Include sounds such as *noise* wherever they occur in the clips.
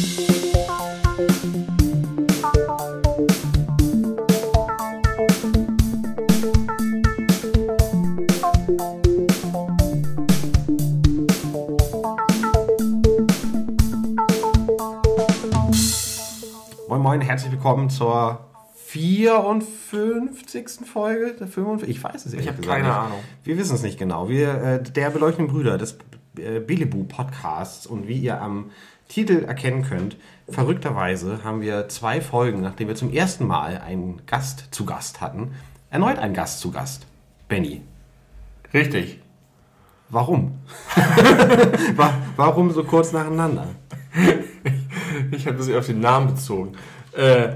Moin Moin, herzlich willkommen zur 54. Folge der 55. Ich weiß es ehrlich Ich habe keine nicht. Ahnung. Wir wissen es nicht genau. Wir, äh, der beleuchteten Brüder des äh, Belebu Podcasts und wie ihr am Titel erkennen könnt, verrückterweise haben wir zwei Folgen, nachdem wir zum ersten Mal einen Gast zu Gast hatten, erneut einen Gast zu Gast. Benny. Richtig. Warum? *laughs* Wa- Warum so kurz nacheinander? Ich habe das auf den Namen bezogen. Äh,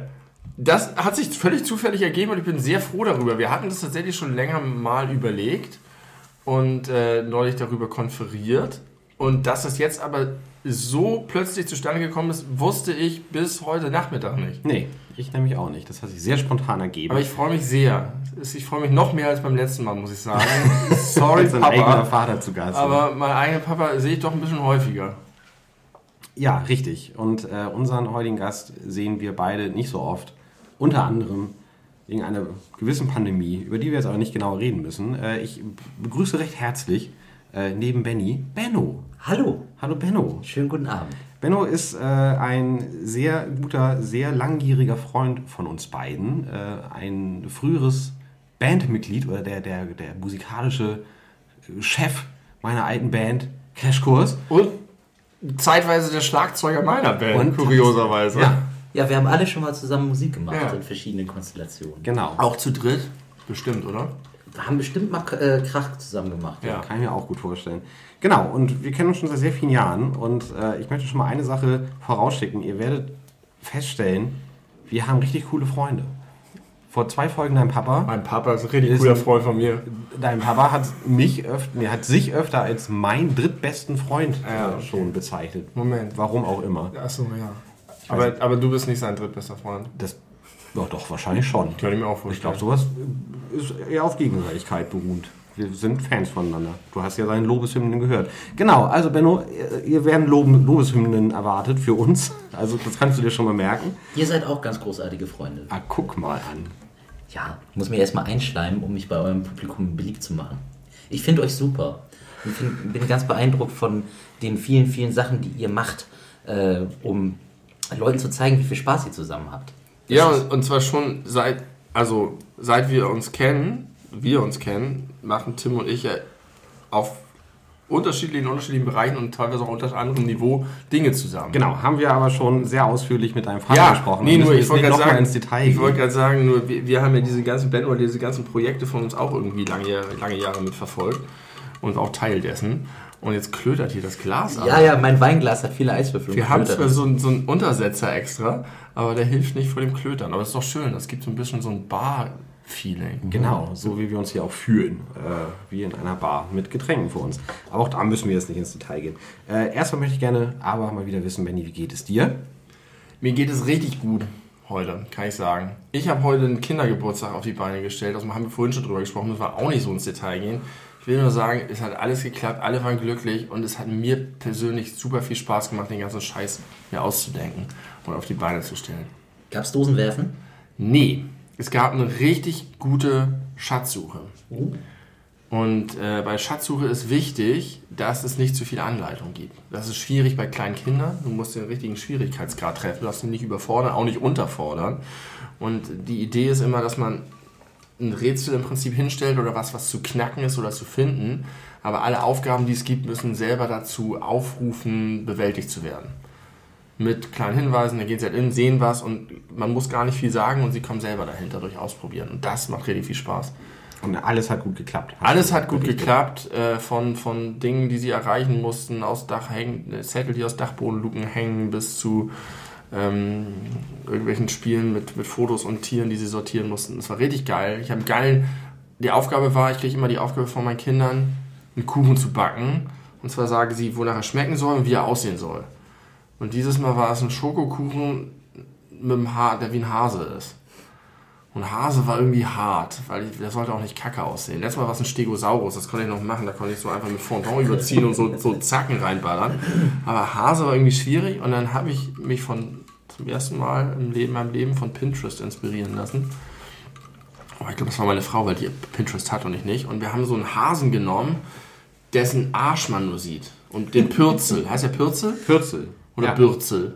das hat sich völlig zufällig ergeben und ich bin sehr froh darüber. Wir hatten das tatsächlich schon länger mal überlegt und äh, neulich darüber konferiert. Und dass das jetzt aber so plötzlich zustande gekommen ist, wusste ich bis heute Nachmittag nicht. Nee, ich nämlich auch nicht. Das hat sich sehr spontan ergeben. Aber ich freue mich sehr. Ich freue mich noch mehr als beim letzten Mal, muss ich sagen. *laughs* Sorry, ein eigener Papa. Vater zu Gast. Aber meinen eigenen Papa sehe ich doch ein bisschen häufiger. Ja, richtig. Und äh, unseren heutigen Gast sehen wir beide nicht so oft. Unter anderem wegen einer gewissen Pandemie, über die wir jetzt aber nicht genau reden müssen. Äh, ich begrüße recht herzlich äh, neben Benny Benno. Hallo, Hallo Benno. schönen guten Abend. Benno ist äh, ein sehr guter, sehr langjähriger Freund von uns beiden. Äh, ein früheres Bandmitglied oder der, der, der musikalische Chef meiner alten Band Crashkurs. Und zeitweise der Schlagzeuger meiner Band, Und- kurioserweise. Ja, Ja, wir haben alle schon mal zusammen Musik gemacht Ja. in verschiedenen Konstellationen. genau. Auch zu dritt? Bestimmt, oder? Wir haben bestimmt mal äh, Krach zusammen gemacht. Ja. Kann ich mir auch gut vorstellen. Genau, und wir kennen uns schon seit sehr vielen Jahren und äh, ich möchte schon mal eine Sache vorausschicken. Ihr werdet feststellen, wir haben richtig coole Freunde. Vor zwei Folgen dein Papa, Mein Papa ist ein richtig Ist cooler Freund von mir. dein Papa hat mich öfter, nee, hat sich öfter als mein drittbesten Freund Ja, okay. schon bezeichnet. Moment. Warum auch immer. Achso, ja. Aber, aber du bist nicht sein drittbester Freund. Das, ja, doch, wahrscheinlich schon. Könnte ich mir auch Ich vorstellen. glaube, sowas ist eher auf Gegenseitigkeit beruht. Wir sind Fans voneinander. Du hast ja seine Lobeshymnen gehört. Genau, also Benno, ihr- werden Lobeshymnen erwartet für uns. Also das kannst du dir schon mal merken. Ihr seid auch ganz großartige Freunde. Ah, guck mal an. Ja, ich muss mir erstmal einschleimen, um mich bei eurem Publikum beliebt zu machen. Ich finde euch super. Ich find, bin ganz beeindruckt von den vielen, vielen Sachen, die ihr macht, äh, um Leuten zu zeigen, wie viel Spaß ihr zusammen habt. Ja, und, und zwar schon seit, also seit wir uns kennen, wir uns kennen, machen Tim und ich ja auf unterschiedlichen, unterschiedlichen Bereichen und teilweise auch unter anderem Niveau Dinge zusammen. Genau, haben wir aber schon sehr ausführlich mit deinem Vater Ja, gesprochen. nee, nur ich wollte gerade sagen, ins Detail ich wollte gerade sagen, nur wir, wir haben ja diese ganzen Band oder diese ganzen Projekte von uns auch irgendwie lange, lange Jahre mitverfolgt und auch Teil dessen. Und jetzt klötert hier das Glas ab. Ja, ja, mein Weinglas hat viele Eiswürfel. Wir haben zwar so, einen- so einen Untersetzer extra, aber der hilft nicht vor dem Klötern. Aber es ist doch schön, das gibt so ein bisschen so ein Bar-Feeling. Genau, so wie wir uns hier auch fühlen, äh, wie in einer Bar mit Getränken für uns. Aber auch da müssen wir jetzt nicht ins Detail gehen. Äh, erstmal möchte ich gerne aber mal wieder wissen, Benny, wie geht es dir? Mir geht es richtig gut heute, kann ich sagen. Ich habe heute einen Kindergeburtstag auf die Beine gestellt. Also haben wir vorhin schon drüber gesprochen, müssen wir auch nicht so ins Detail gehen. Ich will nur sagen, es hat alles geklappt, alle waren glücklich und es hat mir persönlich super viel Spaß gemacht, den ganzen Scheiß mir auszudenken und auf die Beine zu stellen. Gab's Dosenwerfen? Nee, es gab eine richtig gute Schatzsuche. Und äh, bei Schatzsuche ist wichtig, dass es nicht zu viel Anleitung gibt. Das ist schwierig bei kleinen Kindern. Du musst den richtigen Schwierigkeitsgrad treffen. Du darfst ihn nicht überfordern, auch nicht unterfordern. Und die Idee ist immer, dass man ein Rätsel im Prinzip hinstellt oder was, was zu knacken ist oder zu finden. Aber alle Aufgaben, die es gibt, müssen selber dazu aufrufen, bewältigt zu werden. Mit kleinen Hinweisen, da gehen sie halt in, sehen was und man muss gar nicht viel sagen und sie kommen selber dahinter durch Ausprobieren. Und das macht richtig viel Spaß. Und alles hat gut geklappt. Alles hat gut berichtet. geklappt, äh, von, von Dingen, die sie erreichen mussten, aus Dach hängen, Zettel, die aus Dachbodenluken hängen, bis zu ähm, irgendwelchen Spielen mit, mit Fotos und Tieren, die sie sortieren mussten. Das war richtig geil. Ich habe geilen, die Aufgabe war, ich kriege immer die Aufgabe von meinen Kindern, einen Kuchen zu backen. Und zwar sagen sie, wonach er schmecken soll und wie er aussehen soll. Und dieses Mal war es ein Schokokuchen mit einem Haar, der wie ein Hase ist. Und Hase war irgendwie hart, weil der sollte auch nicht kacke aussehen. Letztes Mal war es ein Stegosaurus, das konnte ich noch machen, da konnte ich so einfach mit Fondant überziehen und so, so Zacken reinballern. Aber Hase war irgendwie schwierig und dann habe ich mich von zum ersten Mal im Leben, meinem Leben von Pinterest inspirieren lassen. Aber ich glaube, das war meine Frau, weil die Pinterest hat und ich nicht. Und wir haben so einen Hasen genommen, dessen Arsch man nur sieht. Und den Pürzel. heißt der Pürzel? Pürzel. Oder Ja. Bürzel?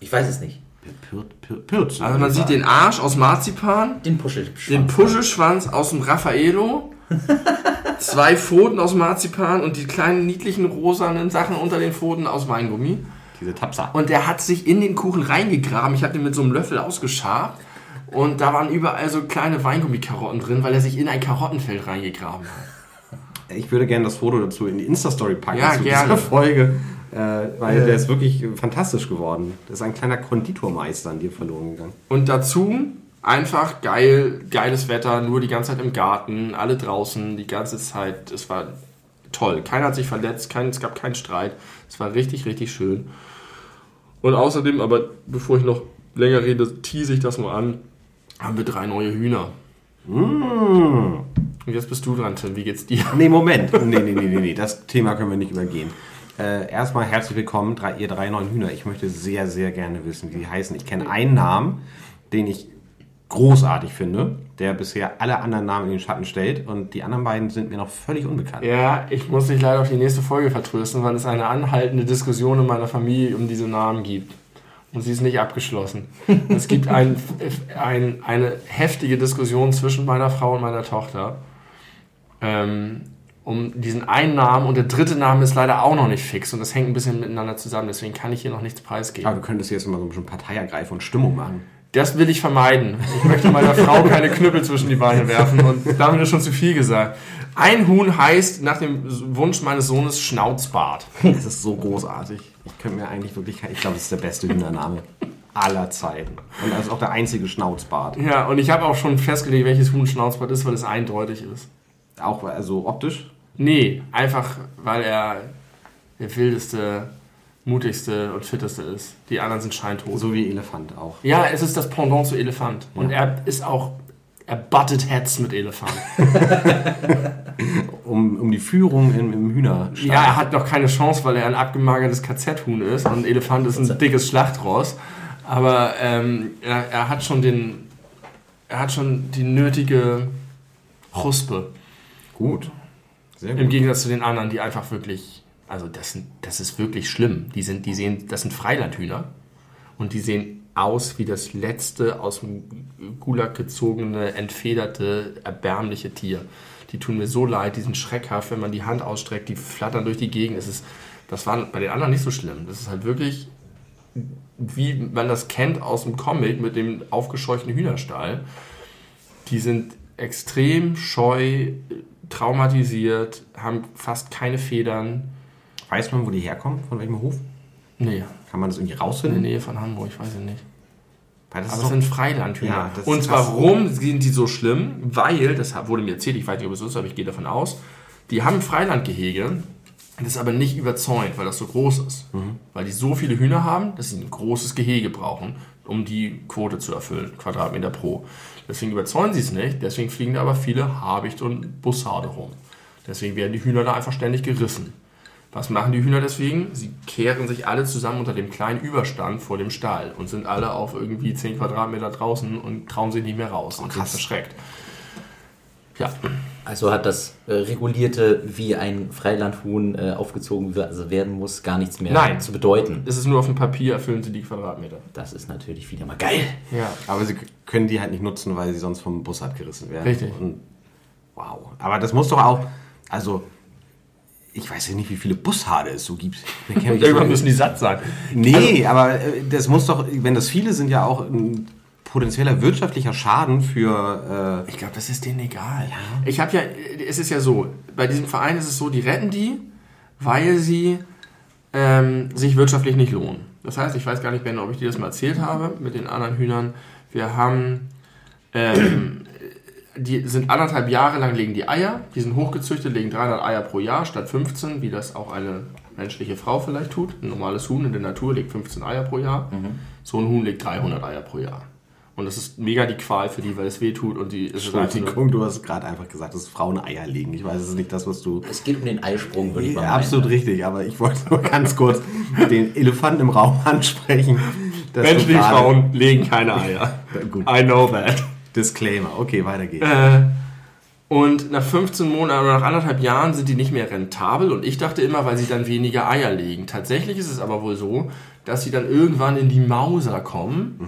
Ich weiß es nicht. Pür, Pür, Pürzel. Also man sieht den Arsch aus Marzipan, Den Puschel. den Puschelschwanz aus dem Raffaello, *laughs* zwei Pfoten aus Marzipan und die kleinen niedlichen rosanen Sachen unter den Pfoten aus Weingummi. Diese Tapsa. Und der hat sich in den Kuchen reingegraben. Ich habe den mit so einem Löffel ausgeschabt. Und da waren überall so kleine Weingummikarotten drin, weil er sich in ein Karottenfeld reingegraben hat. Ich würde gerne das Foto dazu in die Insta-Story packen Ja, zu gerne. dieser Folge, äh, weil der ist wirklich fantastisch geworden. Das ist ein kleiner Konditormeister an dir verloren gegangen. Und dazu einfach geil, geiles Wetter, nur die ganze Zeit im Garten, alle draußen, die ganze Zeit. Es war toll. Keiner hat sich verletzt, kein, es gab keinen Streit. Es war richtig, richtig schön. Und außerdem, aber bevor ich noch länger rede, tease ich das mal an, haben wir drei neue Hühner. Und jetzt bist du dran, Tim. Wie geht's dir? Nee, Moment. Nee, nee, nee, nee, nee. Das Thema können wir nicht übergehen. Äh, erstmal herzlich willkommen, drei, ihr drei neuen Hühner. Ich möchte sehr, sehr gerne wissen, wie die heißen. Ich kenne einen Namen, den ich großartig finde, der bisher alle anderen Namen in den Schatten stellt. Und die anderen beiden sind mir noch völlig unbekannt. Ja, ich muss dich leider auf die nächste Folge vertrösten, weil es eine anhaltende Diskussion in meiner Familie um diese Namen gibt. Und sie ist nicht abgeschlossen. *laughs* Es gibt ein, ein, eine heftige Diskussion zwischen meiner Frau und meiner Tochter ähm, um diesen einen Namen. Und der dritte Name ist leider auch noch nicht fix. Und das hängt ein bisschen miteinander zusammen. Deswegen kann ich hier noch nichts preisgeben. Aber du könntest jetzt mal so ein bisschen Partei ergreifen und Stimmung machen. Das will ich vermeiden. Ich möchte meiner Frau keine Knüppel zwischen die Beine werfen und damit ist schon zu viel gesagt. Ein Huhn heißt nach dem Wunsch meines Sohnes Schnauzbart. Das ist so großartig. Ich könnte mir eigentlich wirklich, ich glaube, das ist der beste Hühnername aller Zeiten. Und das ist auch der einzige Schnauzbart. Ja, und ich habe auch schon festgelegt, welches Huhn Schnauzbart ist, weil es eindeutig ist. Auch also optisch. Nee, einfach weil er der wildeste, mutigste und fitteste ist. Die anderen sind scheintot. So wie Elefant auch. Ja, es ist das Pendant zu Elefant. Und er ist auch, er buttet Heads mit Elefant. *laughs* Um, um die Führung im, im Hühnerstall. Ja, er hat noch keine Chance, weil er ein abgemagertes KZ-Huhn ist und ein Elefant ist ein dickes Schlachtross. Aber ähm, er, er hat schon den, er hat schon die nötige Chuspe. Gut. Sehr Im gut. Gegensatz zu den anderen, die einfach wirklich, also das, sind, das ist wirklich schlimm. Die sind, die sehen, das sind Freilandhühner und die sehen aus wie das letzte aus dem Gulag gezogene, entfederte, erbärmliche Tier. Die tun mir so leid, die sind schreckhaft, wenn man die Hand ausstreckt, die flattern durch die Gegend. Es ist, das war bei den anderen nicht so schlimm. Das ist halt wirklich, wie man das kennt aus dem Comic mit dem aufgescheuchten Hühnerstall. Die sind extrem scheu, traumatisiert, haben fast keine Federn. Weiß man, wo die herkommen? Von welchem Hof? Nee, Kann man das irgendwie in der rausfinden? Nähe von Hamburg, weiß ich nicht. Weil das Aber es sind Freilandhühner. Ja, das Und warum sind die so schlimm? Weil, das wurde mir erzählt, ich weiß nicht, ob es so ist, aber ich gehe davon aus, die haben Freilandgehege, das ist aber nicht überzäunt, weil das so groß ist. Mhm. Weil die so viele Hühner haben, dass sie ein großes Gehege brauchen, um die Quote zu erfüllen, Quadratmeter pro. Deswegen überzäunen sie es nicht, deswegen fliegen da aber viele Habicht und Bussarde rum. Deswegen werden die Hühner da einfach ständig gerissen. Was machen die Hühner deswegen? Sie kehren sich alle zusammen unter dem kleinen Überstand vor dem Stall und sind alle auf irgendwie 10 Quadratmeter draußen und trauen sich nicht mehr raus und sind krass. verschreckt. Ja, Also hat das äh, regulierte, wie ein Freilandhuhn äh, aufgezogen also werden muss, gar nichts mehr Nein. zu bedeuten. es ist nur auf dem Papier, erfüllen sie die Quadratmeter. Das ist natürlich wieder mal geil. Ja. aber sie können die halt nicht nutzen, weil sie sonst vom Bus abgerissen werden. Richtig. Und, wow. Aber das muss doch auch, also, ich weiß ja nicht, wie viele Bussarde es so gibt. *laughs* Irgendwann müssen die satt sein. Nee, aber äh, das muss doch, wenn das viele sind, ja auch ein potenzieller wirtschaftlicher Schaden für. Ich glaube, das ist denen egal. Ich habe ja, es ist ja so, bei diesem Verein ist es so, die retten die, weil sie ähm, sich wirtschaftlich nicht lohnen. Das heißt, ich weiß gar nicht, Ben, ob ich dir das mal erzählt habe mit den anderen Hühnern. Wir haben, ähm, die sind anderthalb Jahre lang legen die Eier, die sind hochgezüchtet, legen 300 Eier pro Jahr statt 15, wie das auch eine menschliche Frau vielleicht tut. Ein normales Huhn in der Natur legt 15 Eier pro Jahr. So ein Huhn legt 300 Eier pro Jahr. Und das ist mega die Qual für die, weil es weh tut und die ist Entschuldigung, du hast gerade einfach gesagt, dass Frauen Eier legen. Ich weiß, es ist nicht das, was du. Es geht um den Eisprung, würde ich mal Ja, absolut meinen. richtig, aber ich wollte nur ganz kurz den Elefanten im Raum ansprechen. Menschliche Frauen legen keine Eier. *laughs* Gut. I know that. Disclaimer. Okay, weiter geht's. Äh, und nach 15 Monaten oder nach anderthalb Jahren sind die nicht mehr rentabel und ich dachte immer, weil sie dann weniger Eier legen. Tatsächlich ist es aber wohl so, dass sie dann irgendwann in die Mauser kommen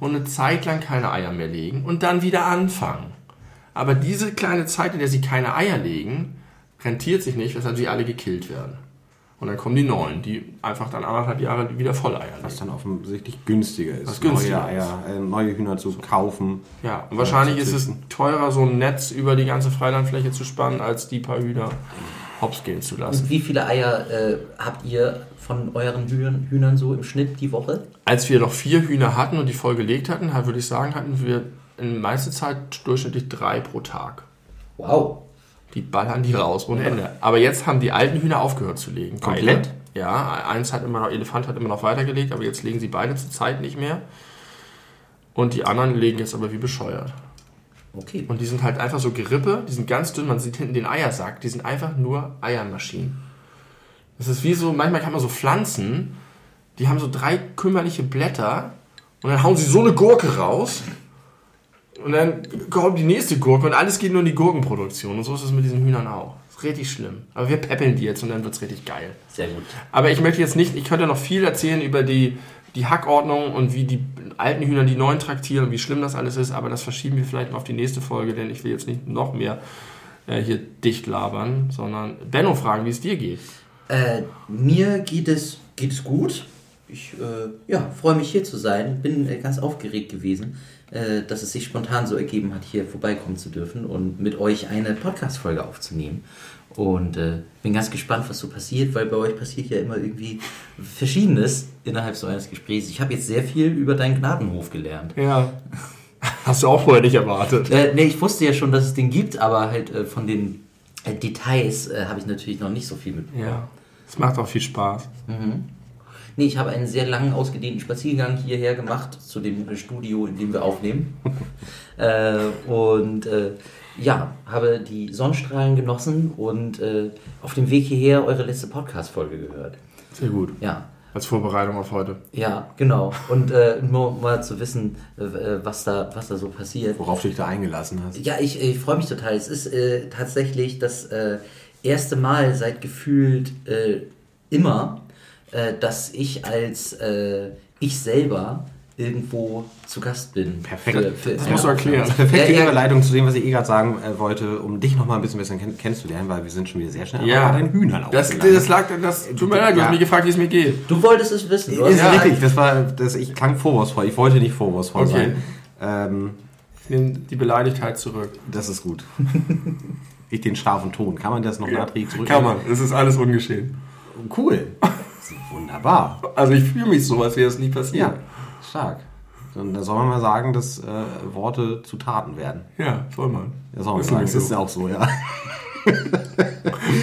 und eine Zeit lang keine Eier mehr legen und dann wieder anfangen. Aber diese kleine Zeit, in der sie keine Eier legen, rentiert sich nicht, weshalb sie alle gekillt werden. Und dann kommen die neuen, die einfach dann anderthalb Jahre wieder voll Eier Was legen. dann offensichtlich günstiger ist, Was günstiger neue Eier, äh, neue Hühner zu kaufen. Ja, und wahrscheinlich ist es züchten. teurer, so ein Netz über die ganze Freilandfläche zu spannen, als die paar Hühner hops gehen zu lassen. Und wie viele Eier äh, habt ihr von euren Hühnern, Hühnern so im Schnitt die Woche? Als wir noch vier Hühner hatten und die voll gelegt hatten, halt, würde ich sagen, hatten wir in meiste Zeit durchschnittlich drei pro Tag. Wow. Die ballern die raus ohne Ende. Aber jetzt haben die alten Hühner aufgehört zu legen. Komplett? Ja, eins hat immer noch, Elefant hat immer noch weitergelegt, aber jetzt legen sie beide zur Zeit nicht mehr. Und die anderen legen jetzt aber wie bescheuert. Okay. Und die sind halt einfach so Gerippe, die sind ganz dünn, man sieht hinten den Eiersack, die sind einfach nur Eiermaschinen. Das ist wie so, manchmal kann man so Pflanzen, die haben so drei kümmerliche Blätter und dann hauen sie so eine Gurke raus und dann kommt die nächste Gurke und alles geht nur in die Gurkenproduktion. Und so ist es mit diesen Hühnern auch. Ist richtig schlimm. Aber wir peppeln die jetzt und dann wird es richtig geil. Sehr gut. Aber ich möchte jetzt nicht, ich könnte noch viel erzählen über die, die Hackordnung und wie die alten Hühner die neuen traktieren und wie schlimm das alles ist, aber das verschieben wir vielleicht mal auf die nächste Folge, denn ich will jetzt nicht noch mehr äh, hier dicht labern, sondern Benno fragen, wie es dir geht. Äh, mir geht es, geht es gut. Ich äh, ja, freue mich hier zu sein. Bin äh, ganz aufgeregt gewesen, dass es sich spontan so ergeben hat, hier vorbeikommen zu dürfen und mit euch eine Podcast-Folge aufzunehmen. Und äh, bin ganz gespannt, was so passiert, weil bei euch passiert ja immer irgendwie Verschiedenes innerhalb so eines Gesprächs. Ich habe jetzt sehr viel über deinen Gnadenhof gelernt. Ja. Hast du auch vorher nicht erwartet. Äh, nee, ich wusste ja schon, dass es den gibt, aber halt äh, von den äh, Details äh, habe ich natürlich noch nicht so viel mit. Ja. Es macht auch viel Spaß. Nee, ich habe einen sehr langen, ausgedehnten Spaziergang hierher gemacht zu dem Studio, in dem wir aufnehmen. *laughs* äh, und äh, ja, habe die Sonnenstrahlen genossen und äh, auf dem Weg hierher eure letzte Podcast-Folge gehört. Sehr gut. Ja, Als Vorbereitung auf heute. ja, genau. Und äh, nur um mal zu wissen, äh, was, da, was da so passiert. Worauf du dich da eingelassen hast. Ja, ich, ich freue mich total. Es ist äh, tatsächlich das äh, erste Mal seit gefühlt äh, immer, äh, dass ich als äh, ich selber irgendwo zu Gast bin. Perfekt. Für, für Das musst du erklären. Perfekte Ja, ja. Überleitung zu dem, was ich eh gerade sagen äh, wollte, um dich noch mal ein bisschen besser kenn kennenzulernen, weil wir sind schon wieder sehr schnell Ja. bei deinen Hühnern Das, das lag, das tut mir leid, du Ja. hast mich gefragt, wie es mir geht. Du wolltest es wissen. Du ist hast- richtig, das war, das, ich klang vorwurfsvoll. Ich wollte nicht vorwurfsvoll Okay. sein. Ähm, Ich nehme die Beleidigtheit zurück. das ist gut. ich den scharfen Ton. Kann man das noch nachträglich zurück? Kann man, es ist alles ungeschehen. Cool. Wunderbar. Also ich fühle mich so, als wäre es nie passiert. Ja, stark. Und da soll man mal sagen, dass äh, Worte zu Taten werden. Ja, soll man. Das soll man Ist sagen. Das ist so. auch so, ja.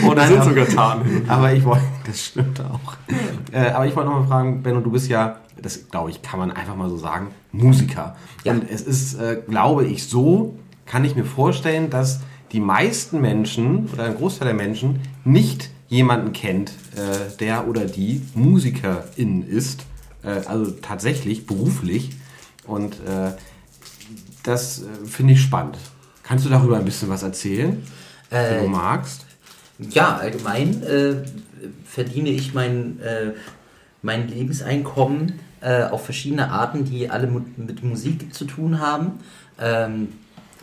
Oh, da sind sogar Taten. Aber ich wollte, das stimmt auch. Äh, aber ich wollte noch mal fragen, Benno, du bist ja, das glaube ich, kann man einfach mal so sagen, Musiker. Ja. Und es ist, äh, glaube ich, so, kann ich mir vorstellen, dass die meisten Menschen oder ein Großteil der Menschen nicht jemanden kennt, äh, der oder die Musikerin ist. Äh, also tatsächlich, beruflich. Und äh, das äh, finde ich spannend. Kannst du darüber ein bisschen was erzählen, wenn Äh, du magst? Ja, allgemein äh, verdiene ich mein, äh, mein Lebenseinkommen äh, auf verschiedene Arten, die alle mu- mit Musik zu tun haben. Ähm,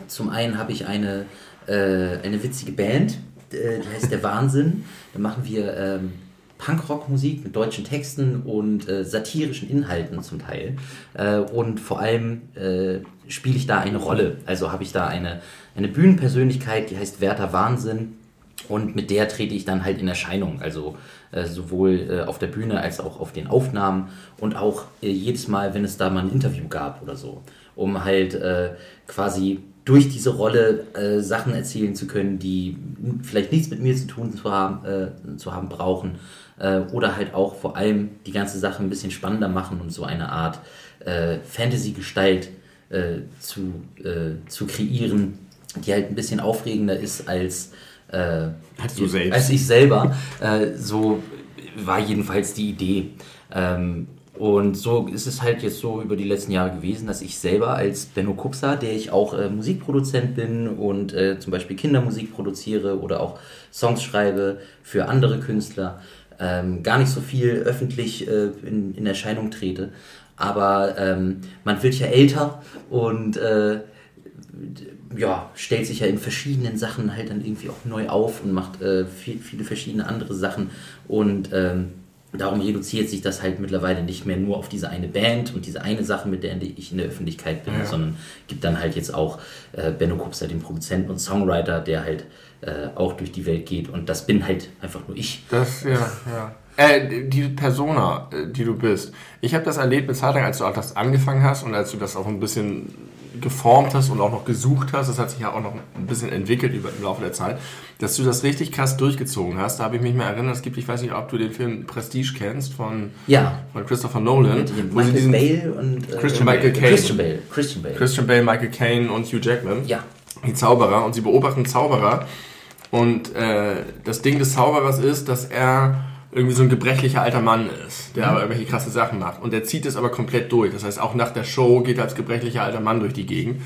zum einen habe ich eine, äh, eine witzige Band, äh, die heißt Der Wahnsinn. Da machen wir ähm, Punkrock-Musik mit deutschen Texten und äh, satirischen Inhalten zum Teil. Äh, und vor allem äh, spiele ich da eine Rolle. Also habe ich da eine, eine Bühnenpersönlichkeit, die heißt Werther Wahnsinn. Und mit der trete ich dann halt in Erscheinung. Also äh, sowohl äh, auf der Bühne als auch auf den Aufnahmen und auch äh, jedes Mal, wenn es da mal ein Interview gab oder so. Um halt äh, quasi durch diese Rolle äh, Sachen erzählen zu können, die vielleicht nichts mit mir zu tun zu haben, äh, zu haben brauchen. Äh, oder halt auch vor allem die ganze Sache ein bisschen spannender machen und so eine Art äh, Fantasy-Gestalt äh, zu, äh, zu kreieren, die halt ein bisschen aufregender ist als, Als als ich selber. So war jedenfalls die Idee. Ähm, und so ist es halt jetzt so über die letzten Jahre gewesen, dass ich selber als Benno Kuxer, der ich auch äh, Musikproduzent bin und äh, zum Beispiel Kindermusik produziere oder auch Songs schreibe für andere Künstler, ähm, gar nicht so viel öffentlich äh, in, in Erscheinung trete. Aber ähm, man wird ja älter und äh, ja, stellt sich ja in verschiedenen Sachen halt dann irgendwie auch neu auf und macht äh, viel, viele verschiedene andere Sachen und ähm, darum reduziert sich das halt mittlerweile nicht mehr nur auf diese eine Band und diese eine Sache, mit der ich in der Öffentlichkeit bin, Ja. sondern gibt dann halt jetzt auch äh, Benno Kupser, den Produzenten und Songwriter, der halt äh, auch durch die Welt geht und das bin halt einfach nur ich. Das, ja, ja. Äh, die Persona, äh, die du bist. Ich habe das erlebt eine Zeit lang, als du auch das angefangen hast und als du das auch ein bisschen geformt hast und auch noch gesucht hast, das hat sich ja auch noch ein bisschen entwickelt über, im Laufe der Zeit, dass du das richtig krass durchgezogen hast. Da habe ich mich mal erinnert, es gibt, ich weiß nicht, ob du den Film Prestige kennst von, Ja, von Christopher Nolan. mit wo Michael diesen- Bale und äh, Christian Michael Caine. Christian Bale. Christian Bale. Christian Bale, Michael Caine und Hugh Jackman. ja. die Zauberer und sie beobachten Zauberer und äh, das Ding des Zauberers ist, dass er irgendwie so ein gebrechlicher alter Mann ist, der aber irgendwelche krasse Sachen macht und der zieht es aber komplett durch. Das heißt, auch nach der Show geht er als gebrechlicher alter Mann durch die Gegend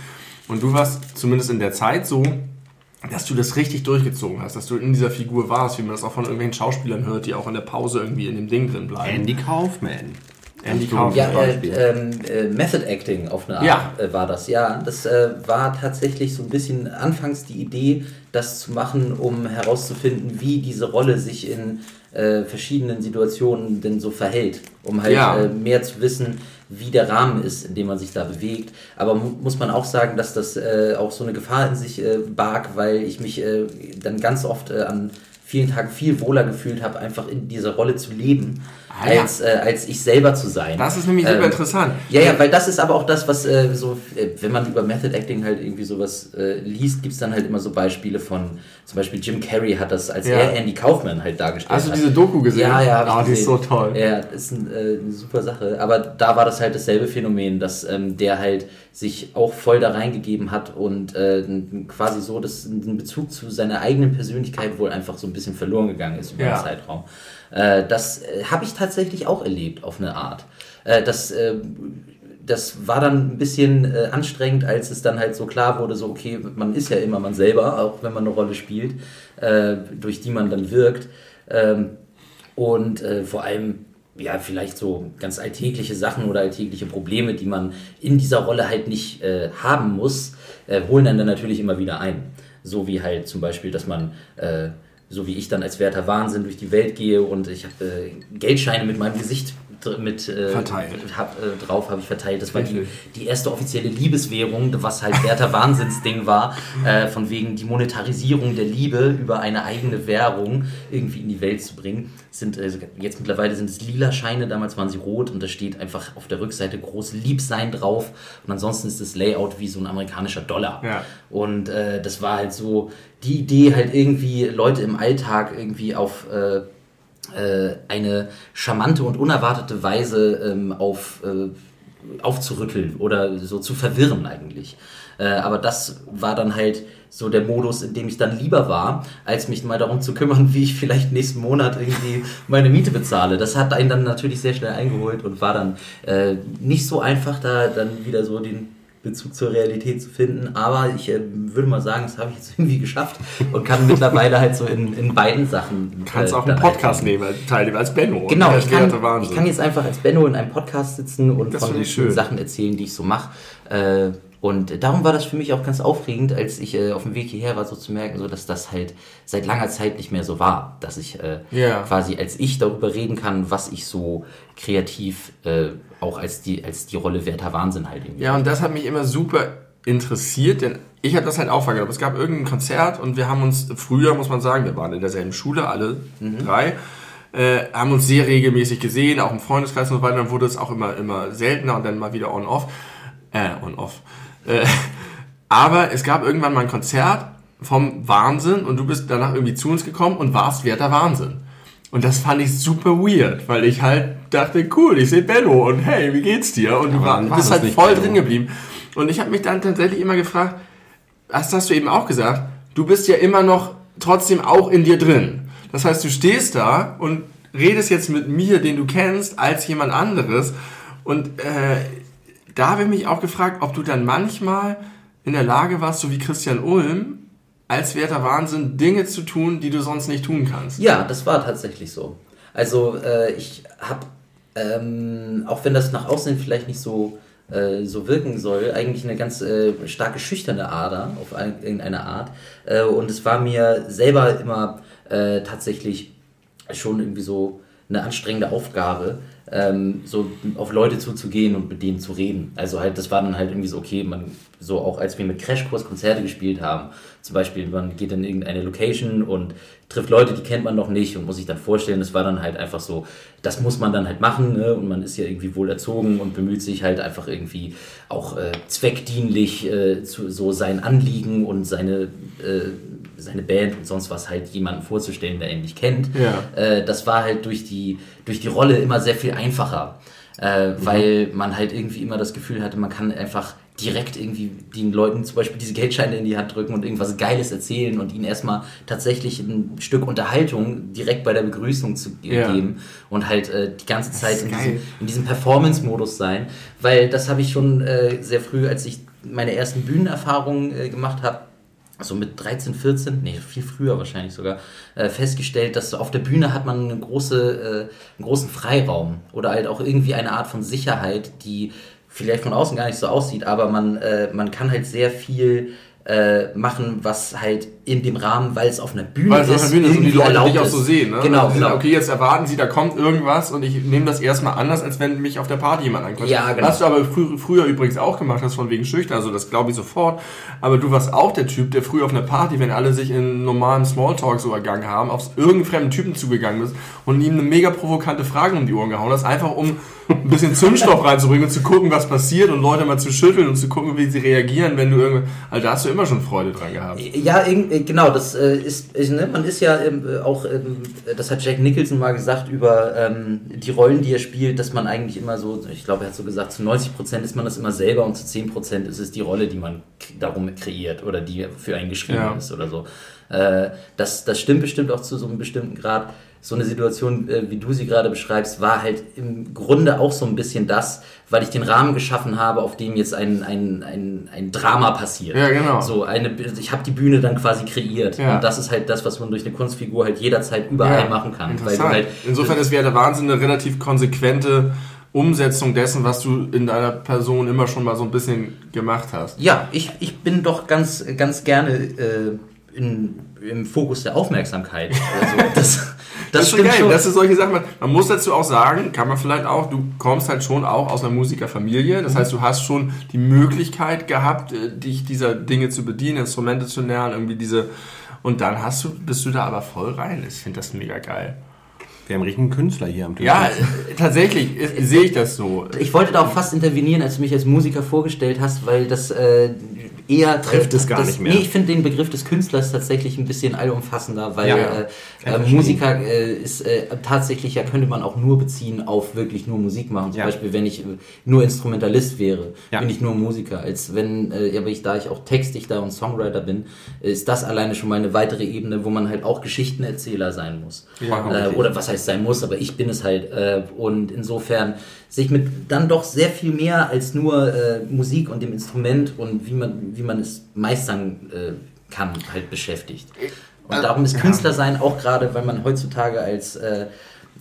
und du warst zumindest in der Zeit so, dass du das richtig durchgezogen hast, dass du in dieser Figur warst, wie man das auch von irgendwelchen Schauspielern hört, die auch in der Pause irgendwie in dem Ding drin bleiben. Andy Kaufman. Andy Kaufman. Ja, äh, ähm, äh, Method Acting auf eine Art Ja. äh, war das. Ja, das äh, war tatsächlich so ein bisschen anfangs die Idee, das zu machen, um herauszufinden, wie diese Rolle sich in äh, verschiedenen Situationen denn so verhält. Um halt Ja. äh, mehr zu wissen, wie der Rahmen ist, in dem man sich da bewegt. Aber mu muss man auch sagen, dass das äh, auch so eine Gefahr in sich äh, barg, weil ich mich äh, dann ganz oft äh, an vielen Tagen viel wohler gefühlt habe, einfach in dieser Rolle zu leben, Ah, ja. als, äh, als ich selber zu sein. Das ist nämlich super Ähm, interessant. Ja, ja, weil das ist aber auch das, was äh, so, äh, wenn man über Method Acting halt irgendwie sowas äh, liest, gibt es dann halt immer so Beispiele von, zum Beispiel Jim Carrey hat das, als Ja. er Andy Kaufman halt dargestellt Hast du diese Doku gesehen? Ja, ja, Ah, die ist so toll. Ja, das ist ein, äh, eine super Sache. Aber da war das halt dasselbe Phänomen, dass ähm, der halt sich auch voll da reingegeben hat und äh, quasi so, dass ein Bezug zu seiner eigenen Persönlichkeit wohl einfach so ein bisschen verloren gegangen ist über Ja. den Zeitraum. Äh, das äh, habe ich tatsächlich auch erlebt auf eine Art. Äh, das äh, das war dann ein bisschen äh, anstrengend, als es dann halt so klar wurde, so okay, man ist ja immer man selber, auch wenn man eine Rolle spielt, äh, durch die man dann wirkt. Ähm, und äh, vor allem, ja, vielleicht so ganz alltägliche Sachen oder alltägliche Probleme, die man in dieser Rolle halt nicht haben muss, holen dann, dann natürlich immer wieder ein. So wie halt zum Beispiel, dass man, so wie ich dann als Werter Wahnsinn durch die Welt gehe und ich habe äh, Geldscheine mit meinem Gesicht mit äh, hab, äh, drauf habe ich verteilt. Das war die, die erste offizielle Liebeswährung, was halt Werter *laughs* Wahnsinnsding war, äh, von wegen die Monetarisierung der Liebe über eine eigene Währung irgendwie in die Welt zu bringen. Sind, äh, jetzt mittlerweile sind es lila Scheine, damals waren sie rot und da steht einfach auf der Rückseite groß Liebsein drauf und ansonsten ist das Layout wie so ein amerikanischer Dollar. Ja. Und äh, das war halt so die Idee, halt irgendwie Leute im Alltag irgendwie auf äh, eine charmante und unerwartete Weise ähm, auf, äh, aufzurütteln oder so zu verwirren eigentlich. Äh, aber das war dann halt so der Modus, in dem ich dann lieber war, als mich mal darum zu kümmern, *laughs* wie ich vielleicht nächsten Monat irgendwie meine Miete bezahle. Das hat einen dann natürlich sehr schnell eingeholt und war dann äh, nicht so einfach, da dann wieder so den Bezug zur Realität zu finden. Aber ich äh, würde mal sagen, das habe ich jetzt *laughs* irgendwie geschafft und kann mittlerweile halt so in, in beiden Sachen. Du kannst äh, auch einen Podcast nehmen, teilnehmen als Benno. Genau, Das ich kann, ich kann jetzt einfach als Benno in einem Podcast sitzen und Das von den. Sachen erzählen, die ich so mache. Äh, und darum war das für mich auch ganz aufregend, als ich äh, auf dem Weg hierher war, so zu merken, so dass das halt seit langer Zeit nicht mehr so war. Dass ich äh, Ja. quasi als ich darüber reden kann, was ich so kreativ äh, auch als die, als die Rolle Werter Wahnsinn halt irgendwie. Ja, und das hat mich immer super interessiert, denn ich habe das halt auch vergessen. Es gab irgendein Konzert und wir haben uns früher, muss man sagen, wir waren in derselben Schule, alle drei, äh, haben uns sehr regelmäßig gesehen, auch im Freundeskreis und so weiter. Dann wurde es auch immer, immer seltener und dann mal wieder on-off. Äh, on-off. Äh, *laughs* aber es gab irgendwann mal ein Konzert vom Wahnsinn und du bist danach irgendwie zu uns gekommen und warst Werter Wahnsinn. Und das fand ich super weird, weil ich halt dachte, cool, ich sehe Benno und hey, wie geht's dir? Und du war, war bist halt voll Benno. drin geblieben. Und ich habe mich dann tatsächlich immer gefragt, das hast du eben auch gesagt, du bist ja immer noch trotzdem auch in dir drin. Das heißt, du stehst da und redest jetzt mit mir, den du kennst, als jemand anderes. Und äh, da habe ich mich auch gefragt, ob du dann manchmal in der Lage warst, so wie Christian Ulm, als Werter Wahnsinn Dinge zu tun, die du sonst nicht tun kannst. Ja, das war tatsächlich so. Also äh, ich habe, ähm, auch wenn das nach außen vielleicht nicht so, äh, so wirken soll, eigentlich eine ganz äh, starke schüchterne Ader auf ein, irgendeine Art. Äh, und es war mir selber immer äh, tatsächlich schon irgendwie so eine anstrengende Aufgabe, ähm, so auf Leute zuzugehen und mit denen zu reden. Also halt, das war dann halt irgendwie so, okay, man, so auch als wir mit Crashkurs Konzerte gespielt haben, zum Beispiel, man geht in irgendeine Location und trifft Leute, die kennt man noch nicht und muss sich dann vorstellen, das war dann halt einfach so, das muss man dann halt machen ne? und man ist ja irgendwie wohl erzogen und bemüht sich halt einfach irgendwie auch äh, zweckdienlich äh, zu so sein Anliegen und seine äh, seine Band und sonst was halt jemanden vorzustellen, der ihn nicht kennt. Ja. Äh, das war halt durch die, durch die Rolle immer sehr viel einfacher. Äh, Mhm. Weil man halt irgendwie immer das Gefühl hatte, man kann einfach direkt irgendwie den Leuten zum Beispiel diese Geldscheine in die Hand drücken und irgendwas Geiles erzählen und ihnen erstmal tatsächlich ein Stück Unterhaltung direkt bei der Begrüßung zu Ja. geben und halt äh, die ganze Zeit in diesem, in diesem Performance-Modus sein. Weil das habe ich schon äh, sehr früh, als ich meine ersten Bühnenerfahrungen äh, gemacht habe, so mit 13, 14, nee, viel früher wahrscheinlich sogar, äh, festgestellt, dass auf der Bühne hat man eine große, äh, einen großen Freiraum oder halt auch irgendwie eine Art von Sicherheit, die vielleicht von außen gar nicht so aussieht, aber man, äh, man kann halt sehr viel äh, machen, was halt in dem Rahmen, weil es auf einer Bühne Weil es ist, auf der Bühne ist und die irgendwie Leute dich auch ist. so sehen. Ne? Genau, Also, genau. Okay, jetzt erwarten sie, da kommt irgendwas und ich nehme das erstmal anders, als wenn mich auf der Party jemand ankommt. Ja, genau. Was du aber frü früher übrigens auch gemacht hast, von wegen schüchtern, also das glaube ich sofort. Aber du warst auch der Typ, der früher auf einer Party, wenn alle sich in normalen Smalltalk so ergangen haben, auf irgendeinen fremden Typen zugegangen bist und ihm eine mega provokante Frage um die Ohren gehauen hast, einfach um ein bisschen Zündstoff *laughs* reinzubringen und zu gucken, was passiert und Leute mal zu schütteln und zu gucken, wie sie reagieren, wenn du irgendwie, also da hast du immer schon Freude dran gehabt. Ja, irgend- äh, genau, das äh, ist, ne, man ist ja ähm, äh, auch, ähm, das hat Jack Nicholson mal gesagt über ähm, die Rollen, die er spielt, dass man eigentlich immer so, ich glaube, er hat so gesagt, zu 90 Prozent ist man das immer selber und zu 10 Prozent ist es die Rolle, die man darum kreiert oder die für einen geschrieben Ja. ist oder so. Äh, das, das stimmt bestimmt auch zu so einem bestimmten Grad. So eine Situation, äh, wie du sie gerade beschreibst, war halt im Grunde auch so ein bisschen das, weil ich den Rahmen geschaffen habe, auf dem jetzt ein, ein, ein, ein Drama passiert. Ja, genau. So eine, ich habe die Bühne dann quasi kreiert. Ja. Und das ist halt das, was man durch eine Kunstfigur halt jederzeit überall Ja, machen kann. Interessant. halt, Insofern ist wäre der Wahnsinn eine relativ konsequente Umsetzung dessen, was du in deiner Person immer schon mal so ein bisschen gemacht hast. ja, ich, ich bin doch ganz, ganz gerne äh, in, im Fokus der Aufmerksamkeit. *laughs* Also das, das, Das, ist schon stimmt geil, schon. dass du solche Sachen machst. Man muss dazu auch sagen, kann man vielleicht auch, du kommst halt schon auch aus einer Musikerfamilie. Mhm. Das heißt, du hast schon die Möglichkeit gehabt, äh, dich dieser Dinge zu bedienen, Instrumente zu lernen, irgendwie diese. Und dann hast du, bist du da aber voll rein. Ich finde das mega geil. Wir haben einen richtigen Künstler hier am Tisch. Ja, äh, tatsächlich äh, sehe ich das so. Ich wollte da auch fast intervenieren, als du mich als Musiker vorgestellt hast, weil das äh, eher Trifft es gar das, nicht mehr. Nee, ich finde den Begriff des Künstlers tatsächlich ein bisschen allumfassender, weil Ja, ja. äh, äh. Musiker äh, ist äh, tatsächlich ja könnte man auch nur beziehen auf wirklich nur Musik machen. Zum Ja. Beispiel, wenn ich äh, nur Instrumentalist wäre, bin ich nur Musiker. Als wenn, äh, aber ich da ich auch Textdichter und Songwriter bin, ist das alleine schon mal eine weitere Ebene, wo man halt auch Geschichtenerzähler sein muss. Oder was heißt sein muss, aber ich bin es halt. Und insofern sich mit dann doch sehr viel mehr als nur äh, Musik und dem Instrument und wie man, wie man es meistern äh, kann, halt beschäftigt. Und darum ist Künstler sein auch gerade, weil man heutzutage als äh,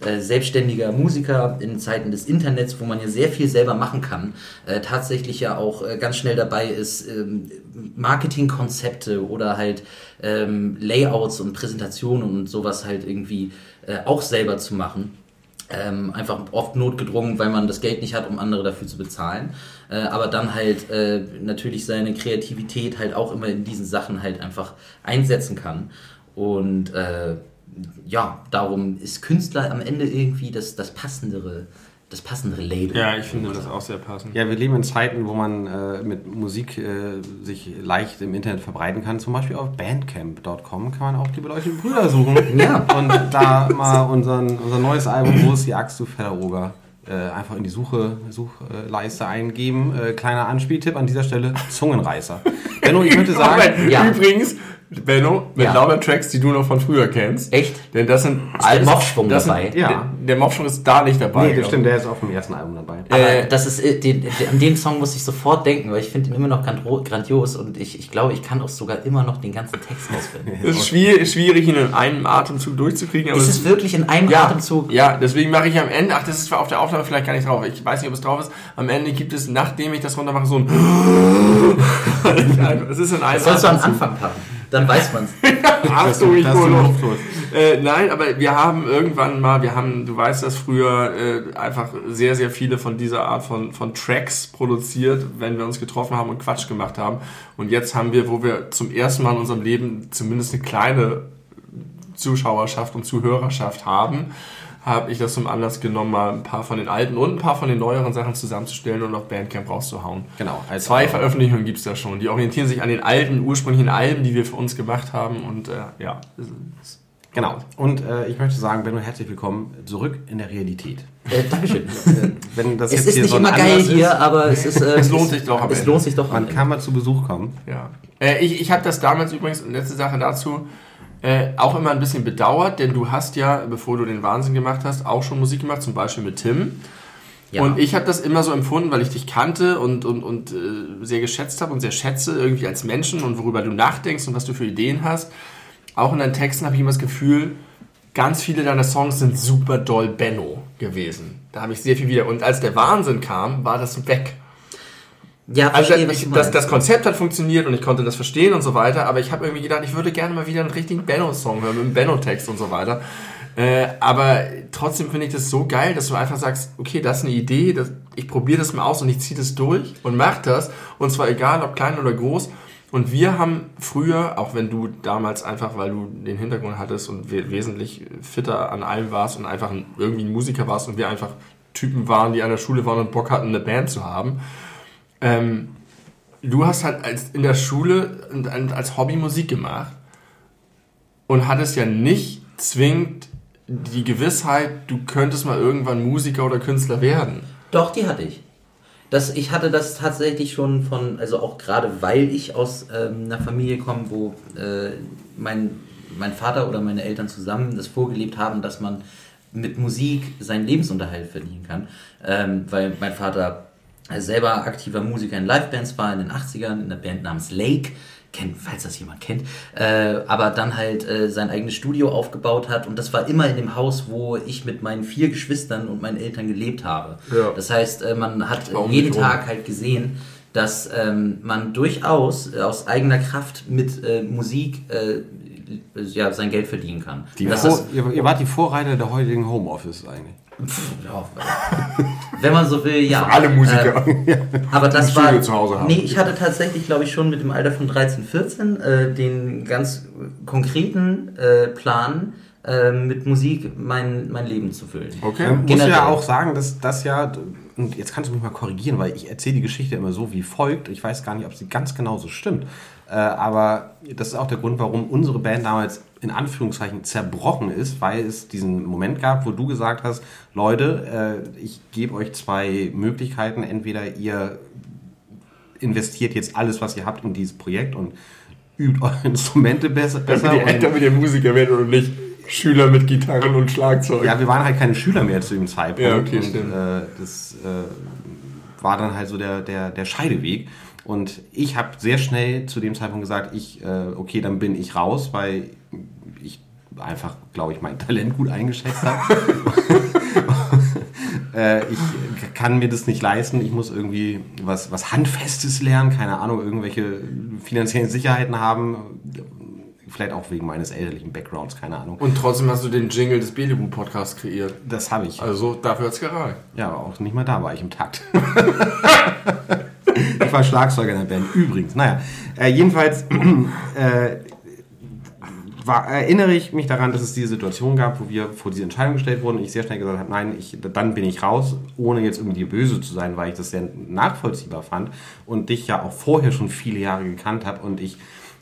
äh, selbstständiger Musiker in Zeiten des Internets, wo man ja sehr viel selber machen kann, äh, tatsächlich ja auch äh, ganz schnell dabei ist, ähm, Marketingkonzepte oder halt ähm, Layouts und Präsentationen und sowas halt irgendwie äh, auch selber zu machen. Ähm, einfach oft notgedrungen, weil man das Geld nicht hat, um andere dafür zu bezahlen. Äh, aber dann halt äh, natürlich seine Kreativität halt auch immer in diesen Sachen halt einfach einsetzen kann. Und äh, ja, darum ist Künstler am Ende irgendwie das, das passendere, das passendere Label. Ja, ich finde das auch sehr passend. Ja, wir leben in Zeiten, wo man äh, mit Musik äh, sich leicht im Internet verbreiten kann. Zum Beispiel auf bandcamp.com kann man auch die beleuchteten Brüder suchen. *laughs* Ja. Und da mal unseren, unser neues Album, Wo ist die Axt, du fetter Oger, Äh, einfach in die Suche, Suchleiste eingeben. Äh, kleiner Anspieltipp an dieser Stelle, Zungenreißer. Benno, ich möchte *laughs* sagen... Moment, Ja. Übrigens, Benno, mit Ja. lauter Tracks, die du noch von früher kennst. Echt? Denn das sind Mopschwung das dabei? Sind, Ja. Der, der Mopschwung ist da nicht dabei. Nee, das stimmt, der ist auf dem ersten Album dabei. Aber Äh, das ist, äh, den, den, an den Song muss ich sofort denken, weil ich finde ihn immer noch grandios und ich, ich glaube, ich kann auch sogar immer noch den ganzen Text auswendig. Es ist schwierig, schwierig, ihn in einem Atemzug durchzukriegen. Aber Ist es wirklich in einem ja, Atemzug? Ja, deswegen mache ich am Ende, ach, das ist auf der Aufnahme vielleicht gar nicht drauf. Ich weiß nicht, ob es drauf ist. Am Ende gibt es, nachdem ich das runtermache, so ein. es ist in einem Das sollst du am Atemzug. Anfang packen. Dann weiß man's. Achtung, ich hole. Luftlos. Äh, nein, aber wir haben irgendwann mal, wir haben, du weißt das früher, äh, einfach sehr, sehr viele von dieser Art von, von Tracks produziert, wenn wir uns getroffen haben und Quatsch gemacht haben. Und jetzt haben wir, wo wir zum ersten Mal in unserem Leben zumindest eine kleine Zuschauerschaft und Zuhörerschaft haben, habe ich das zum Anlass genommen, mal ein paar von den alten und ein paar von den neueren Sachen zusammenzustellen und auf Bandcamp rauszuhauen. Genau. Als Zwei Veröffentlichungen gibt es da schon. Die orientieren sich an den alten, ursprünglichen Alben, die wir für uns gemacht haben. Und äh, ja, ist- Genau. Und äh, ich möchte sagen, Benno, herzlich willkommen zurück in der Realität. Äh, Dankeschön. *laughs* Wenn das es jetzt ist hier nicht so immer geil Anlass hier, ist, aber es ist. Äh, Es lohnt sich doch am Es Ende. lohnt sich doch am man kann mal zu Besuch kommen. Ja. Äh, ich ich habe das damals übrigens, letzte Sache dazu, äh, auch immer ein bisschen bedauert, denn du hast ja, bevor du den Wahnsinn gemacht hast, auch schon Musik gemacht, zum Beispiel mit Tim. Ja. Und ich habe das immer so empfunden, weil ich dich kannte und, und, und äh, sehr geschätzt habe und sehr schätze irgendwie als Menschen und worüber du nachdenkst und was du für Ideen hast. Auch in deinen Texten habe ich immer das Gefühl, ganz viele deiner Songs sind super doll Benno gewesen. Da habe ich sehr viel wieder. Und als der Wahnsinn kam, war das weg. Ja, Also verstehe, was ich, das, das Konzept hat funktioniert und ich konnte das verstehen und so weiter, aber ich habe irgendwie gedacht, ich würde gerne mal wieder einen richtigen Benno-Song hören mit einem Benno-Text und so weiter. Äh, aber trotzdem finde ich das so geil, dass du einfach sagst, okay, das ist eine Idee, das, ich probiere das mal aus und ich ziehe das durch und mach das. Und zwar egal, ob klein oder groß. Und wir haben früher, auch wenn du damals einfach, weil du den Hintergrund hattest und we wesentlich fitter an allem warst und einfach ein, irgendwie ein Musiker warst und wir einfach Typen waren, die an der Schule waren und Bock hatten, eine Band zu haben, ähm, du hast halt als, in der Schule als Hobby Musik gemacht und hattest ja nicht zwingend die Gewissheit, du könntest mal irgendwann Musiker oder Künstler werden. Doch, die hatte ich. Das, ich hatte das tatsächlich schon von, also auch gerade weil ich aus ähm, einer Familie komme, wo äh, mein, mein Vater oder meine Eltern zusammen das vorgelebt haben, dass man mit Musik seinen Lebensunterhalt verdienen kann. Ähm, weil mein Vater selber aktiver Musiker in Livebands war in den 80ern, in einer Band namens Lake, kennt, falls das jemand kennt, äh, aber dann halt äh, sein eigenes Studio aufgebaut hat und das war immer in dem Haus, wo ich mit meinen vier Geschwistern und meinen Eltern gelebt habe. Ja. Das heißt, äh, man hat jeden. Tag halt gesehen, dass ähm, man durchaus äh, aus eigener Kraft mit äh, Musik äh, ja, sein Geld verdienen kann. Die das Vor, ist, ihr, ihr wart die Vorreiter der heutigen Homeoffice eigentlich. ja, *laughs* wenn man so will, ja. Alle Musiker. Äh, *laughs* aber das war. Zu Hause haben. Nee, ich hatte tatsächlich, glaube ich, schon mit dem Alter von 13, 14 äh, den ganz konkreten äh, Plan, äh, mit Musik mein, mein Leben zu füllen. Okay. Man muss Generell. ja auch sagen, dass das ja, und jetzt kannst du mich mal korrigieren, weil ich erzähle die Geschichte immer so wie folgt. Ich weiß gar nicht, ob sie ganz genau so stimmt. Äh, aber das ist auch der Grund, warum unsere Band damals in Anführungszeichen zerbrochen ist, weil es diesen Moment gab, wo du gesagt hast, Leute, äh, ich gebe euch zwei Möglichkeiten. Entweder ihr investiert jetzt alles, was ihr habt in dieses Projekt und übt *laughs* eure Instrumente besser. besser Damit ihr, und, damit ihr Musiker werdet und nicht Schüler mit Gitarren und Schlagzeug. ja, wir waren halt keine Schüler mehr zu dem Zeitpunkt. Ja, okay, und, stimmt. Äh, das äh, war dann halt so der, der, der Scheideweg. Und ich habe sehr schnell zu dem Zeitpunkt gesagt, ich, äh, okay, dann bin ich raus, weil ich einfach, glaube ich, mein Talent gut eingeschätzt habe. *laughs* äh, ich kann mir das nicht leisten. Ich muss irgendwie was, was Handfestes lernen, keine Ahnung, irgendwelche finanziellen Sicherheiten haben. Vielleicht auch wegen meines elterlichen Backgrounds, keine Ahnung. Und trotzdem hast du den Jingle des Belebu Podcasts kreiert. Das habe ich. Also dafür hat's gereicht. Ja, aber auch nicht mal da war ich im Takt. *laughs* ich war Schlagzeuger in der Band. Übrigens, naja. Äh, jedenfalls *clears throat* äh, war, erinnere ich mich daran, dass es diese Situation gab, wo wir vor diese Entscheidung gestellt wurden und ich sehr schnell gesagt habe, nein, ich, dann bin ich raus, ohne jetzt irgendwie böse zu sein, weil ich das sehr nachvollziehbar fand und dich ja auch vorher schon viele Jahre gekannt habe und ich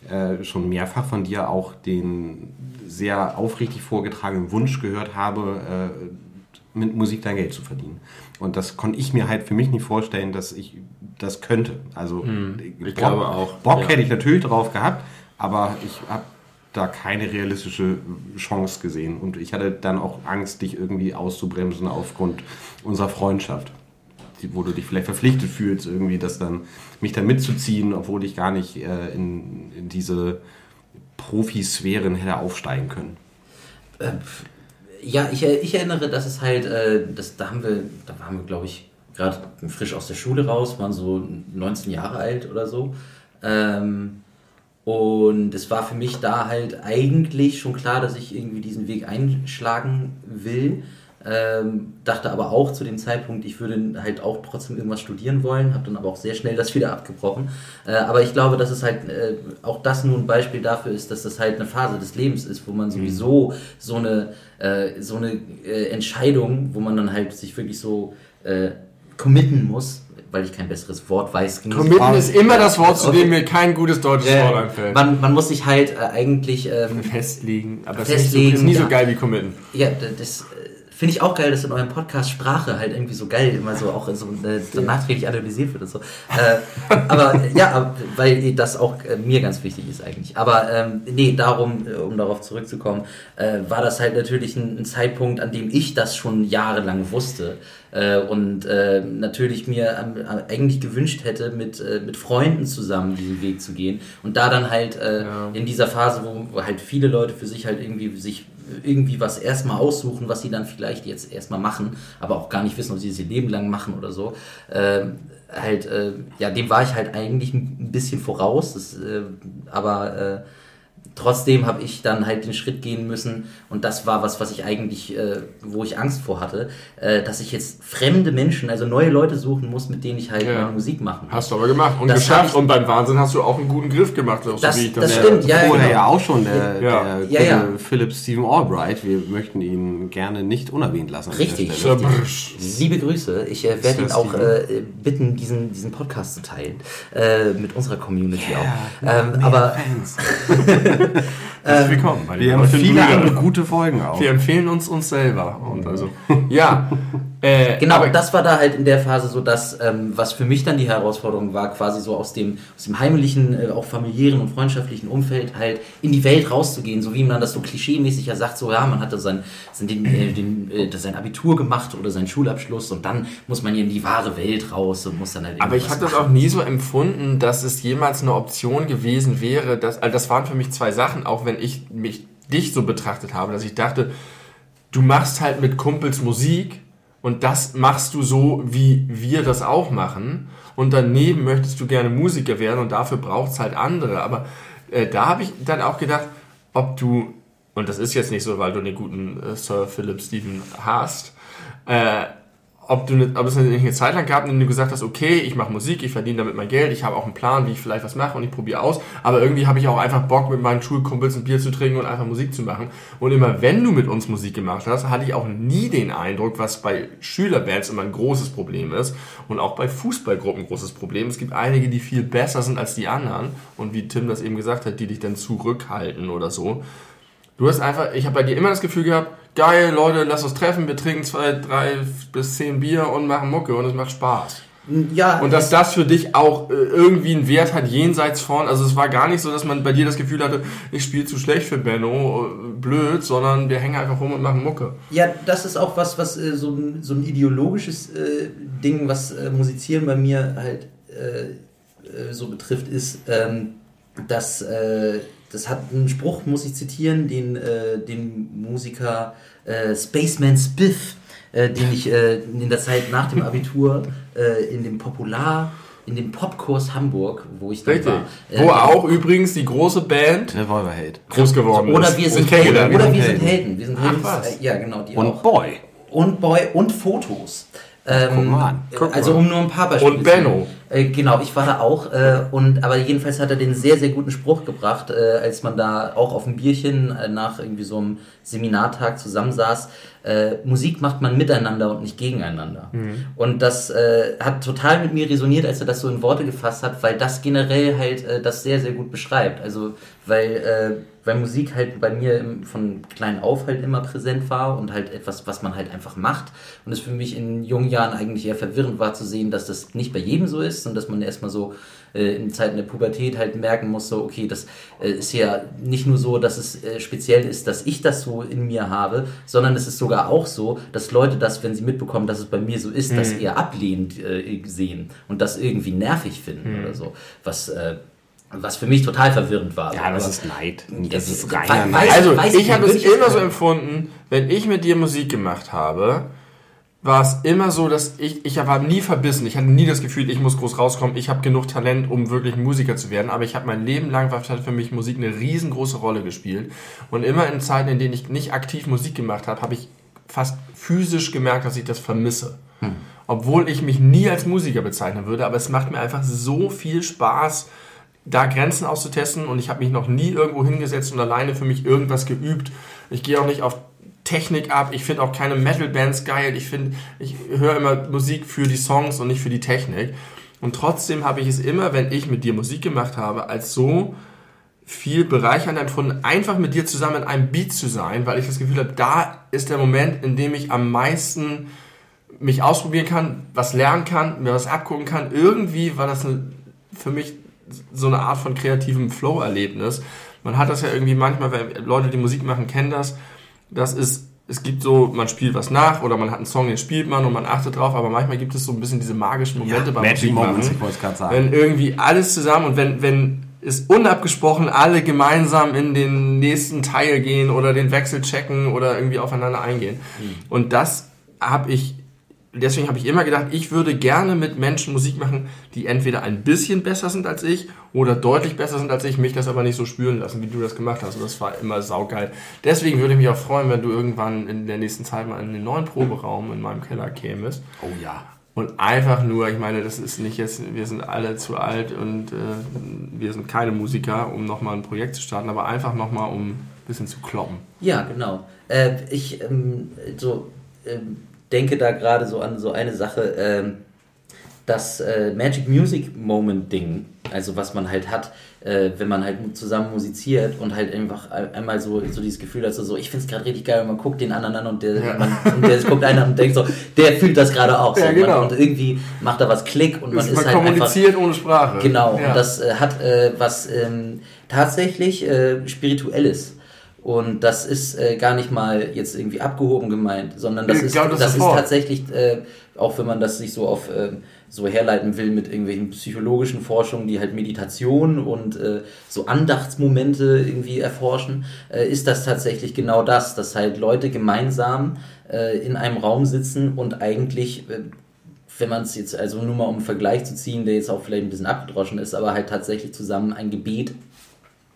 äh, schon mehrfach von dir auch den sehr aufrichtig vorgetragenen Wunsch gehört habe, äh, mit Musik dein Geld zu verdienen. Und das konnte ich mir halt für mich nicht vorstellen, dass ich das könnte. Also ich Bock, glaube auch, Bock ja. hätte ich natürlich drauf gehabt, aber ich habe da keine realistische Chance gesehen. Und ich hatte dann auch Angst, dich irgendwie auszubremsen aufgrund unserer Freundschaft. Wo du dich vielleicht verpflichtet fühlst, irgendwie das dann, mich da mitzuziehen, obwohl ich gar nicht äh, in, in diese Profisphären hätte aufsteigen können. Ja, ich, ich erinnere, dass es halt, äh, das, da haben wir, da waren wir, glaube ich, gerade frisch aus der Schule raus, waren so 19 Jahre alt oder so. Ähm, und es war für mich da halt eigentlich schon klar, dass ich irgendwie diesen Weg einschlagen will. Ähm, dachte aber auch zu dem Zeitpunkt, ich würde halt auch trotzdem irgendwas studieren wollen, habe dann aber auch sehr schnell das wieder abgebrochen. Äh, aber ich glaube, dass es halt äh, auch das nur ein Beispiel dafür ist, dass das halt eine Phase des Lebens ist, wo man sowieso so eine, äh, so eine äh, Entscheidung, wo man dann halt sich wirklich so äh, committen muss, weil ich kein besseres Wort weiß. Committen ist immer das Wort, zu dem mir kein gutes deutsches Äh, Wort einfällt. man, man muss sich halt äh, eigentlich ähm, Festlegen, aber das Festlegen, ist, nicht so, ist nie so geil wie committen. Ja, das äh, finde ich auch geil, dass in eurem Podcast Sprache halt irgendwie so geil immer so auch so, äh, so nachträglich analysiert wird und so. Äh, aber äh, ja, weil das auch äh, mir ganz wichtig ist eigentlich. Aber ähm, nee, darum, äh, um darauf zurückzukommen, äh, war das halt natürlich ein, ein Zeitpunkt, an dem ich das schon jahrelang wusste. Und natürlich mir ähm, äh, eigentlich gewünscht hätte, mit, mit Freunden zusammen diesen Weg zu gehen. Und da dann halt Ja. in dieser Phase, wo halt viele Leute für sich halt irgendwie sich irgendwie was erstmal aussuchen, was sie dann vielleicht jetzt erstmal machen, aber auch gar nicht wissen, ob sie es ihr Leben lang machen oder so. Ähm, halt, äh, ja, dem war ich halt eigentlich ein bisschen voraus, das, äh, aber äh, trotzdem habe ich dann halt den Schritt gehen müssen und das war was, was ich eigentlich, äh, wo ich Angst vor hatte, äh, dass ich jetzt fremde Menschen, also neue Leute suchen muss, mit denen ich halt Ja. meine Musik machen muss. Hast du aber gemacht und Das geschafft. ich- Und beim Wahnsinn hast du auch einen guten Griff gemacht, auch Das- so wie ich das das stimmt, ja, ja, Vorher genau. ja auch schon der, Ja. der Ja, ja. gute Philip Stephen Albright. Wir möchten ihn gerne nicht unerwähnt lassen. Richtig. Liebe Grüße. Ich äh, werde ihn auch äh, bitten, diesen, diesen Podcast zu teilen. Äh, mit unserer Community auch. Ähm, aber Fans. *laughs* *laughs* Herzlich willkommen bei den Wir haben viele andere gute Folgen auch. Wir empfehlen uns uns selber. Und also, ja. *laughs* Äh, genau, das war da halt in der Phase so, dass, ähm, was für mich dann die Herausforderung war, quasi so aus dem, aus dem heimlichen, äh, auch familiären und freundschaftlichen Umfeld halt in die Welt rauszugehen, so wie man das so klischeemäßig ja sagt, so ja, man hatte sein, sein, den, äh, den, äh, sein Abitur gemacht oder seinen Schulabschluss und dann muss man hier in die wahre Welt raus und muss dann halt Aber ich habe das auch nie so empfunden, dass es jemals eine Option gewesen wäre. Dass, also das waren für mich zwei Sachen, auch wenn ich mich dich so betrachtet habe, dass ich dachte, du machst halt mit Kumpels Musik und das machst du so, wie wir das auch machen. Und daneben möchtest du gerne Musiker werden und dafür braucht es halt andere. Aber äh, da habe ich dann auch gedacht, ob du, und das ist jetzt nicht so, weil du den guten äh, Sir Philip Stephen hast, äh, ob, du ne, ob es eine Zeit lang gab, in der du gesagt hast, okay, ich mache Musik, ich verdiene damit mein Geld, ich habe auch einen Plan, wie ich vielleicht was mache und ich probiere aus, aber irgendwie habe ich auch einfach Bock, mit meinen Schulkumpels ein Bier zu trinken und einfach Musik zu machen. Und immer wenn du mit uns Musik gemacht hast, hatte ich auch nie den Eindruck, was bei Schülerbands immer ein großes Problem ist und auch bei Fußballgruppen ein großes Problem. Es gibt einige, die viel besser sind als die anderen und wie Tim das eben gesagt hat, die dich dann zurückhalten oder so. Du hast einfach, ich habe bei dir immer das Gefühl gehabt, geil, Leute, lass uns treffen, wir trinken zwei, drei bis zehn Bier und machen Mucke und es macht Spaß. Ja, Und dass das für dich auch äh, irgendwie einen Wert hat, jenseits von, also es war gar nicht so, dass man bei dir das Gefühl hatte, ich spiele zu schlecht für Benno, äh, blöd, sondern wir hängen einfach rum und machen Mucke. Ja, das ist auch was, was äh, so, ein, so ein ideologisches äh, Ding, was äh, Musizieren bei mir halt äh, so betrifft, ist, ähm, dass das hat einen Spruch, muss ich zitieren, den, äh, den Musiker äh, Spaceman Spiff, äh, den ich äh, in der Zeit nach dem Abitur äh, in dem Popular, in dem Popkurs Hamburg, wo ich dann Richtig. war. Wo äh, auch übrigens die große Band Revolverheld. groß geworden oder ist. wir Und sind kennengelernt. Helden. Oder wir Helden. sind Helden. Wir sind Ach, Helden. was. Äh, Ja, genau. Die Und auch. Boy. und Boy und Fotos. Ähm, Guck mal an. Guck also mal. um nur ein paar Beispiele Und zu Benno. nennen. Äh, genau, ich war da auch. Äh, und aber jedenfalls hat er den sehr, sehr guten Spruch gebracht, äh, als man da auch auf dem Bierchen äh, nach irgendwie so einem Seminartag zusammensaß. Äh, Musik macht man miteinander und nicht gegeneinander. Mhm. Und das äh, hat total mit mir resoniert, als er das so in Worte gefasst hat, weil das generell halt äh, das sehr, sehr gut beschreibt. Also, weil, äh, weil Musik halt bei mir im, von klein auf halt immer präsent war und halt etwas, was man halt einfach macht. Und es für mich in jungen Jahren eigentlich eher verwirrend war zu sehen, dass das nicht bei jedem so ist und dass man erstmal so äh, in Zeiten der Pubertät halt merken muss, so, okay, das äh, ist ja nicht nur so, dass es äh, speziell ist, dass ich das so in mir habe, sondern es ist sogar auch so, dass Leute das, wenn sie mitbekommen, dass es bei mir so ist, das eher ablehnend äh, sehen und das irgendwie nervig finden oder so. Was, äh, was für mich total verwirrend war. Ja, das ist Neid. Das ist reiner Neid. Also, ich habe es immer so nicht. empfunden, wenn ich mit dir Musik gemacht habe, war es immer so, dass ich, ich war nie verbissen. Ich hatte nie das Gefühl, ich muss groß rauskommen. Ich habe genug Talent, um wirklich Musiker zu werden. Aber ich habe mein Leben lang, hat für mich Musik eine riesengroße Rolle gespielt. Und immer in Zeiten, in denen ich nicht aktiv Musik gemacht habe, habe ich fast physisch gemerkt, dass ich das vermisse. Obwohl ich mich nie als Musiker bezeichnen würde. Aber es macht mir einfach so viel Spaß, da Grenzen auszutesten und ich habe mich noch nie irgendwo hingesetzt und alleine für mich irgendwas geübt. Ich gehe auch nicht auf Technik ab. Ich finde auch keine Metal-Bands geil. Ich finde, ich höre immer Musik für die Songs und nicht für die Technik. Und trotzdem habe ich es immer, wenn ich mit dir Musik gemacht habe, als so viel bereichernd empfunden, einfach mit dir zusammen in einem Beat zu sein, weil ich das Gefühl habe, da ist der Moment, in dem ich am meisten mich ausprobieren kann, was lernen kann, mir was abgucken kann. Irgendwie war das für mich so eine Art von kreativem Flow-Erlebnis. Man hat das ja irgendwie manchmal, wenn Leute, die Musik machen, kennen das. Das ist, es gibt so, man spielt was nach oder man hat einen Song, den spielt man und man achtet drauf, aber manchmal gibt es so ein bisschen diese magischen Momente beim Magic. Moments, ich wollte gerade sagen. Wenn irgendwie alles zusammen und wenn, wenn es unabgesprochen alle gemeinsam in den nächsten Teil gehen oder den Wechsel checken oder irgendwie aufeinander eingehen. Und das habe ich, deswegen habe ich immer gedacht, ich würde gerne mit Menschen Musik machen, die entweder ein bisschen besser sind als ich oder deutlich besser sind als ich, mich das aber nicht so spüren lassen, wie du das gemacht hast. Und das war immer saugeil. Deswegen würde ich mich auch freuen, wenn du irgendwann in der nächsten Zeit mal in den neuen Proberaum in meinem Keller kämest. Oh ja. Und einfach nur, ich meine, das ist nicht jetzt, wir sind alle zu alt und äh, wir sind keine Musiker, um nochmal ein Projekt zu starten, aber einfach nochmal, um ein bisschen zu kloppen. Ja, genau. Äh, ich ähm, so, ähm, denke da gerade so an so eine Sache, ähm, das äh, Magic Music Moment Ding, also was man halt hat, äh, wenn man halt zusammen musiziert und halt einfach ein- einmal so, so dieses Gefühl hat, so, ich finde es gerade richtig geil und man guckt den anderen an und der, Ja. man, und der guckt einer an und denkt so, der fühlt das gerade auch so. Ja, genau. man, und irgendwie macht da was Klick und man ist, man halt einfach kommuniziert ohne Sprache. Genau, Ja. und das äh, hat äh, was ähm, tatsächlich äh, Spirituelles. Und das ist äh, gar nicht mal jetzt irgendwie abgehoben gemeint, sondern das Ich ist, das das ist tatsächlich, äh, auch wenn man das sich so auf ähm, so herleiten will mit irgendwelchen psychologischen Forschungen, die halt Meditation und äh, so Andachtsmomente irgendwie erforschen, äh, ist das tatsächlich genau das, dass halt Leute gemeinsam äh, in einem Raum sitzen und eigentlich äh, wenn man es jetzt, also nur mal um einen Vergleich zu ziehen, der jetzt auch vielleicht ein bisschen abgedroschen ist, aber halt tatsächlich zusammen ein Gebet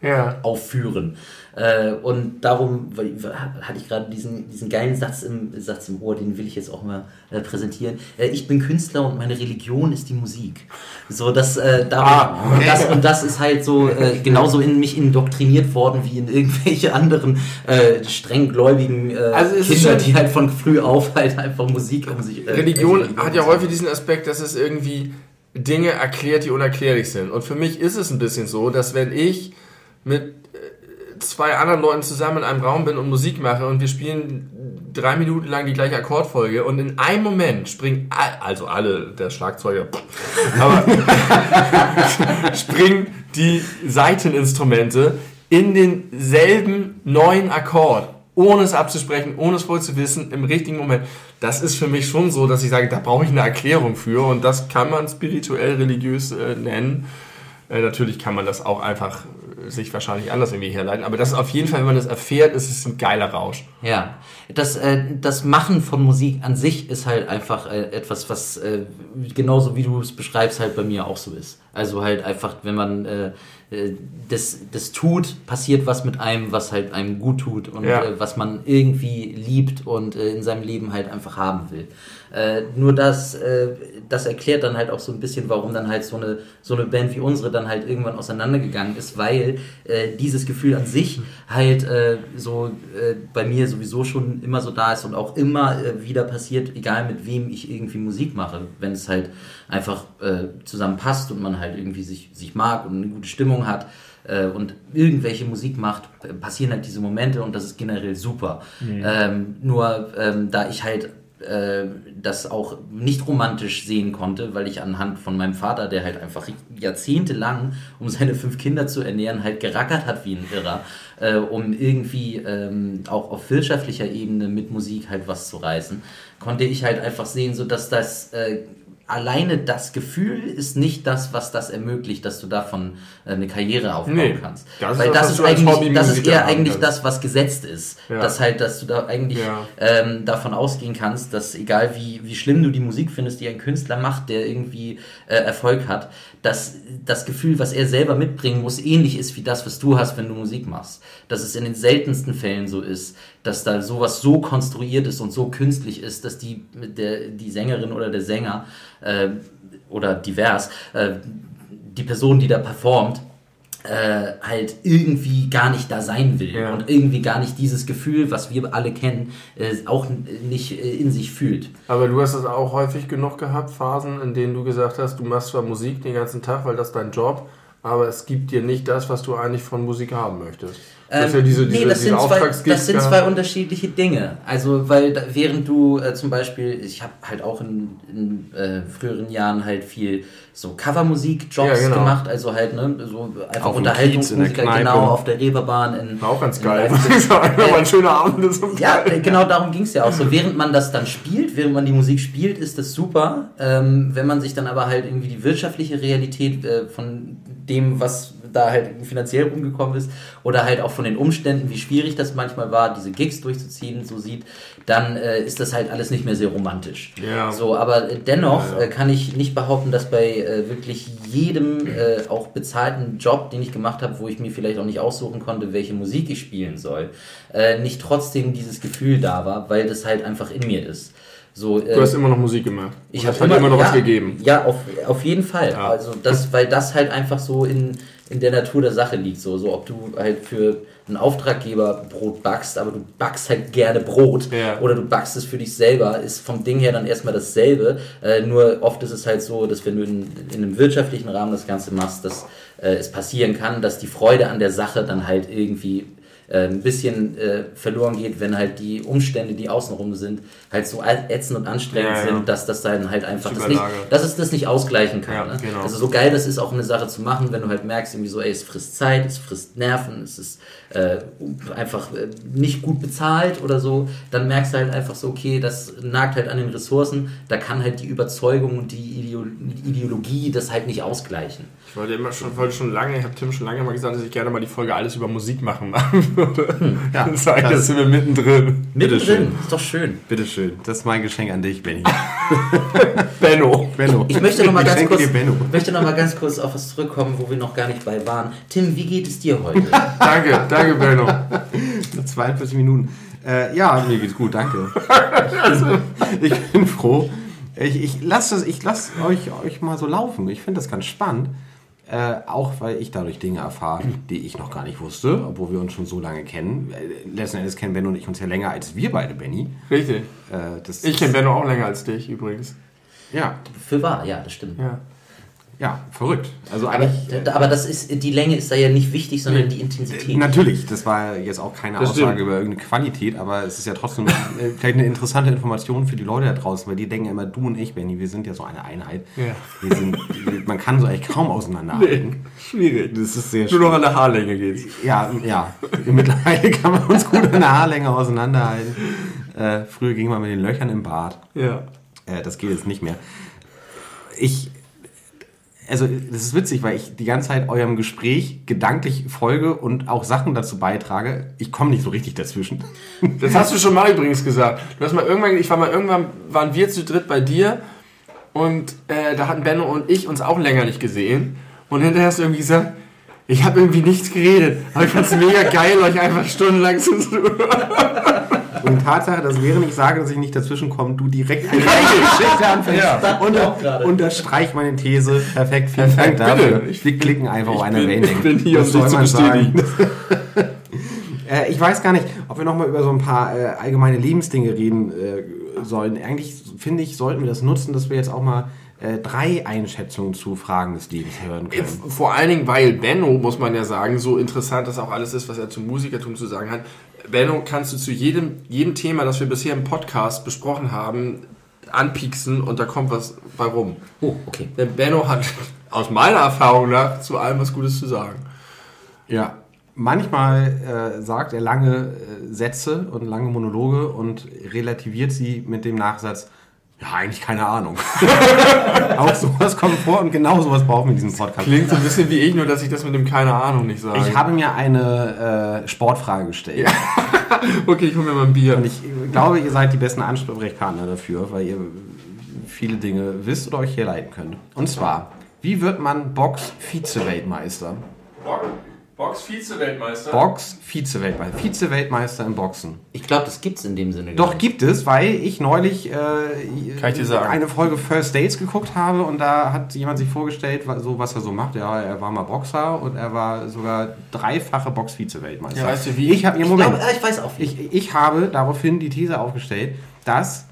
ja. aufführen. Äh, und darum weil- hatte ich gerade diesen, diesen geilen Satz im, Satz im Ohr, den will ich jetzt auch mal äh, präsentieren. Äh, ich bin Künstler und meine Religion ist die Musik. So, das, äh, darum, Ah, okay. und, das, und das ist halt so äh, genauso in mich indoktriniert worden wie in irgendwelche anderen äh, strenggläubigen Also Kinder, die halt von früh auf halt einfach Musik um sich. Religion also hat ja häufig diesen Aspekt, dass es irgendwie Dinge erklärt, die unerklärlich sind. Und für mich ist es ein bisschen so, dass wenn ich mit äh, zwei anderen Leuten zusammen in einem Raum bin und Musik mache und wir spielen drei Minuten lang die gleiche Akkordfolge und in einem Moment springen, also alle, der Schlagzeuger, *laughs* aber *laughs* springen die Saiteninstrumente in denselben neuen Akkord, ohne es abzusprechen, ohne es voll zu wissen, im richtigen Moment. Das ist für mich schon so, dass ich sage, da brauche ich eine Erklärung für und das kann man spirituell religiös äh, nennen. Äh, natürlich kann man das auch einfach sich wahrscheinlich anders irgendwie herleiten, aber das ist auf jeden Fall, wenn man das erfährt, ist es ein geiler Rausch. Ja, das, äh, das Machen von Musik an sich ist halt einfach äh, etwas, was äh, genauso wie du es beschreibst, halt bei mir auch so ist. Also halt einfach, wenn man äh, äh, das, das tut, passiert was mit einem, was halt einem gut tut und Ja. äh, was man irgendwie liebt und äh, in seinem Leben halt einfach haben will. Äh, nur das, äh, das erklärt dann halt auch so ein bisschen, warum dann halt so eine, so eine Band wie unsere dann halt irgendwann auseinandergegangen ist, weil äh, dieses Gefühl an sich halt äh, so äh, bei mir sowieso schon immer so da ist und auch immer äh, wieder passiert, egal mit wem ich irgendwie Musik mache, wenn es halt einfach äh, zusammenpasst und man halt irgendwie sich, sich mag und eine gute Stimmung hat äh, und irgendwelche Musik macht, passieren halt diese Momente und das ist generell super. Ähm, nur ähm, da ich halt äh, das auch nicht romantisch sehen konnte, weil ich anhand von meinem Vater, der halt einfach jahrzehntelang, um seine fünf Kinder zu ernähren, halt gerackert hat wie ein Irrer, äh, um irgendwie ähm, auch auf wirtschaftlicher Ebene mit Musik halt was zu reißen, konnte ich halt einfach sehen, so dass das äh, alleine das Gefühl ist nicht das, was das ermöglicht, dass du davon äh, eine Karriere aufbauen Nee, kannst. das ist Weil das, das was ist eigentlich, das ist eher eigentlich kannst. das, was gesetzt ist. Ja. Dass halt, dass du da eigentlich Ja. ähm, davon ausgehen kannst, dass egal wie, wie schlimm du die Musik findest, die ein Künstler macht, der irgendwie äh, Erfolg hat, dass das Gefühl, was er selber mitbringen muss, ähnlich ist wie das, was du hast, wenn du Musik machst. Dass es in den seltensten Fällen so ist, dass da sowas so konstruiert ist und so künstlich ist, dass die, der, die Sängerin oder der Sänger äh, oder divers, äh, die Person, die da performt, äh, halt irgendwie gar nicht da sein will Ja. und irgendwie gar nicht dieses Gefühl, was wir alle kennen, äh, auch nicht äh, in sich fühlt. Aber du hast es auch häufig genug gehabt, Phasen, in denen du gesagt hast, du machst zwar Musik den ganzen Tag, weil das dein Job, aber es gibt dir nicht das, was du eigentlich von Musik haben möchtest. Du hast ja diese, diese, Ähm, nee, das diese sind, zwei, das sind zwei unterschiedliche Dinge. Also, weil da, während du äh, zum Beispiel, ich habe halt auch in, in äh, früheren Jahren halt viel so Covermusik-Jobs Ja, genau. gemacht, also halt, ne, so einfach Auf Unterhaltungsmusiker, genau, auf der Reeperbahn. In, War auch ganz geil. *laughs* Das mal ein schöner Abend. ist Ja, geil. genau darum ging es ja auch so. Während man das dann spielt, während man die Musik spielt, ist das super. Ähm, wenn man sich dann aber halt irgendwie die wirtschaftliche Realität äh, von dem, was da halt finanziell rumgekommen ist, oder halt auch von den Umständen, wie schwierig das manchmal war, diese Gigs durchzuziehen, so sieht, dann äh, ist das halt alles nicht mehr sehr romantisch. Ja. So, aber äh, dennoch Ja, ja. Äh, kann ich nicht behaupten, dass bei äh, wirklich jedem äh, auch bezahlten Job, den ich gemacht habe, wo ich mir vielleicht auch nicht aussuchen konnte, welche Musik ich spielen soll, äh, nicht trotzdem dieses Gefühl da war, weil das halt einfach in mir ist. So, Du hast immer noch Musik gemacht. ich habe es hat immer noch ja, was gegeben. Ja, auf, auf jeden Fall. Ja. Also das, weil das halt einfach so in, in der Natur der Sache liegt. So, so ob du halt für einen Auftraggeber Brot backst, aber du backst halt gerne Brot Ja. oder du backst es für dich selber, ist vom Ding her dann erstmal dasselbe. Äh, nur oft ist es halt so, dass wenn du in, in einem wirtschaftlichen Rahmen das Ganze machst, dass äh, es passieren kann, dass die Freude an der Sache dann halt irgendwie ein bisschen äh, verloren geht, wenn halt die Umstände, die außenrum sind, halt so ätzend und anstrengend Ja, ja. sind, dass das dann halt einfach Das nicht, dass es das nicht ausgleichen kann. Ja, ne? genau. Also so geil das ist auch eine Sache zu machen, wenn du halt merkst, irgendwie so, ey, es frisst Zeit, es frisst Nerven, es ist äh, einfach äh, nicht gut bezahlt oder so, dann merkst du halt einfach so, okay, das nagt halt an den Ressourcen, da kann halt die Überzeugung und die Ideo Ideologie das halt nicht ausgleichen. Ich wollte immer schon, wollte schon lange, ich habe Tim schon lange mal gesagt, dass ich gerne mal die Folge alles über Musik machen *laughs* machen würde. *laughs* Ja, Dann ich, das- sind wir mittendrin. Mittendrin, ist doch schön. Bitteschön. Das ist mein Geschenk an dich, Benny. *laughs* Benno. Benno. Ich möchte noch mal ganz kurz, möchte noch mal ganz kurz auf was zurückkommen, wo wir noch gar nicht bei waren. Tim, wie geht es dir heute? *laughs* Danke, danke Benno. Nach 42 Minuten. Äh, ja, mir geht's gut, danke. ich bin froh. Ich, ich lasse ich lass euch, euch mal so laufen. Ich finde das ganz spannend. Äh, auch weil ich dadurch Dinge erfahre, die ich noch gar nicht wusste, obwohl wir uns schon so lange kennen. Äh, letzten Endes kennen Benno und ich uns ja länger als wir beide, Benny. Richtig. Äh, das Ich kenne Benno auch länger als dich übrigens. Ja, Für wahr, ja, das stimmt. Ja. Ja, verrückt. Also Aber, eigentlich. aber das ist, die Länge ist da ja nicht wichtig, sondern die Intensität. Natürlich, das war jetzt auch keine Das Aussage stimmt. über irgendeine Qualität, aber es ist ja trotzdem äh, vielleicht eine interessante Information für die Leute da draußen, weil die denken immer, du und ich, Benny, wir sind ja so eine Einheit. Ja. Wir sind, man kann so eigentlich kaum auseinanderhalten. Schwierig. Das ist sehr Nur noch an der Haarlänge geht's. Ja, ja. Mittlerweile kann man uns gut an der Haarlänge auseinanderhalten. Äh, früher ging man mit den Löchern im Bart. Ja. Äh, das geht jetzt nicht mehr. Ich, also das ist witzig, weil ich die ganze Zeit eurem Gespräch gedanklich folge und auch Sachen dazu beitrage. Ich komme nicht so richtig dazwischen. Das hast du schon mal übrigens gesagt. Du hast mal irgendwann, ich war mal irgendwann, waren wir zu dritt bei dir Und äh, da hatten Benno und ich uns auch länger nicht gesehen. Und hinterher hast du irgendwie gesagt, ich habe irgendwie nichts geredet, aber ich fand es mega geil, euch einfach stundenlang zuzuhören. Und Tatsache, dass während ich sage, dass ich nicht dazwischen komme, du direkt eine *laughs* Geschichte anfängst. Ja. Unter, unterstreich meine These. Perfekt, vielen Perfekt, Dank dafür. Wir klicken einfach auf eine Wellenlänge. ich bin hier, um soll dich zu man sagen? bestätigen. *laughs* Äh, ich weiß gar nicht, ob wir nochmal über so ein paar äh, allgemeine Lebensdinge reden äh, sollen. Eigentlich finde ich, sollten wir das nutzen, dass wir jetzt auch mal äh, drei Einschätzungen zu Fragen des Lebens hören können. Vor allen Dingen, weil Benno, muss man ja sagen, so interessant das auch alles ist, was er zum Musikertum zu sagen hat. Benno kannst du zu jedem, jedem Thema, das wir bisher im Podcast besprochen haben, anpieksen und da kommt was bei rum. Oh, okay. Der Benno hat *laughs* aus meiner Erfahrung nach zu allem was Gutes zu sagen. Ja. Manchmal äh, sagt er lange äh, Sätze und lange Monologe und relativiert sie mit dem Nachsatz, ja, eigentlich keine Ahnung. *laughs* Auch sowas kommt vor und genau sowas brauchen wir in diesem Podcast. Klingt so ein bisschen wie ich, nur dass ich das mit dem keine Ahnung nicht sage. Ich habe mir eine äh, Sportfrage gestellt. *laughs* okay, ich hole mir mal ein Bier. Und ich glaube, ihr seid die besten Ansprechpartner dafür, weil ihr viele Dinge wisst oder euch herleiten könnt. Und zwar, wie wird man Box-Vize-Weltmeister? Box-Vize-Weltmeister. Box-Vize-Weltmeister. Vize-Weltmeister im Boxen. Ich glaube, das gibt's in dem Sinne gar Doch nicht. gibt es, weil ich neulich äh, Kann ich dir sagen. eine Folge First Dates geguckt habe und da hat jemand sich vorgestellt, so was er so macht. Ja, er war mal Boxer und er war sogar dreifache Box-Vize-Weltmeister. Ja, weißt du wie? Ich habe ihr Ich, Moment. glaube, ah, ich weiß auch wie. Ich, ich habe daraufhin die These aufgestellt, dass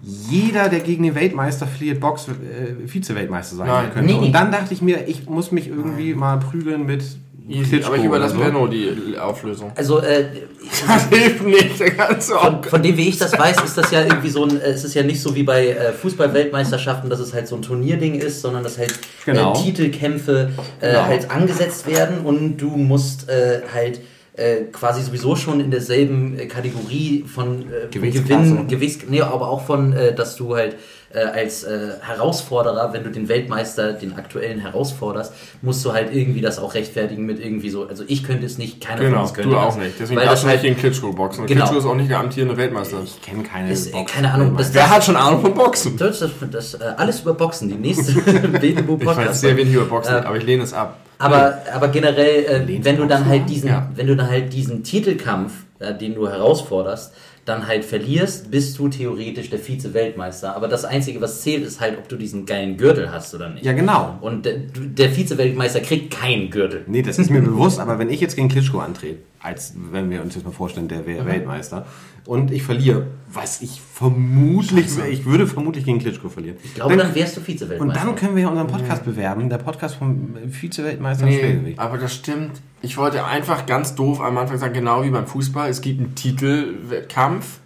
jeder, der gegen den Weltmeister verliert, Box äh, Vize-Weltmeister sein Nein. könnte. Nee, nee. Und dann dachte ich mir, ich muss mich irgendwie mal prügeln mit Easy, Klitschko aber ich überlasse so. Benno die Auflösung. Also, äh, *laughs* Das hilft nicht, der ganze von, von dem, wie ich das weiß, ist das ja irgendwie so ein, äh, es ist ja nicht so wie bei äh, Fußball-Weltmeisterschaften, dass es halt so ein Turnierding ist, sondern dass halt Genau. äh, Titelkämpfe äh, Genau. halt angesetzt werden und du musst äh, halt äh, quasi sowieso schon in derselben äh, Kategorie von äh, Gewichtsklasse. Gewinn, Gewichts, nee, aber auch von, äh, dass du halt äh, als äh, Herausforderer, wenn du den Weltmeister, den aktuellen herausforderst, musst du halt irgendwie das auch rechtfertigen mit irgendwie so, also ich könnte es nicht, keiner von Genau, uns könnte du das. auch nicht. Deswegen weil darfst das du nicht halt gegen Klitschko boxen. Und Genau. Klitschko ist auch nicht der amtierende Weltmeister. Ich kenne keine ist, äh, Box- keine Ahnung, das, Wer das, hat schon Ahnung vom Boxen? das, das, das äh, alles über Boxen, die nächste *laughs* Bedenbu Ich weiß sehr wenig über Boxen, Äh, aber ich lehne es ab. Aber, aber generell, äh, wenn du dann Boxen halt diesen, Ja. wenn du dann halt diesen Titelkampf, äh, den du herausforderst, dann halt verlierst, bist du theoretisch der Vize-Weltmeister. Aber das Einzige, was zählt, ist halt, ob du diesen geilen Gürtel hast oder nicht. Ja, genau. Und der, der Vize-Weltmeister kriegt keinen Gürtel. Nee, das ist mir *laughs* bewusst, aber wenn ich jetzt gegen Klitschko antrete, als wenn wir uns jetzt mal vorstellen, der wäre Weltmeister, und ich verliere, was ich vermutlich, ich würde vermutlich gegen Klitschko verlieren. Ich glaube, dann wärst du Vize-Weltmeister. und dann können wir ja unseren Podcast bewerben, der Podcast vom Vize-Weltmeister Nee, Schwergewicht. aber das stimmt. Ich wollte einfach ganz doof am Anfang sagen, genau wie beim Fußball, es gibt einen Titelkampf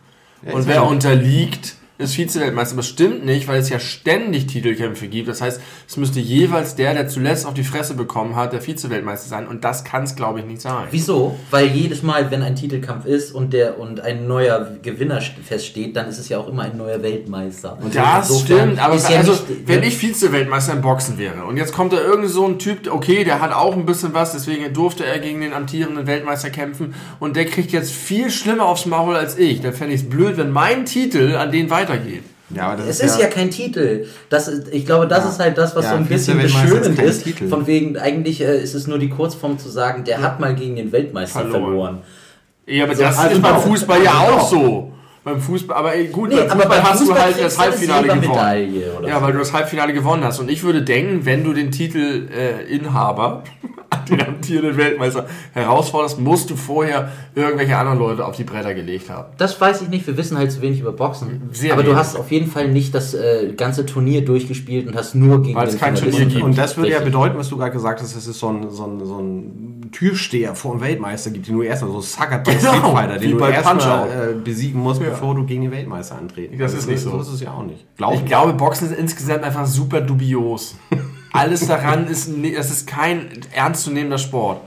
Ja, und wer unterliegt, ist Vize-Weltmeister. Das stimmt nicht, weil es ja ständig Titelkämpfe gibt. Das heißt, es müsste jeweils der, der zuletzt auf die Fresse bekommen hat, der Vize-Weltmeister sein. Und das kann es, glaube ich, nicht sein. Wieso? Weil jedes Mal, wenn ein Titelkampf ist und der und ein neuer Gewinner st- feststeht, dann ist es ja auch immer ein neuer Weltmeister. Und das Insofern stimmt, aber ja also, nicht- wenn ich Vize-Weltmeister im Boxen wäre und jetzt kommt da irgend so ein Typ, okay, der hat auch ein bisschen was, deswegen durfte er gegen den amtierenden Weltmeister kämpfen und der kriegt jetzt viel schlimmer aufs Maul als ich, dann fände ich es blöd, wenn mein Titel an den weitergeht. Ja, aber das Es ist ja kein Titel. Das ist, ich glaube, das Ja. ist halt das, was Ja, so ein bisschen beschönend ist. Titel. Von wegen, eigentlich äh, ist es nur die Kurzform zu sagen, der hat mal gegen den Weltmeister Verloren. verloren. Ja, aber das also ist beim doch. Fußball ja Also auch doch. so. Beim Fußball, aber ey, gut, Nee, beim aber Fußball beim hast Fußball du halt das du Halbfinale gewonnen. Ja, weil du das Halbfinale gewonnen hast. Und ich würde denken, wenn du den Titel äh, Inhaber, *laughs* den amtierenden Weltmeister, herausforderst, musst du vorher irgendwelche anderen Leute auf die Bretter gelegt haben. Das weiß ich nicht, wir wissen halt zu wenig über Boxen. Sehr aber du wenig. hast auf jeden Fall nicht das äh, ganze Turnier durchgespielt und hast nur gegen Weil es kein Turnier gibt. Und das würde ja bedeuten, was du gerade gesagt hast, dass es so ein, so ein, so ein Türsteher vor dem Weltmeister gibt, den du erstmal so suckert bei Genau, Street Fighter, den du bei erstmal äh, besiegen musst, Ja. bevor du gegen den Weltmeister antreten Das ist nicht so. So ist es ja auch nicht. Glaub Ich glaube, Boxen ist insgesamt einfach super dubios. *laughs* Alles daran ist, es ist kein ernstzunehmender Sport.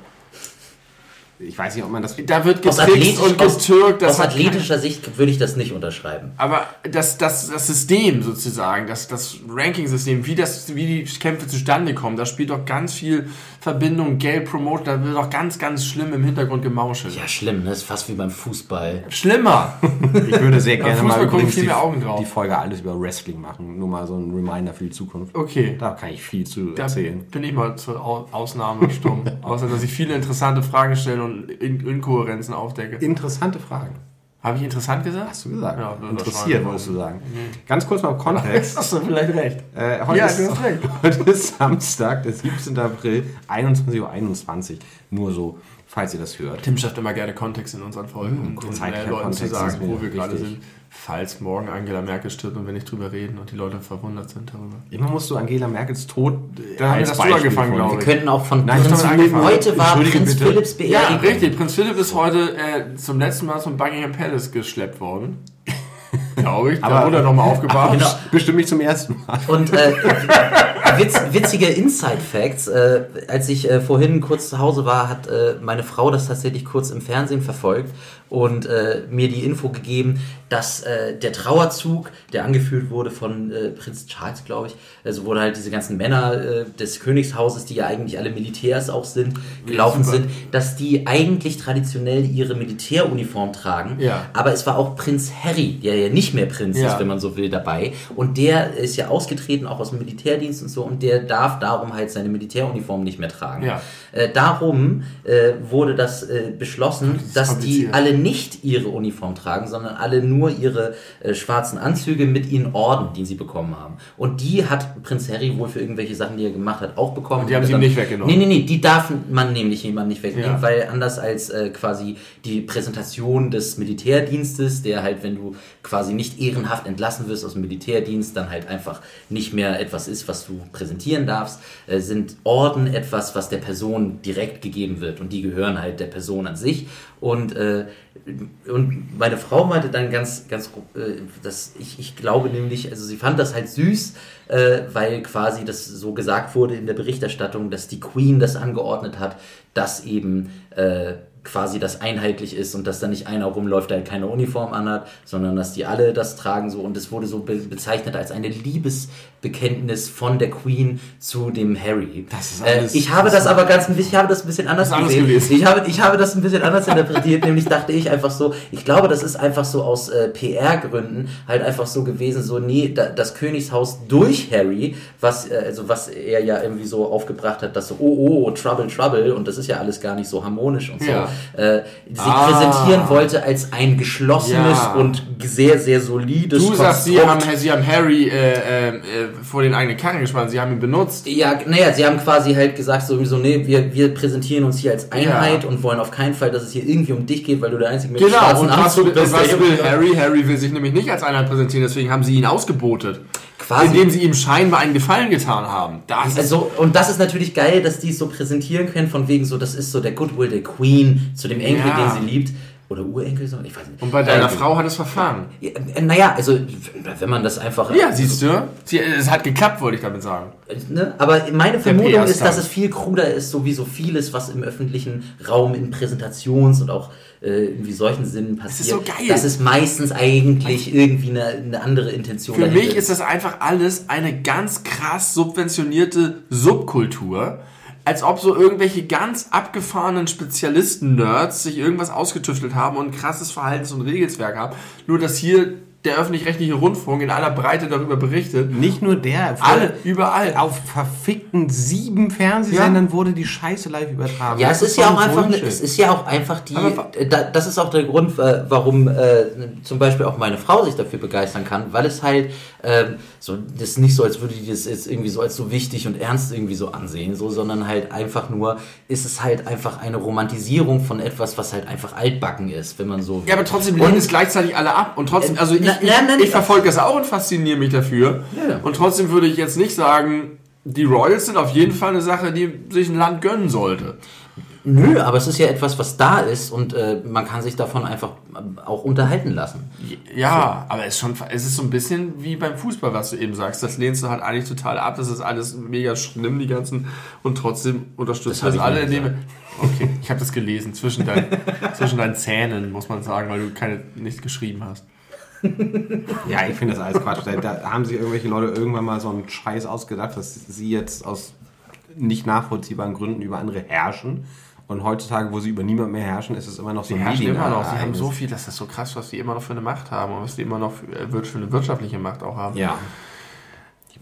Ich weiß nicht, ob man das. Da wird athletisch, und aus, getürkt. Aus athletischer Sicht würde ich das nicht unterschreiben. Aber das, das, das System sozusagen, das, das Ranking-System, wie, das, wie die Kämpfe zustande kommen, da spielt doch ganz viel Verbindung, Geld, Promotion, da wird doch ganz, ganz schlimm im Hintergrund gemauschelt. Ja, schlimm, ne? Das ist fast wie beim Fußball. Schlimmer! Ich würde sehr gerne mal gucken übrigens viel die, mehr Augen drauf. die Folge alles über Wrestling machen. Nur mal so ein Reminder für die Zukunft. Okay. Da kann ich viel zu Da erzählen. bin ich mal zur Au- Ausnahme stumm. *laughs* Außer, dass ich viele interessante Fragen stelle und In Inkohärenzen aufdecke. Interessante Fragen. Habe ich interessant gesagt? Hast du gesagt? Ja, Interessiert, würdest du sagen. Ganz kurz mal im Kontext. *laughs* Hast du vielleicht recht. Äh, heute, Ja, ist, du hast recht. *laughs* heute ist Samstag, der 17. April, 21.21 Uhr. Nur so, falls ihr das hört. Tim schafft immer gerne Kontext in unseren Folgen, um den zeitlicher äh, Leuten zu Kontext ist sagen, wo wir gerade sind. Falls morgen Angela Merkel stirbt und wir nicht drüber reden und die Leute verwundert sind darüber. Immer musst du Angela Merkels Tod Da haben wir das du angefangen, glaube Wir könnten auch von Nein, Prinz Philipp. Heute war Prinz bitte. Philipps Ja, Beerdigung. richtig. Prinz Philipp ist heute äh, zum letzten Mal zum Buckingham Palace geschleppt worden. *laughs* Glaube ich. Da Aber- wurde er nochmal aufgebahrt. Genau. Bestimmt nicht zum ersten Mal. Und äh, *laughs* witz, witzige Inside-Facts. Äh, als ich äh, vorhin kurz zu Hause war, hat äh, meine Frau das tatsächlich kurz im Fernsehen verfolgt und äh, mir die Info gegeben, dass äh, der Trauerzug, der angeführt wurde von äh, Prinz Charles, glaube ich, also wo halt diese ganzen Männer des Königshauses, die ja eigentlich alle Militärs auch sind, gelaufen super. sind, dass die eigentlich traditionell ihre Militäruniform tragen. Ja. Aber es war auch Prinz Harry, der ja nicht mehr Prinz Ja. ist, wenn man so will, dabei. Und der ist ja ausgetreten, auch aus dem Militärdienst und so, und der darf darum halt seine Militäruniform nicht mehr tragen. Ja. Äh, darum äh, wurde das äh, beschlossen, ist dass die alle nicht ihre Uniform tragen, sondern alle nur ihre äh, schwarzen Anzüge mit ihren Orden, die sie bekommen haben. Und die hat Prinz Harry wohl für irgendwelche Sachen, die er gemacht hat, auch bekommen. Und die haben sie ihm dann- nicht weggenommen. Nee, nee, nee, die darf man nämlich jemand nicht wegnehmen, Ja. weil anders als äh, quasi die Präsentation des Militärdienstes, der halt, wenn du quasi nicht ehrenhaft entlassen wirst aus dem Militärdienst, dann halt einfach nicht mehr etwas ist, was du präsentieren darfst, äh, sind Orden etwas, was der Person direkt gegeben wird und die gehören halt der Person an sich. Und äh, und meine Frau meinte dann ganz, ganz, äh, dass ich, ich glaube nämlich, also sie fand das halt süß, äh, weil quasi das so gesagt wurde in der Berichterstattung, dass die Queen das angeordnet hat, dass eben äh, quasi das einheitlich ist und dass da nicht einer rumläuft, der halt keine Uniform anhat, sondern dass die alle das tragen so und es wurde so be bezeichnet als eine Liebesbekenntnis von der Queen zu dem Harry. Das ist äh, alles- ich habe das aber ganz, ich habe das ein bisschen anders Das gesehen. gewesen. Ich habe, ich habe das ein bisschen anders interpretiert, *laughs* nämlich dachte ich einfach so, ich glaube, das ist einfach so aus äh, PR-Gründen halt einfach so gewesen, so, nee, da, das Königshaus durch Harry, was, äh, also was er ja irgendwie so aufgebracht hat, dass so, oh, oh, Trouble, Trouble, und das ist ja alles gar nicht so harmonisch und so, Ja. Äh, sich Ah. präsentieren wollte als ein geschlossenes Ja. und sehr, sehr solides Du sagst, sie haben, sie haben Harry äh, äh, äh, vor den eigenen Karren gespannt, sie haben ihn benutzt. Ja, naja, sie haben quasi halt gesagt, sowieso, nee, wir, wir präsentieren uns hier als Einheit Ja. und wollen auf keinen Fall, dass es hier irgendwie um dich geht, weil du der Einzige mit Genau, schwarzen und was, Anzug bist. was will Harry? Harry will sich nämlich nicht als Einheit präsentieren, deswegen haben sie ihn ausgebotet. Quasi. Indem sie ihm scheinbar einen Gefallen getan haben. Das Also, und das ist natürlich geil, dass die es so präsentieren können, von wegen so, das ist so der Goodwill der Queen zu dem Enkel, Ja. den sie liebt. Oder Urenkel, so, ich weiß nicht. Und bei deiner Äh, Frau hat es verfahren. ja, äh, Naja, also, wenn man das einfach. Ja, siehst du? Sie, es hat geklappt, wollte ich damit sagen. Ne? Aber meine Vermutung ist, dass es viel kruder ist, so wie so vieles, was im öffentlichen Raum in Präsentations- und auch äh, irgendwie solchen Sinnen passiert. ist so geil. Das ist meistens eigentlich irgendwie eine, eine andere Intention. Für dahinter mich ist das einfach alles eine ganz krass subventionierte Subkultur. Als ob so irgendwelche ganz abgefahrenen Spezialisten-Nerds sich irgendwas ausgetüftelt haben und ein krasses Verhaltens- und Regelswerk haben. Nur, dass hier der öffentlich-rechtliche Rundfunk in aller Breite darüber berichtet. Nicht nur der. Alle, überall. Auf verfickten sieben Fernsehsendern wurde die Scheiße live übertragen. Ja, Das es ist ja auch einfach, ne, es ist ja auch einfach die, Aber- äh, da, das ist auch der Grund, äh, warum äh, zum Beispiel auch meine Frau sich dafür begeistern kann, weil es halt ähm, so, das ist nicht so, als würde die das jetzt irgendwie so als so wichtig und ernst irgendwie so ansehen, so, sondern halt einfach nur, ist es halt einfach eine Romantisierung von etwas, was halt einfach altbacken ist, wenn man so. Ja, aber trotzdem lehnen es gleichzeitig alle ab. Und trotzdem, Äh, also ich, na- ich, na- ich verfolge das auch und fasziniere mich dafür. Ja. Und trotzdem würde ich jetzt nicht sagen, die Royals sind auf jeden Fall eine Sache, die sich ein Land gönnen sollte. Nö, aber es ist ja etwas, was da ist und äh, man kann sich davon einfach äh, auch unterhalten lassen. Ja, aber es ist schon, es ist so ein bisschen wie beim Fußball, was du eben sagst. Das lehnst du halt eigentlich total ab. Das ist alles mega schlimm, die ganzen, und trotzdem unterstützt Das das, alle, indem Okay. Ich habe das gelesen, zwischen, *laughs* dein, zwischen deinen Zähnen, muss man sagen, weil du keine, nicht geschrieben hast. *laughs* Ja, ich finde das alles Quatsch. Da, da haben sich irgendwelche Leute irgendwann mal so einen Scheiß ausgedacht, dass sie jetzt aus nicht nachvollziehbaren Gründen über andere herrschen. Und heutzutage, wo sie über niemand mehr herrschen, ist es immer noch so Die herrschen immer noch. Sie haben so viel, das ist so krass, was die immer noch für eine Macht haben und was die immer noch für, äh, für eine wirtschaftliche Macht auch haben. Ja.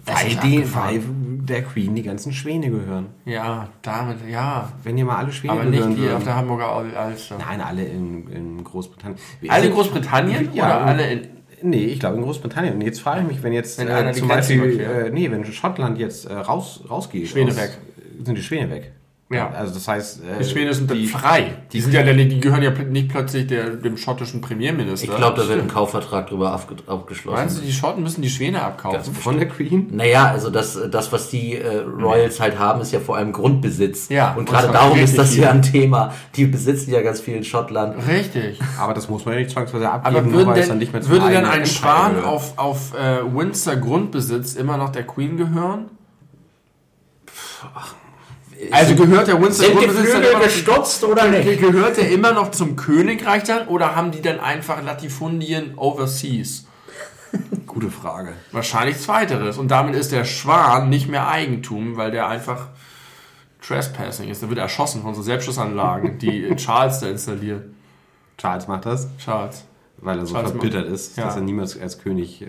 Weil, die, weil der Queen die ganzen Schwäne gehören. Ja, damit, ja. Wenn ihr mal alle Schwäne Aber nicht gehören die würden. auf der Hamburger Al- Alster. Nein, alle in, in Großbritannien. Alle in Großbritannien Ja. oder alle in. Nee, ich glaube in Großbritannien. Und jetzt frage ich mich, wenn jetzt Wenn äh, zum Beispiel, äh, nee, wenn Schottland jetzt äh, raus, rausgeht. Schwäne aus- weg. Sind die Schwäne weg. Ja. Also das heißt... Äh, Die Schweden sind die, dann frei. Die, sind ja, dann- die gehören ja nicht plötzlich der, dem schottischen Premierminister. Ich glaube, da wird ein Kaufvertrag drüber abgeschlossen. Meinst du, die Schotten müssen die Schwäne abkaufen? Von der Queen? Naja, also das, das was die äh, Royals halt haben, ist ja vor allem Grundbesitz. Ja, und gerade darum ist das hier ein Thema. Die besitzen ja ganz viel in Schottland. Richtig. Aber das muss man ja nicht zwangsweise abgeben, Aber würden weil es denn, dann nicht mehr zum würde denn eigenen ein Schwan gehört. auf, auf äh, Windsor Grundbesitz immer noch der Queen gehören? Also gehört der Windsor Sind die Grundbesitz dann Flügel immer noch, gestutzt oder nicht? gehört der immer noch zum Königreich dann oder haben die dann einfach Latifundien overseas? *laughs* Gute Frage. Wahrscheinlich zweiteres. Und damit ist der Schwan nicht mehr Eigentum, weil der einfach Trespassing ist. Der wird erschossen von so Selbstschussanlagen, die *laughs* Charles da installiert. Charles macht das, Charles. Weil er so Charles verbittert ist, Ja. dass er niemals als König äh,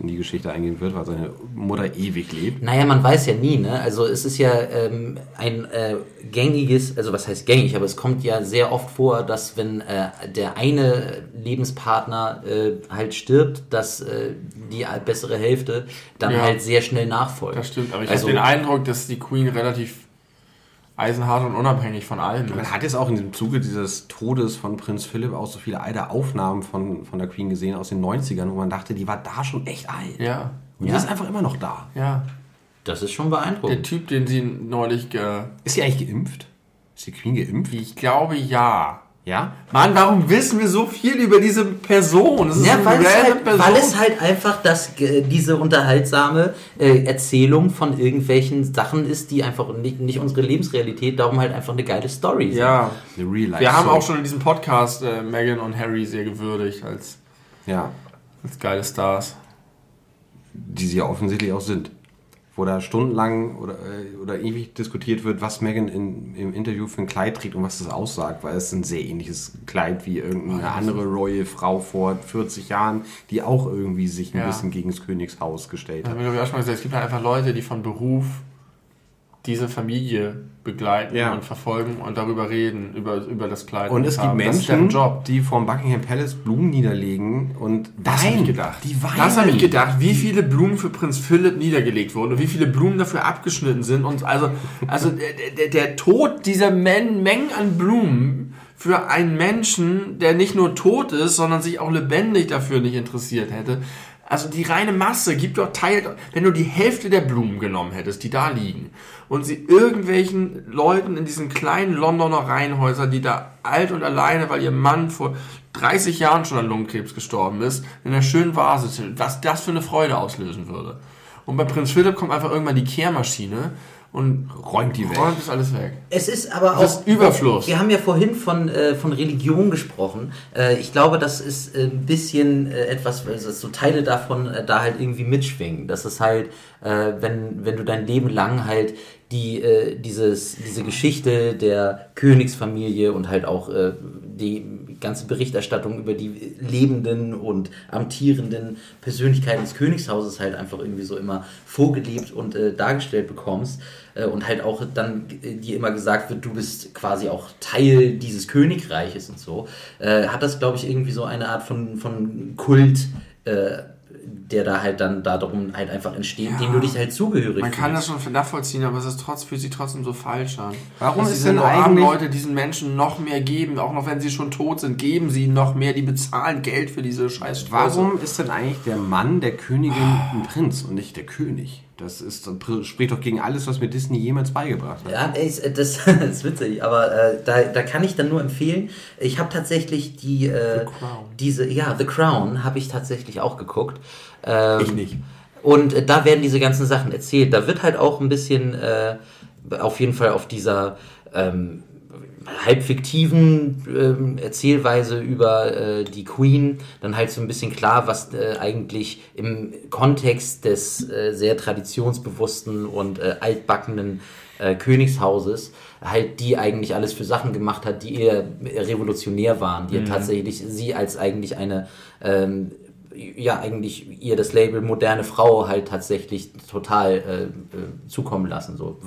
in die Geschichte eingehen wird, weil seine Mutter ewig lebt. Naja, man weiß ja nie, ne? Also es ist ja ähm, ein äh, gängiges, also was heißt gängig, aber es kommt ja sehr oft vor, dass wenn äh, der eine Lebenspartner äh, halt stirbt, dass äh, die bessere Hälfte dann Ja. halt sehr schnell nachfolgt. Das stimmt, aber ich also, habe den Eindruck, dass die Queen relativ eisenhart und unabhängig von allem ist. Man hat jetzt auch in dem Zuge dieses Todes von Prinz Philipp auch so viele alte Aufnahmen von, von der Queen gesehen aus den 90ern, wo man dachte, die war da schon echt alt. Ja, Und die Ja. ist einfach immer noch da. ja. Das ist schon Der beeindruckend. Typ, den sie neulich ge... Ist sie eigentlich geimpft? Ist die Queen geimpft? Ich glaube, ja. Ja? Mann, warum wissen wir so viel über diese Person? Das ist Ja, eine weil, es halt, Person. weil es halt einfach das, diese unterhaltsame äh, Erzählung von irgendwelchen Sachen ist, die einfach nicht, nicht unsere Lebensrealität, darum halt einfach eine geile Story sind. ja, Eine Real Life. wir haben auch schon in diesem Podcast äh, Meghan und Harry sehr gewürdigt als, Ja, als geile Stars. die sie ja offensichtlich auch sind. Wo da stundenlang oder, äh, oder ewig diskutiert wird, was Megan in, im Interview für ein Kleid trägt und was das aussagt, weil es ein sehr ähnliches Kleid wie irgendeine andere Royal Frau vor 40 Jahren, die auch irgendwie sich ein Ja. bisschen gegen das Königshaus gestellt hat. glaube ich, auch schon mal gesagt. Es gibt halt einfach Leute, die von Beruf diese Familie begleiten Ja. und verfolgen und darüber reden, über, über das Kleid. Und es gibt Menschen, Job. die vom Buckingham Palace Blumen niederlegen und Das habe ich gedacht. Die weinen. Das habe ich gedacht, wie viele Blumen für Prinz Philipp niedergelegt wurden und wie viele Blumen dafür abgeschnitten sind. Und also, also der, der, der Tod dieser Men Mengen an Blumen für einen Menschen, der nicht nur tot ist, sondern sich auch lebendig dafür nicht interessiert hätte. Also die reine Masse gibt doch teilt, wenn du die Hälfte der Blumen genommen hättest, die da liegen, und sie irgendwelchen Leuten in diesen kleinen Londoner Reihenhäusern, die da alt und alleine, weil ihr Mann vor 30 Jahren schon an Lungenkrebs gestorben ist, in einer schönen Vase was das für eine Freude auslösen würde. Und bei Prinz Philipp kommt einfach irgendwann die Kehrmaschine und Räumt die weg. räumt das alles weg. Es ist aber auch. Das ist Überfluss. Wir haben ja vorhin von, äh, von Religion gesprochen. Äh, ich glaube, das ist äh, ein bisschen äh, etwas, also so Teile davon äh, da halt irgendwie mitschwingen. Das ist halt, äh, wenn, wenn du dein Leben lang halt die, äh, dieses, diese Geschichte der Königsfamilie und halt auch äh, die ganze Berichterstattung über die lebenden und amtierenden Persönlichkeiten des Königshauses halt einfach irgendwie so immer vorgelebt und äh, dargestellt bekommst. Äh, und halt auch dann äh, dir immer gesagt wird, du bist quasi auch Teil dieses Königreiches und so, äh, hat das, glaube ich, irgendwie so eine Art von, von Kult, äh, der da halt dann darum halt einfach entsteht, Ja. dem du dich halt zugehörig Man kann fühlst. das schon nachvollziehen, aber es ist trotz, fühlt sich trotzdem so falsch an. Warum Dass ist diese denn armen eigentlich- Leute diesen Menschen noch mehr geben, auch noch wenn sie schon tot sind, geben sie noch mehr, die bezahlen Geld für diese scheiß Warum ist denn eigentlich der Mann der Königin ein Prinz und nicht der König? Das ist, spricht doch gegen alles, was mir Disney jemals beigebracht hat. Ja, ey, ist- das, *laughs* das ist witzig, aber äh, da, da kann ich dann nur empfehlen. Ich habe tatsächlich die äh, Crown. diese ja The Crown habe ich tatsächlich auch geguckt. Ähm, Ich nicht. Und äh, da werden diese ganzen Sachen erzählt. Da wird halt auch ein bisschen äh, auf jeden Fall auf dieser ähm, halb fiktiven ähm, Erzählweise über äh, die Queen dann halt so ein bisschen klar, was äh, eigentlich im Kontext des äh, sehr traditionsbewussten und äh, altbackenen äh, Königshauses halt die eigentlich alles für Sachen gemacht hat, die eher revolutionär waren, die tatsächlich sie als eigentlich eine ähm, ja eigentlich ihr das Label moderne Frau halt tatsächlich total äh, äh, zukommen lassen. So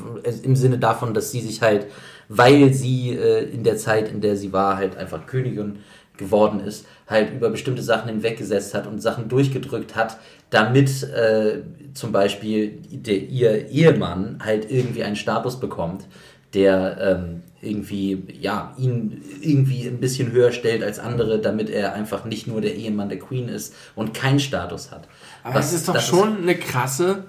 im Sinne davon, dass sie sich halt, weil sie äh, in der Zeit, in der sie war, halt einfach Königin geworden ist, halt über bestimmte Sachen hinweggesetzt hat und Sachen durchgedrückt hat, damit äh, zum Beispiel der, ihr Ehemann halt irgendwie einen Status bekommt, der ähm, irgendwie, ja, ihn irgendwie ein bisschen höher stellt als andere, damit er einfach nicht nur der Ehemann der Queen ist und keinen Status hat. Aber Was- das ist doch das schon eine krasse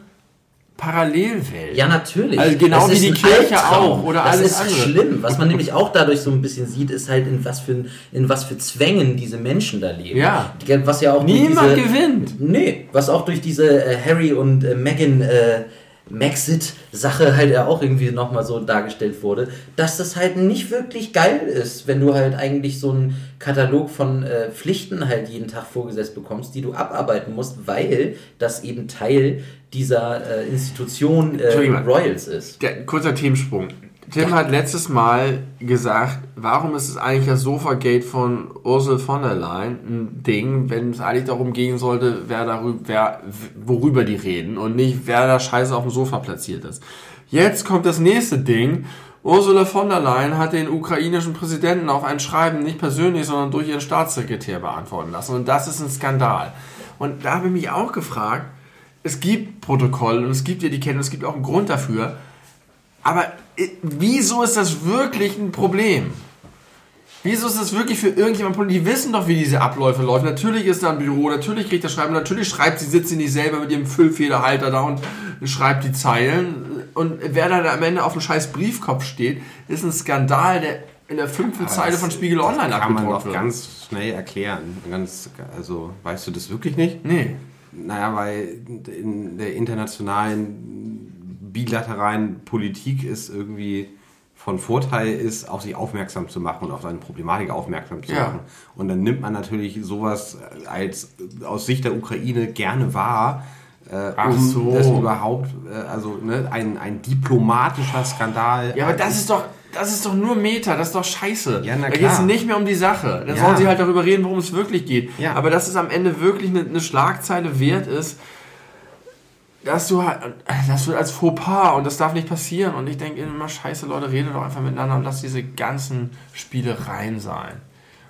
Parallelwelt. ja, natürlich. Also genau Es wie die Kirche Albtraum. auch oder das alles ist andere. schlimm. Was man nämlich auch dadurch so ein bisschen sieht, ist halt, in was für, in was für Zwängen diese Menschen da leben. Ja. Was ja auch Niemand diese, gewinnt. Nee, was auch durch diese äh, Harry und äh, Meghan äh, Maxit-Sache halt ja auch irgendwie nochmal so dargestellt wurde, dass das halt nicht wirklich geil ist, wenn du halt eigentlich so einen Katalog von äh, Pflichten halt jeden Tag vorgesetzt bekommst, die du abarbeiten musst, weil das eben Teil dieser äh, Institution äh. Royals ist. Der, kurzer Themensprung. Tim hat letztes Mal gesagt, warum ist es eigentlich das Sofa-Gate von Ursula von der Leyen ein Ding, wenn es eigentlich darum gehen sollte, wer darüber, wer, worüber die reden und nicht, wer da scheiße auf dem Sofa platziert ist. Jetzt kommt das nächste Ding. Ursula von der Leyen hat den ukrainischen Präsidenten auf ein Schreiben nicht persönlich, sondern durch ihren Staatssekretär beantworten lassen. Und das ist ein Skandal. Und da habe ich mich auch gefragt, es gibt Protokolle und es gibt ja die Kennen, es gibt auch einen Grund dafür. Aber äh, wieso ist das wirklich ein Problem? Wieso ist das wirklich für irgendjemand Problem? Die wissen doch, wie diese Abläufe laufen. Natürlich ist da ein Büro, natürlich kriegt er Schreiben, natürlich schreibt sie, sitzt sie nicht selber mit ihrem Füllfederhalter da und schreibt die Zeilen. Und wer da am Ende auf dem scheiß Briefkopf steht, ist ein Skandal, der in der fünften Zeile das von Spiegel Online kann man abgedruckt doch wird. ganz schnell erklären. Ganz, also, weißt du das wirklich nicht? Nee. Naja, weil in der internationalen bilateralen Politik ist irgendwie von Vorteil ist, auf sich aufmerksam zu machen und auf seine Problematik aufmerksam zu Ja. machen. Und dann nimmt man natürlich sowas als aus Sicht der Ukraine gerne wahr, äh, Ach um so. das überhaupt, äh, also ne, ein, ein diplomatischer Skandal. Ja, aber das ist doch, das ist doch nur Meta, das ist doch scheiße. Ja, na da geht es nicht mehr um die Sache. Dann Ja. sollen sie halt darüber reden, worum es wirklich geht. Ja. Aber dass es am Ende wirklich eine, eine Schlagzeile wert ist, dass du halt, das wird als Fauxpas und das darf nicht passieren. Und ich denke immer, scheiße, Leute, redet doch einfach miteinander und lasst diese ganzen Spielereien sein.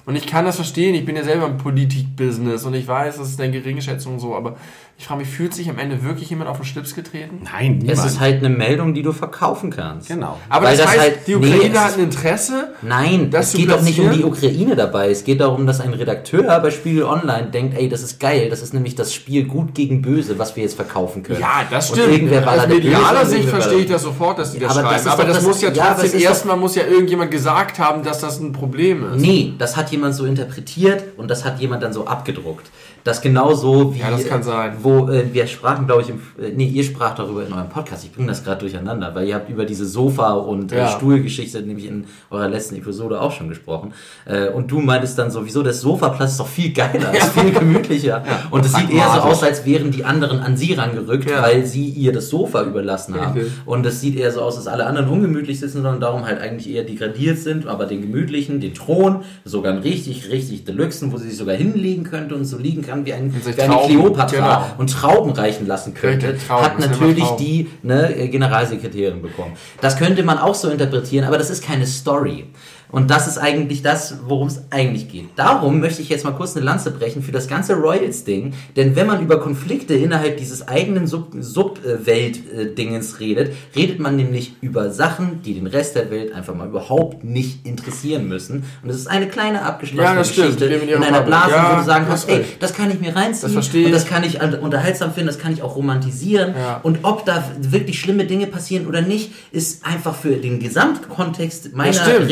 Und ich kann das verstehen, ich bin ja selber im Politik-Business und ich weiß, das ist eine Geringschätzung so, aber ich frage mich, fühlt sich am Ende wirklich jemand auf den Schlips getreten? Nein, niemand. Es ist halt eine Meldung, die du verkaufen kannst. genau. Aber Weil das, das heißt, halt- die nee, Ukraine es hat ein Interesse, Nein, Das es geht doch nicht um die? Ukraine dabei. Es geht darum, dass ein Redakteur bei Spiegel Online denkt, ey, das ist geil, das ist nämlich das Spiel gut gegen böse, was wir jetzt verkaufen können. Ja, das Und stimmt. irgendwer war Aus medialer und Sicht verstehe ich das sofort, dass die das Aber das schreiben. ist aber das, das- muss ja ja, aber trotzdem doch- erstmal muss ja irgendjemand gesagt haben, dass das ein Problem ist. Nee, das hat jemand so interpretiert und das hat jemand dann so abgedruckt. Das genauso wie. Ja, das kann sein. Wo äh, wir sprachen, glaube ich, im, äh, nee, ihr sprach darüber in eurem Podcast. Ich bringe das gerade durcheinander, weil ihr habt über diese Sofa- und äh, Ja. Stuhlgeschichte nämlich in eurer letzten Episode auch schon gesprochen. Äh, und du meintest dann sowieso, das Sofaplatz ist doch viel geiler, ist viel gemütlicher. und es sieht eher so aus, als wären die anderen an sie rangerückt, Ja. weil sie ihr das Sofa überlassen haben. Richtig. Und es sieht eher so aus, dass alle anderen ungemütlich sitzen, sondern darum halt eigentlich eher degradiert sind, aber den gemütlichen, den Thron, sogar einen richtig, richtig Deluxen, wo sie sich sogar hinlegen könnte und so liegen kann wie, ein, wie eine Kleopatra genau. Und Trauben reichen lassen könnte, Trauben, hat natürlich die ne, Generalsekretärin bekommen. Das könnte man auch so interpretieren, aber das ist keine Story. Und das ist eigentlich das, worum es eigentlich geht. Darum möchte ich jetzt mal kurz eine Lanze brechen für das ganze Royals-Ding. Denn wenn man über Konflikte innerhalb dieses eigenen Sub-Welt-Dingens redet, redet man nämlich über Sachen, die den Rest der Welt einfach mal überhaupt nicht interessieren müssen. Und es ist eine kleine abgeschlossene Ja. Geschichte in einer. Blase, Ja, wo du sagen kannst, ey, das kann ich mir reinziehen Das verstehe und das ich. kann ich unterhaltsam finden, das kann ich auch romantisieren. Ja. Und ob da wirklich schlimme Dinge passieren oder nicht, ist einfach für den Gesamtkontext meiner Ja, stimmt.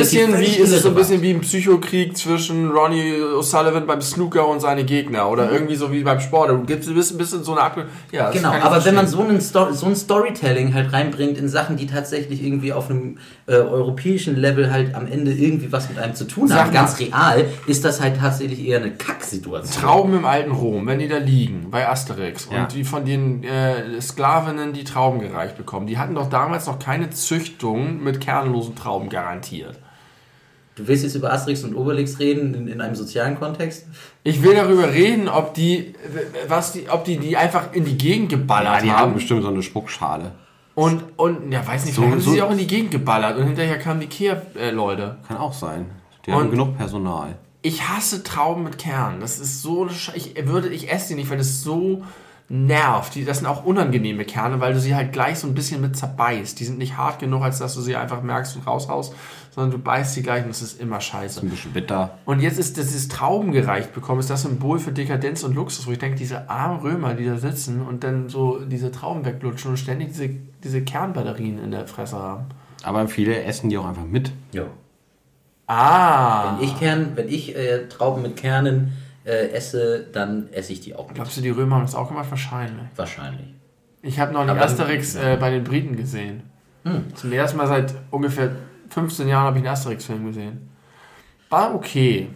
Es bisschen wie, ist es so ein bisschen wie ein Psychokrieg zwischen Ronnie O'Sullivan beim Snooker und seine Gegner oder irgendwie so wie beim Sport. Du gibst, bist ein bisschen so eine Ab ja, Genau, aber wenn man so, einen Sto so ein Storytelling halt reinbringt in Sachen, die tatsächlich irgendwie auf einem äh, europäischen Level halt am Ende irgendwie was mit einem zu tun Sag haben, mal. ganz real, ist das halt tatsächlich eher eine Kacksituation. Trauben im alten Rom, wenn die da liegen, bei Asterix, Ja. und die von den äh, Sklavinnen die Trauben gereicht bekommen, die hatten doch damals noch keine Züchtung mit kernlosen Trauben garantiert. Du willst jetzt über Asterix und Obelix reden in, in einem sozialen Kontext? Ich will darüber reden, ob die, was die, ob die die einfach in die Gegend Ja, geballert die haben haben. bestimmt so eine Spuckschale. Und, und, ja, weiß nicht, So- haben sie so- sie auch in die Gegend geballert und hinterher kamen die Kehr-Leute. Kann auch sein. Die Und- haben genug Personal. Ich hasse Trauben mit Kern. Das ist so, eine ich würde, ich esse die nicht, weil das so nervt. Die, das sind auch unangenehme Kerne, weil du sie halt gleich so ein bisschen mit zerbeißt. Die sind nicht hart genug, als dass du sie einfach merkst und raushaust, sondern du beißt sie gleich und das ist immer scheiße. Ein bisschen bitter. Und jetzt ist dieses Trauben gereicht bekommen, ist das Symbol für Dekadenz und Luxus, wo ich denke, diese armen Römer, die da sitzen und dann so diese Trauben weglutschen und ständig diese, diese Kernbatterien in der Fresse haben. Aber viele essen die auch einfach mit. Ja. Ah! Wenn ich, Kern, wenn ich äh, Trauben mit Kernen äh, esse, dann esse ich die auch mit. Glaubst du, die Römer haben das auch gemacht? Wahrscheinlich. Wahrscheinlich. Ich habe noch Aber- Asterix äh, bei den Briten gesehen. Zum ersten Mal seit ungefähr 15 Jahren habe ich einen Asterix-Film gesehen. War okay.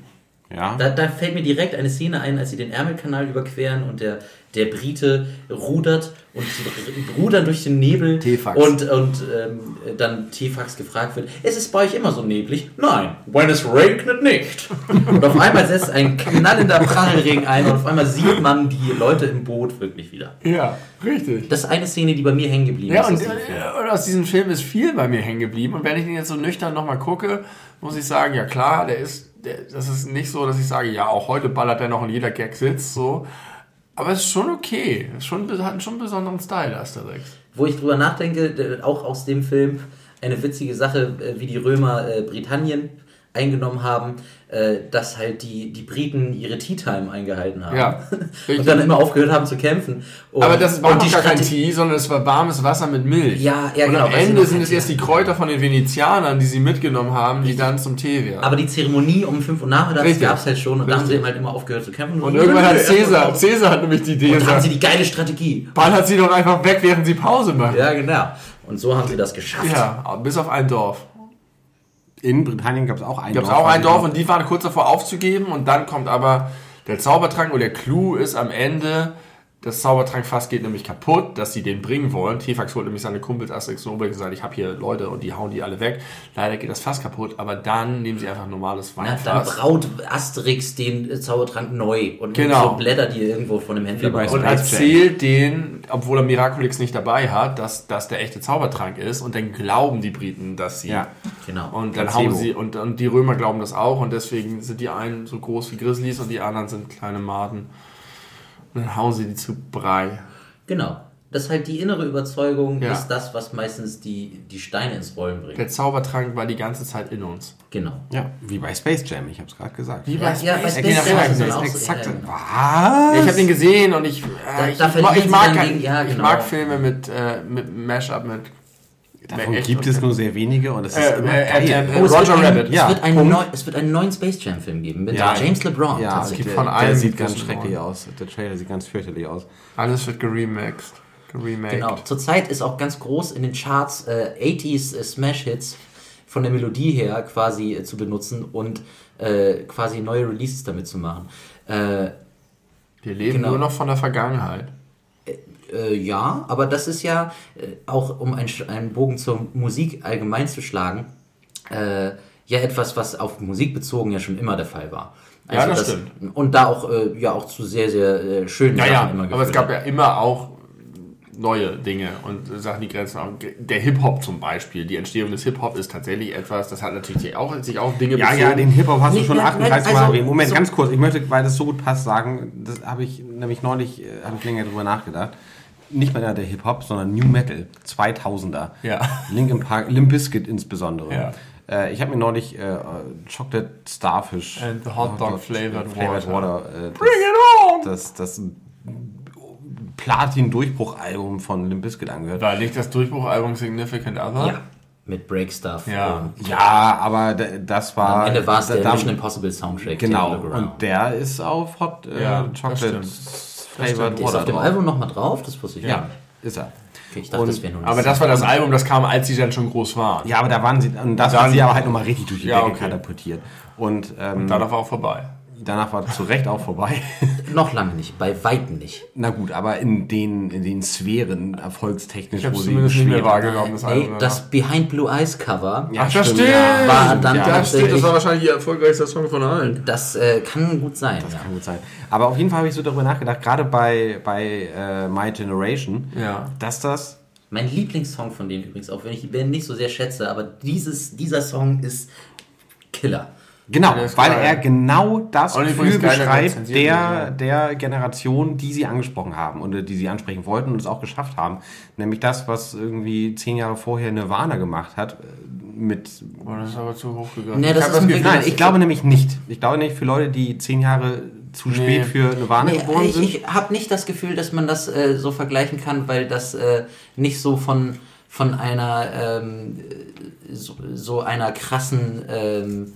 Ja. Da, da fällt mir direkt eine Szene ein, als sie den Ärmelkanal überqueren und der, der Brite rudert und sie rudern durch den Nebel Tefax. und, und ähm, dann Tefax gefragt wird, ist es bei euch immer so neblig? Nein, when es regnet nicht. *laughs* Und auf einmal setzt ein knallender Prasselregen ein und auf einmal sieht man die Leute im Boot wirklich wieder. Ja, richtig. Das ist eine Szene, die bei mir hängen geblieben Ja, ist. und, aus diesem Film. äh, und aus diesem Film ist viel bei mir hängen geblieben. Und wenn ich den jetzt so nüchtern nochmal gucke, muss ich sagen, ja klar, der ist, der, das ist nicht so, dass ich sage, ja, auch heute ballert er noch und jeder Gag sitzt, so. Aber es ist schon okay. Schon, hat schon einen besonderen Style, Asterix. Wo ich drüber nachdenke, auch aus dem Film, eine witzige Sache, äh, wie die Römer äh, Britannien eingenommen haben, äh, dass halt die, die Briten ihre Tea Time eingehalten haben. Ja, *laughs* und dann immer aufgehört haben zu kämpfen. Und, Aber das war und noch gar kein Tee, sondern es war warmes Wasser mit Milch. Ja, ja, und genau, am Ende sind es erst die. Kräuter von den Venezianern, die sie mitgenommen haben, die dann zum Tee werden. Aber die Zeremonie um 5 Uhr nachmittags gab es halt schon und da haben sie Richtig. halt immer aufgehört zu kämpfen. und irgendwann hat Cäsar, Cäsar hat nämlich die Idee Und dann haben gesagt, sie die geile Strategie. ballert sie doch einfach weg, während sie Pause machen. Ja, genau. Und so haben sie das geschafft. Ja, bis auf ein Dorf. In Britannien gab es auch ein Gab es Dorf. auch ein ich Dorf und die waren kurz davor aufzugeben und dann kommt aber der Zaubertrank und der Clou ist am Ende, das Zaubertrankfass geht nämlich kaputt, dass sie den bringen wollen. Tefax holt nämlich seine Kumpels Asterix und Obelix und sagt, ich habe hier Leute und die hauen die alle weg. Leider geht das Fass kaputt, aber dann nehmen sie einfach ein normales Na, dann Weinfass. braut Asterix den äh, Zaubertrank neu und nimmt Genau. so Blätter, die er irgendwo von dem Händler bekommt. und erzählt den, obwohl er Miraculix nicht dabei hat, dass das der echte Zaubertrank ist und dann glauben die Briten, dass sie Ja. Genau. Und dann Placebo. hauen sie, und, und die Römer glauben das auch, und deswegen sind die einen so groß wie Grizzlies und die anderen sind kleine Maden. Und dann hauen sie die zu Brei. Genau. Das ist halt die innere Überzeugung, Ja. ist das, was meistens die, die Steine ins Rollen bringt. Der Zaubertrank war die ganze Zeit in uns. Genau. Ja, wie bei Space Jam, ich habe es gerade gesagt. Wie Ja, ja, bei Space Space Jam. Jam genau. so, Exakt. ja. Was? Ich habe den gesehen und ich, Da- äh, ich, da ich, ich, sie mag, gegen- ja, ich genau. mag Filme mit, äh, mit Mashup mit. Davon gibt es nur sehr wenige und es ist Äh, immer äh, geil. äh, Oh, es Roger wird ein, Rabbit. Ja, es, wird einen Punkt. neu, es wird einen neuen Space Jam Film geben mit Ja. James LeBron. ja, tatsächlich. gibt von der, allem der sieht ganz schrecklich aus. Der Trailer sieht ganz fürchterlich aus. Alles wird geremixed. Geremaked. Genau. Zurzeit ist auch ganz groß in den Charts äh, 80s äh, Smash Hits von der Melodie her quasi äh, zu benutzen und äh, quasi neue Releases damit zu machen. Äh, Wir leben Genau. nur noch von der Vergangenheit. Äh, ja, aber das ist ja äh, auch, um einen, einen Bogen zur Musik allgemein zu schlagen, äh, ja etwas, was auf Musik bezogen ja schon immer der Fall war. Also Ja, das stimmt. Und da auch, äh, ja auch zu sehr, sehr äh, schönen Ja, Sachen ja, immer aber es gab ja immer auch neue Dinge und Sachen, die Grenzen haben. Der Hip-Hop zum Beispiel, die Entstehung des Hip-Hop ist tatsächlich etwas, das hat natürlich auch, sich auch Dinge Ja, bezogen. ja, den Hip-Hop hast du Nee, schon ja, 38 nein, Mal also, erwähnt. Moment, so- ganz kurz. Ich möchte, weil das so gut passt, sagen, das habe ich nämlich neulich, äh, habe ich länger drüber nachgedacht. Nicht mehr der Hip-Hop, sondern New Metal, 2000er. Ja. Linkin Park, Limp Bizkit insbesondere. Ja. Äh, ich habe mir neulich äh, Chocolate Starfish And the Hot Dog Flavored Flavored Water. Water äh, Bring it on! das, das, das Platin-Durchbruchalbum von Limp Bizkit angehört. War nicht das Durchbruchalbum Significant Other? Ja. mit Breakstuff. Ja. Und Ja, aber das war. am Ende war es da- der da- Mission Impossible Soundtrack. Genau, und der ist auf Hot äh, Ja, das Chocolate Flavored Der ist Water auf dem drauf. Album nochmal drauf, das wusste ich Ja, ist er. Okay, ich dachte, Und- das wäre nur Aber das war das Album, das kam, als sie dann schon groß waren. Ja, aber da waren sie, und das hat sie aber halt nochmal richtig durch die Ja, Decke okay. katapultiert. Und ähm, Danach war auch vorbei. Danach war zu Recht auch vorbei. *laughs* Noch lange nicht, bei Weitem nicht. Na gut, aber in den, in den Sphären erfolgstechnisch, Ich wo sie zumindest nicht mehr wahrgenommen, das Nee, das Behind Blue Eyes Cover, Ja, Ach, das stimmt. War dann ja, das stimmt, das war wahrscheinlich ihr erfolgreichster Song von allen. das äh, kann gut sein. ja. Kann gut sein. Aber auf jeden Fall habe ich so darüber nachgedacht, gerade bei, bei äh, My Generation, Ja. dass das Mein Lieblingssong von denen übrigens, auch wenn ich die Band nicht so sehr schätze, aber dieses, dieser Song ist Killer. Genau, weil geil. er genau das Und Gefühl der beschreibt der, der Generation, die sie angesprochen haben und äh, die sie ansprechen wollten und es auch geschafft haben. Nämlich das, was irgendwie zehn Jahre vorher Nirvana gemacht hat, äh, mit... Boah, das ist aber zu hoch gegangen. Nee, das ist ein Gefühl, Nein, ich glaube nämlich nicht. Ich glaube nicht für Leute, die zehn Jahre zu spät für Nirvana Nee, geboren ich sind. ich habe nicht das Gefühl, dass man das äh, so vergleichen kann, weil das äh, nicht so von, von einer ähm, so, so einer krassen ähm,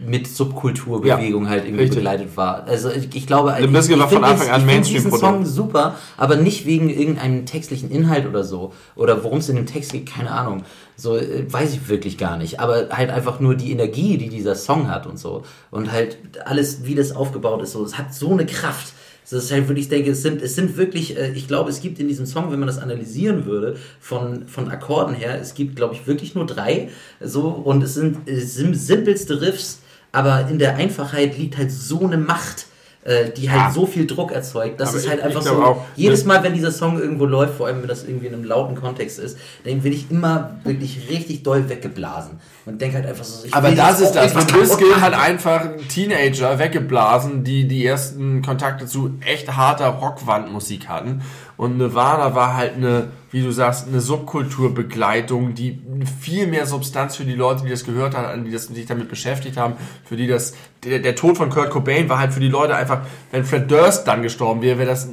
mit Subkulturbewegung halt irgendwie richtig. begleitet war. Also ich, ich glaube, Limp Bizkit war von Anfang an ich find diesen Mainstream-Produkt. Song super, aber nicht wegen irgendeinem textlichen Inhalt oder so oder worum es in dem Text geht, keine Ahnung. So äh, weiß ich wirklich gar nicht, aber halt einfach nur die Energie, die dieser Song hat und so und halt alles, wie das aufgebaut ist, so es hat so eine Kraft. Das ist halt wirklich, ich denke, es sind, es sind wirklich, äh, ich glaube, es gibt in diesem Song, wenn man das analysieren würde, von, von Akkorden her, es gibt, glaube ich, wirklich nur drei, so, und es sind, es sind simpelste Riffs, aber in der Einfachheit liegt halt so eine Macht, äh, die halt Ja. so viel Druck erzeugt. Das Aber ist halt ich- einfach ich so, auch, jedes Mal, wenn dieser Song irgendwo läuft, vor allem wenn das irgendwie in einem lauten Kontext ist, dann bin ich immer wirklich richtig doll weggeblasen und denke halt einfach so, ich Aber das jetzt ist das. Bizkit kaputt hat einfach Teenager weggeblasen, die die ersten Kontakte zu echt harter Rockwandmusik hatten. Und Nirvana war halt eine, wie du sagst, eine Subkulturbegleitung, die viel mehr Substanz für die Leute, die das gehört haben, die das, die sich damit beschäftigt haben, für die das, der, der Tod von Kurt Cobain war halt für die Leute einfach, wenn Fred Durst dann gestorben wäre, wäre das,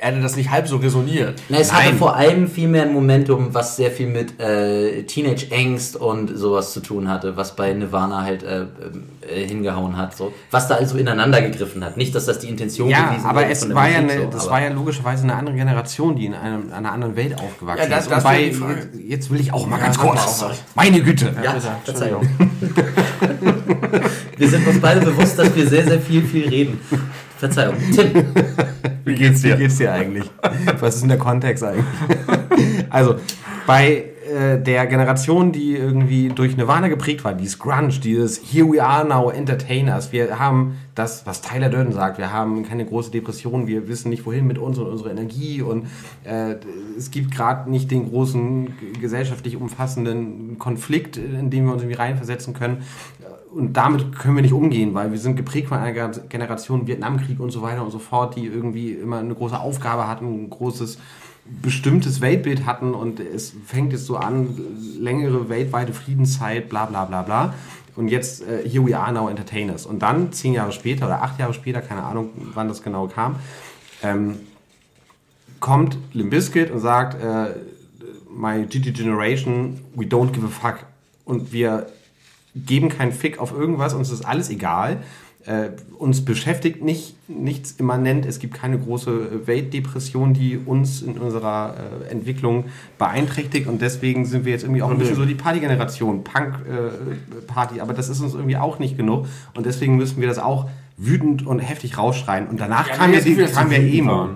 hätte das nicht halb so resoniert. Na, es hatte Nein. vor allem viel mehr ein Momentum, was sehr viel mit äh, Teenage-Angst und sowas zu tun hatte, was bei Nirvana halt äh, äh, hingehauen hat. So. Was da also ineinander gegriffen hat. Nicht, dass das die Intention Ja, gewesen aber es von der war ja, eine, so, das aber- war ja logischerweise eine andere Generation, die in einem, einer anderen Welt aufgewachsen Ja, das- ist. das bei, jetzt, will ich auch mal Ja, ganz kurz. Meine Güte. Ja, bitte. Verzeihung. *laughs* wir sind uns beide bewusst, dass wir sehr, sehr viel, viel reden. Verzeihung. Tim, Wie geht's dir? Wie geht's dir eigentlich? Was ist denn der Kontext eigentlich? *laughs* also, bei äh, der Generation, die irgendwie durch Nirvana geprägt war, dieses Grunge, dieses Here we are now Entertainers, wir haben das, was Tyler Durden sagt, wir haben keine große Depression, wir wissen nicht wohin mit uns und unserer Energie und äh, es gibt gerade nicht den großen gesellschaftlich umfassenden Konflikt, in den wir uns irgendwie reinversetzen können. Und damit können wir nicht umgehen, weil wir sind geprägt von einer Gen- Generation Vietnamkrieg und so weiter und so fort, die irgendwie immer eine große Aufgabe hatten, ein großes bestimmtes Weltbild hatten und es fängt jetzt so an, längere weltweite Friedenszeit, bla bla bla bla. Und jetzt äh, Here We Are Now Entertainers. Und dann, zehn Jahre später oder acht Jahre später, keine Ahnung, wann das genau kam, ähm, kommt Limp Bizkit und sagt, äh, My GT Generation, we don't give a fuck. Und wir geben keinen Fick auf irgendwas, uns ist alles egal. Äh, uns beschäftigt nicht, nichts immanent. Es gibt keine große Weltdepression, die uns in unserer äh, Entwicklung beeinträchtigt. Und deswegen sind wir jetzt irgendwie auch ein bisschen so die Partygeneration, Punk-Party. Aber das ist uns irgendwie auch nicht genug. Und deswegen müssen wir das auch wütend und heftig rausschreien. Und danach Ja, kam ja die kam ja Emo.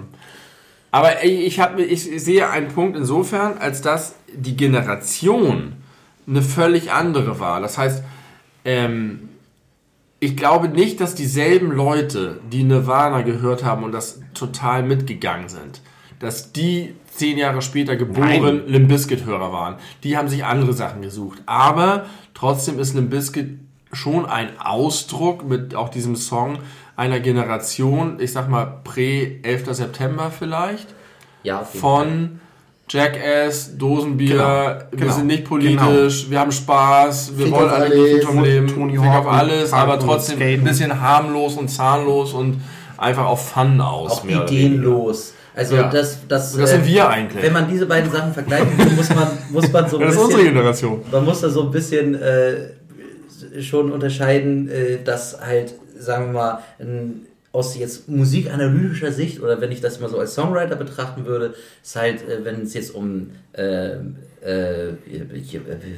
Aber ich, hab, ich sehe einen Punkt insofern, als dass die Generation eine völlig andere war. Das heißt, ähm, ich glaube nicht, dass dieselben Leute, die Nirvana gehört haben und das total mitgegangen sind, dass die zehn Jahre später geboren. Limp Bizkit-Hörer waren. Die haben sich andere Sachen gesucht. Aber trotzdem ist Limp Bizkit schon ein Ausdruck mit auch diesem Song einer Generation, ich sag mal prä 11. September vielleicht, ja, von Jackass, Dosenbier, Genau, wir genau, sind nicht politisch, wir haben Spaß, wir Fick wollen alle alles, gut vom Leben, Tony Fick Hawk auf alles, aber trotzdem ein bisschen harmlos und zahnlos und einfach auf Fun aus. auch mehr oder weniger. ideenlos. Also Ja. das, das, das äh, sind wir eigentlich. Wenn man diese beiden Sachen vergleichen will, muss man, muss man so ein *laughs* Das ist bisschen, unsere Generation. man muss da so ein bisschen äh, schon unterscheiden, äh, dass halt, sagen wir mal, ein, aus jetzt musikanalytischer Sicht oder wenn ich das mal so als Songwriter betrachten würde, ist halt, äh, wenn es jetzt um äh, äh, äh,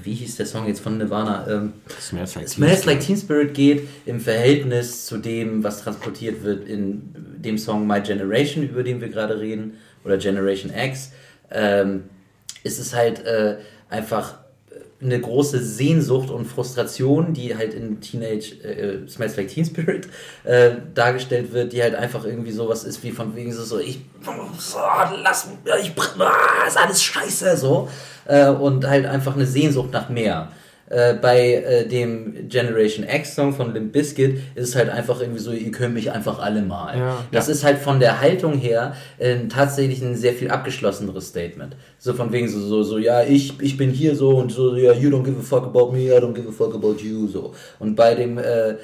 wie hieß der Song jetzt von Nirvana? Ähm, Smells like Smells Like Teen Spirit geht im Verhältnis zu dem, was transportiert wird in dem Song My Generation, über den wir gerade reden, oder Generation X, ähm, ist es halt äh, einfach eine große Sehnsucht und Frustration, die halt in Teenage äh, Smells Like Teen Spirit äh, dargestellt wird, die halt einfach irgendwie sowas ist wie von wegen so, so ich so, lass ich ah, ist alles scheiße so äh, und halt einfach eine Sehnsucht nach mehr. Äh, bei äh, dem Generation X Song von Limp Bizkit ist es halt einfach irgendwie so, ihr könnt mich einfach alle mal. Ja. das ist halt von der Haltung her äh, tatsächlich ein sehr viel abgeschlosseneres Statement. So von wegen so, so, so ja, ich, ich bin hier so und so, ja, you don't give a fuck about me, I don't give a fuck about you, so. Und bei dem, äh, äh,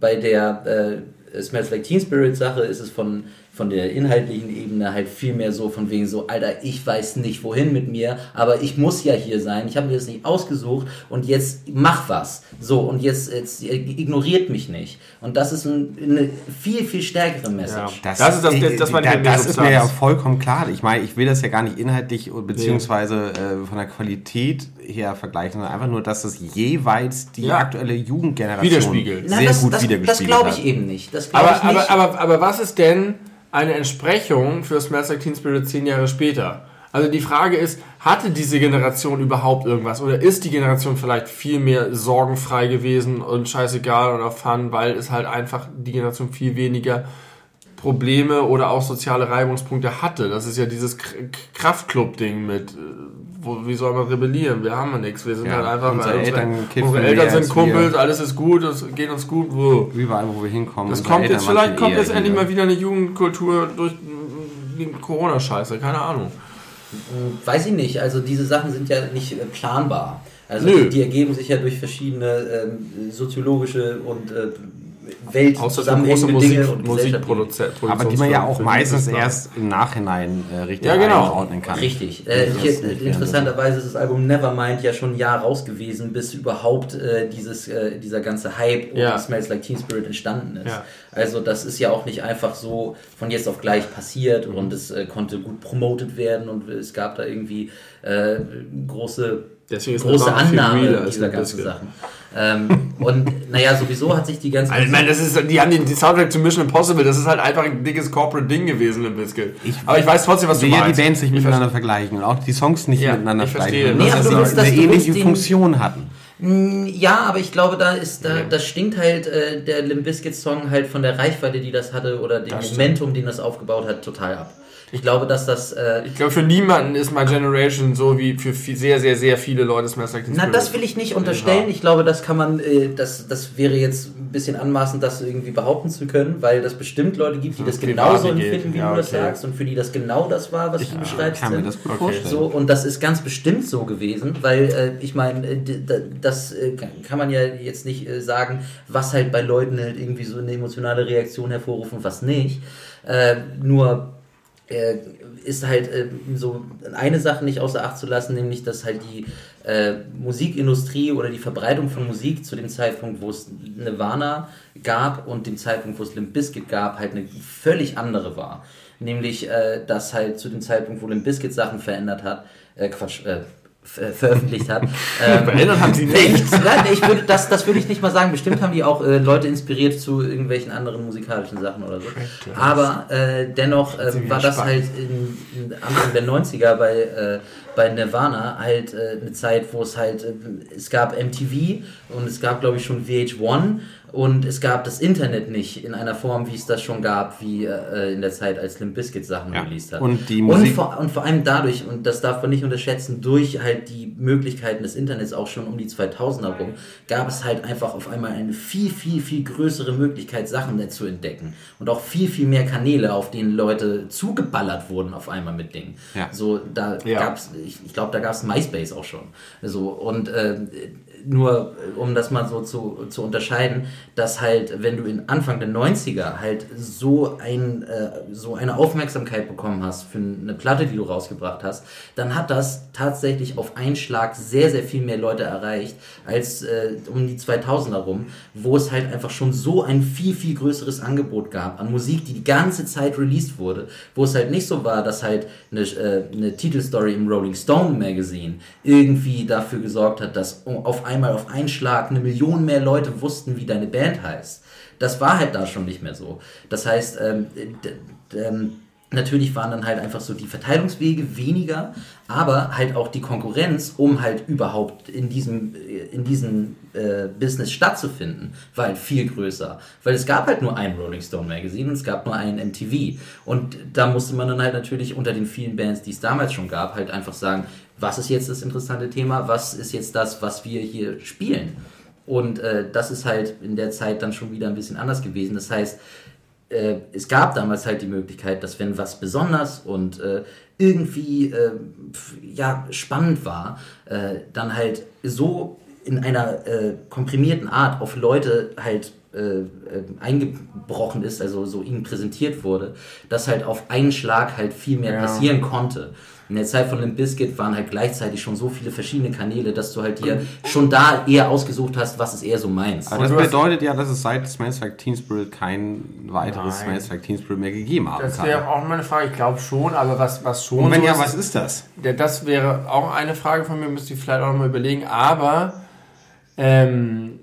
bei der äh, Smells Like Teen Spirit Sache ist es von, von der inhaltlichen Ebene halt viel mehr so von wegen so, Alter, ich weiß nicht wohin mit mir, aber ich muss ja hier sein, ich habe mir das nicht ausgesucht und jetzt mach was. So, und jetzt, jetzt ignoriert mich nicht. Und das ist ein, eine viel, viel stärkere Message. Ja. Das ist das- ich- das war die da- das ist mir ja vollkommen klar. Ich meine, ich will das ja gar nicht inhaltlich beziehungsweise äh, von der Qualität her vergleichen, sondern einfach nur, dass das jeweils die Ja. aktuelle Jugendgeneration Widerspiegelt. sehr Na, das, gut das, wiedergespiegelt das glaube hat. ich eben nicht. Das glaube ich Aber, nicht. aber, aber, aber was ist denn eine Entsprechung für Smells Like Teen Spirit zehn Jahre später? Also die Frage ist, hatte diese Generation überhaupt irgendwas? Oder ist die Generation vielleicht viel mehr sorgenfrei gewesen und scheißegal und auf Fun, weil es halt einfach die Generation viel weniger Probleme oder auch soziale Reibungspunkte hatte? Das ist ja dieses Kraftclub-Ding mit, äh, wo, wie soll man rebellieren? Wir haben ja nichts. Wir sind Ja, halt einfach, unsere weil Eltern unsere Eltern sind Kumpels, wir. alles ist gut, es geht uns gut. Wo? Überall, wo wir hinkommen. Das unsere kommt Eltern jetzt, vielleicht kommt jetzt endlich mal wieder eine Jugendkultur durch die Corona-Scheiße, keine Ahnung. Weiß ich nicht. Also diese Sachen sind ja nicht äh, planbar. Also Nö. die, die ergeben sich ja durch verschiedene ähm, soziologische und äh, Welt Außer große Musik, und Musikproduzenten. Aber die man ja auch meistens erst im Nachhinein äh, richtig Ja, genau. einordnen kann. Richtig. Äh, hier, interessanterweise ist das Album Nevermind ja schon ein Jahr raus gewesen, bis überhaupt äh, dieses, äh, dieser ganze Hype um Ja. Smells Like Teen Spirit entstanden ist. Ja. Also das ist ja auch nicht einfach so von jetzt auf gleich passiert Mhm. und es äh, konnte gut promotet werden und es gab da irgendwie äh, große Deswegen große Annahme dieser ganzen. Sachen. Ähm, und naja, sowieso hat sich die ganze Also, ich meine, das ist, die haben den, den Soundtrack zu Mission Impossible, das ist halt einfach ein dickes Corporate Ding gewesen im Biscuit. Aber ich weiß trotzdem, was du Ich will die meinst. Bands nicht Ich miteinander vergleichen und auch die Songs nicht Ja, miteinander ich verstehe. vergleichen. Nee, aber sie du willst, dass eine ähnliche Funktion hatten. Ja, aber ich glaube, da ist, da, das stinkt halt äh, der Limp Bizkit Song halt von der Reichweite, die das hatte oder dem Das stimmt. Momentum, den das aufgebaut hat, total ab. Ich glaube, dass das, äh, Ich glaube, für niemanden ist My Generation so wie für viel, sehr, sehr, sehr viele Leute Smells Like Teen na, das will ich nicht unterstellen. Ich glaube, das kann man, äh, das, das wäre jetzt ein bisschen anmaßend, das irgendwie behaupten zu können, weil das bestimmt Leute gibt, die das privat genauso empfinden, wie Ja, du das okay. sagst und für die das genau das war, was du Ich beschreibst. kann mir Tim. das gut vorstellen. So, und das ist ganz bestimmt so gewesen, weil äh, ich meine, äh, das äh, kann- man ja jetzt nicht äh, sagen, was halt bei Leuten halt irgendwie so eine emotionale Reaktion hervorruft und was nicht. Äh, nur äh, ist halt äh, so eine Sache nicht außer Acht zu lassen, nämlich dass halt die äh, Musikindustrie oder die Verbreitung von Musik zu dem Zeitpunkt, wo es Nirvana gab und dem Zeitpunkt, wo es Limp Bizkit gab, halt eine völlig andere war. Nämlich, äh, dass halt zu dem Zeitpunkt, wo Limp Bizkit Sachen verändert hat, äh, Quatsch, äh, ver- veröffentlicht hat. *laughs* Ähm, Verändert haben sie nicht. *laughs* Nichts. Ich würde, das, das würde ich nicht mal sagen. Bestimmt haben die auch äh, Leute inspiriert zu irgendwelchen anderen musikalischen Sachen oder so. Aber äh, dennoch äh, war das halt in, in Anfang der 90er bei, äh, bei Nirvana halt äh, eine Zeit, wo es halt, äh, es gab MTV und es gab glaube ich schon VH1 und es gab das Internet nicht in einer Form, wie es das schon gab, wie äh, in der Zeit, als Limp Bizkit Sachen Ja. released hat. Und die und, Musik- vor, und vor allem dadurch, und das darf man nicht unterschätzen, durch halt die Möglichkeiten des Internets auch schon um die 2000er rum, gab es halt einfach auf einmal eine viel, viel, viel größere Möglichkeit, Sachen zu entdecken. Und auch viel, viel mehr Kanäle, auf denen Leute zugeballert wurden auf einmal mit Dingen. Ja. So, da Ja. gab's, ich, ich glaube, da gab es MySpace auch schon. So, und äh, nur um das mal so zu, zu unterscheiden, dass halt, wenn du in Anfang der 90er halt so, ein, äh, so eine Aufmerksamkeit bekommen hast für eine Platte, die du rausgebracht hast, dann hat das tatsächlich auf einen Schlag sehr, sehr viel mehr Leute erreicht als äh, um die 2000er rum, wo es halt einfach schon so ein viel, viel größeres Angebot gab an Musik, die die ganze Zeit released wurde, wo es halt nicht so war, dass halt eine, äh, eine Titelstory im Rolling Stone Magazine irgendwie dafür gesorgt hat, dass auf einmal auf einen Schlag eine Million mehr Leute wussten, wie deine Band heißt. Das war halt da schon nicht mehr so. Das heißt, ähm, ähm, Natürlich waren dann halt einfach so die Verteilungswege weniger, aber halt auch die Konkurrenz, um halt überhaupt in diesem, in diesem äh, Business stattzufinden, war halt viel größer. Weil es gab halt nur ein Rolling Stone Magazine und es gab nur ein MTV. Und da musste man dann halt natürlich unter den vielen Bands, die es damals schon gab, halt einfach sagen, was ist jetzt das interessante Thema, was ist jetzt das, was wir hier spielen. Und äh, das ist halt in der Zeit dann schon wieder ein bisschen anders gewesen. Das heißt, äh, es gab damals halt die Möglichkeit, dass wenn was besonders und äh, irgendwie äh, ja, spannend war, äh, dann halt so in einer äh, komprimierten Art auf Leute halt äh, eingebrochen ist, also so ihnen präsentiert wurde, dass halt auf einen Schlag halt viel mehr ja. passieren konnte in der Zeit von Limp Bizkit waren halt gleichzeitig schon so viele verschiedene Kanäle, dass du halt dir schon da eher ausgesucht hast, was es eher so meinst. Aber das bedeutet ja, dass es seit Smells Like Teen Spirit kein weiteres Smells Like Teen Spirit mehr gegeben haben Das wäre auch meine Frage. Ich glaube schon, aber was, was schon. Und wenn so ja, ist, was ist das? Ja, das wäre auch eine Frage von mir, müsste ich vielleicht auch nochmal überlegen. Aber ähm,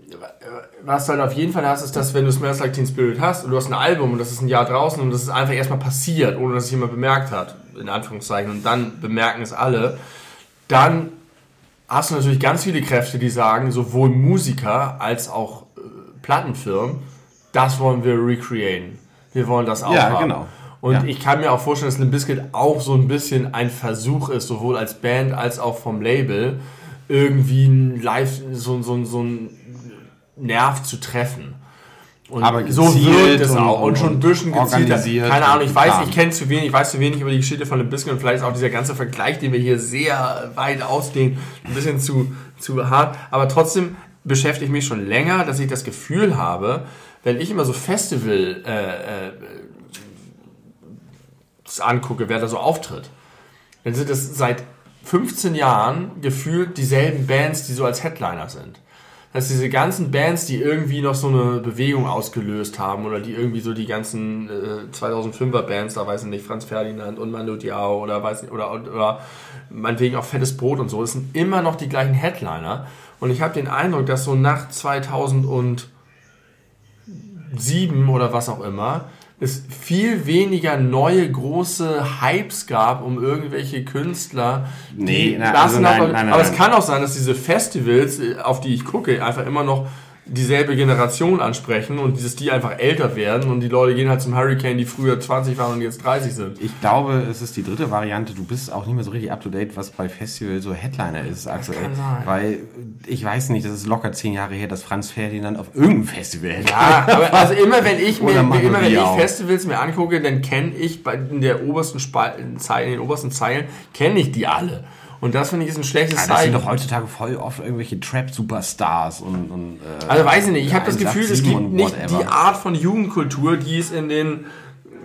was du halt auf jeden Fall hast, ist, dass wenn du Smells Like Teen Spirit hast und du hast ein Album und das ist ein Jahr draußen und das ist einfach erstmal passiert, ohne dass es jemand bemerkt hat, in Anführungszeichen, und dann bemerken es alle, dann hast du natürlich ganz viele Kräfte, die sagen, sowohl Musiker als auch äh, Plattenfirmen, das wollen wir recreaten. Wir wollen das auch ja, haben. Genau. Und ja. ich kann mir auch vorstellen, dass Limp Bizkit auch so ein bisschen ein Versuch ist, sowohl als Band als auch vom Label, irgendwie ein Live, so, so, so ein Nerv zu treffen. Und aber so wirkt es auch und, und schon ein bisschen gezielter. Keine Ahnung, ich weiß, ich kenne zu wenig, ich weiß zu wenig über die Geschichte von Limp und vielleicht ist auch dieser ganze Vergleich, den wir hier sehr weit ausdehnen, ein bisschen zu, zu hart. Aber trotzdem beschäftige ich mich schon länger, dass ich das Gefühl habe, wenn ich immer so Festival äh, äh, angucke, wer da so auftritt, dann sind es seit 15 Jahren gefühlt dieselben Bands, die so als Headliner sind dass diese ganzen Bands, die irgendwie noch so eine Bewegung ausgelöst haben oder die irgendwie so die ganzen äh, 2005er Bands, da weiß ich nicht, Franz Ferdinand und Manu Diao oder weiß nicht, oder, oder meinetwegen auch Fettes Brot und so, das sind immer noch die gleichen Headliner. Und ich habe den Eindruck, dass so nach 2007 oder was auch immer, es viel weniger neue große Hypes gab um irgendwelche Künstler. Nee, na, also nein, nein, nein, aber es kann auch sein, dass diese Festivals, auf die ich gucke, einfach immer noch dieselbe Generation ansprechen und dieses die einfach älter werden und die Leute gehen halt zum Hurricane, die früher 20 waren und jetzt 30 sind. Ich glaube, es ist die dritte Variante. Du bist auch nicht mehr so richtig up to date, was bei Festival so Headliner ist aktuell. kann sein. Weil ich weiß nicht, das ist locker zehn Jahre her, dass Franz Ferdinand auf irgendeinem Festival Ja, aber also immer wenn ich mir immer wenn ich Festivals mir angucke, dann kenne ich bei in der obersten Spalten, in den obersten Zeilen kenne ich die alle. Und das finde ich ist ein schlechtes ja, das Zeichen. Sind doch heutzutage voll oft irgendwelche Trap-Superstars und, und äh, Also weiß ich nicht, ich habe das Gefühl, es gibt nicht die Art von Jugendkultur, die es in den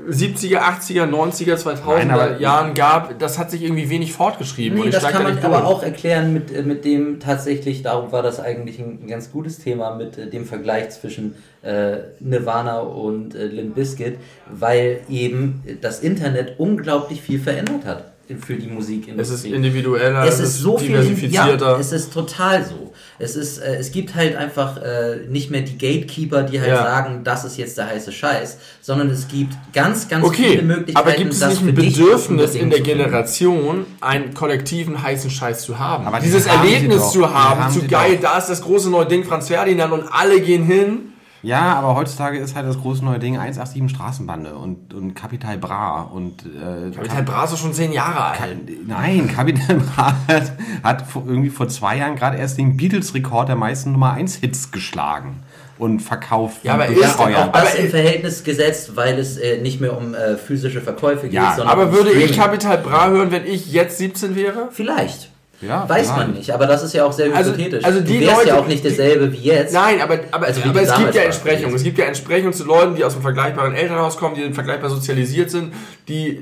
70er, 80er, 90er, 2000er Nein, Jahren gab, das hat sich irgendwie wenig fortgeschrieben. Nee, das kann man aber auch erklären mit, äh, mit dem tatsächlich, darum war das eigentlich ein, ganz gutes Thema, mit äh, dem Vergleich zwischen äh, Nirvana und äh, Limp Bizkit, weil eben das Internet unglaublich viel verändert hat für die Musikindustrie. Es ist individueller, es ist so diversifizierter. Ja, es ist total so. Es ist, äh, es gibt halt einfach äh, nicht mehr die Gatekeeper, die halt ja. sagen, das ist jetzt der heiße Scheiß, sondern es gibt ganz, ganz okay, viele Möglichkeiten. Aber gibt es nicht ein Bedürfnis in der Generation, einen kollektiven heißen Scheiß zu haben? Aber dieses Erlebnis zu haben, haben zu geil, da ist das große neue Ding Franz Ferdinand und alle gehen hin ja, aber heutzutage ist halt das große neue Ding 187 Straßenbande und, und Capital Bra und äh, Capital Bra ist doch schon zehn Jahre alt. Nein, Capital *laughs* Bra hat, hat irgendwie vor zwei Jahren gerade erst den Beatles-Rekord der meisten Nummer 1 Hits geschlagen und verkauft. Ja, aber ist auch das im Verhältnis gesetzt, weil es äh, nicht mehr um äh, physische Verkäufe geht, ja, sondern aber um würde Streaming. ich Capital Bra hören, wenn ich jetzt 17 wäre? Vielleicht. Ja, Weiß vielleicht. man nicht, aber das ist ja auch sehr Also- hypothetisch. also die du wärst Leute, ja auch nicht die- derselbe wie jetzt. Nein, aber, aber, Also aber es gibt ja Entsprechungen. Es gibt ja Entsprechungen zu Leuten, die aus einem vergleichbaren Elternhaus kommen, die vergleichbar sozialisiert sind, die äh,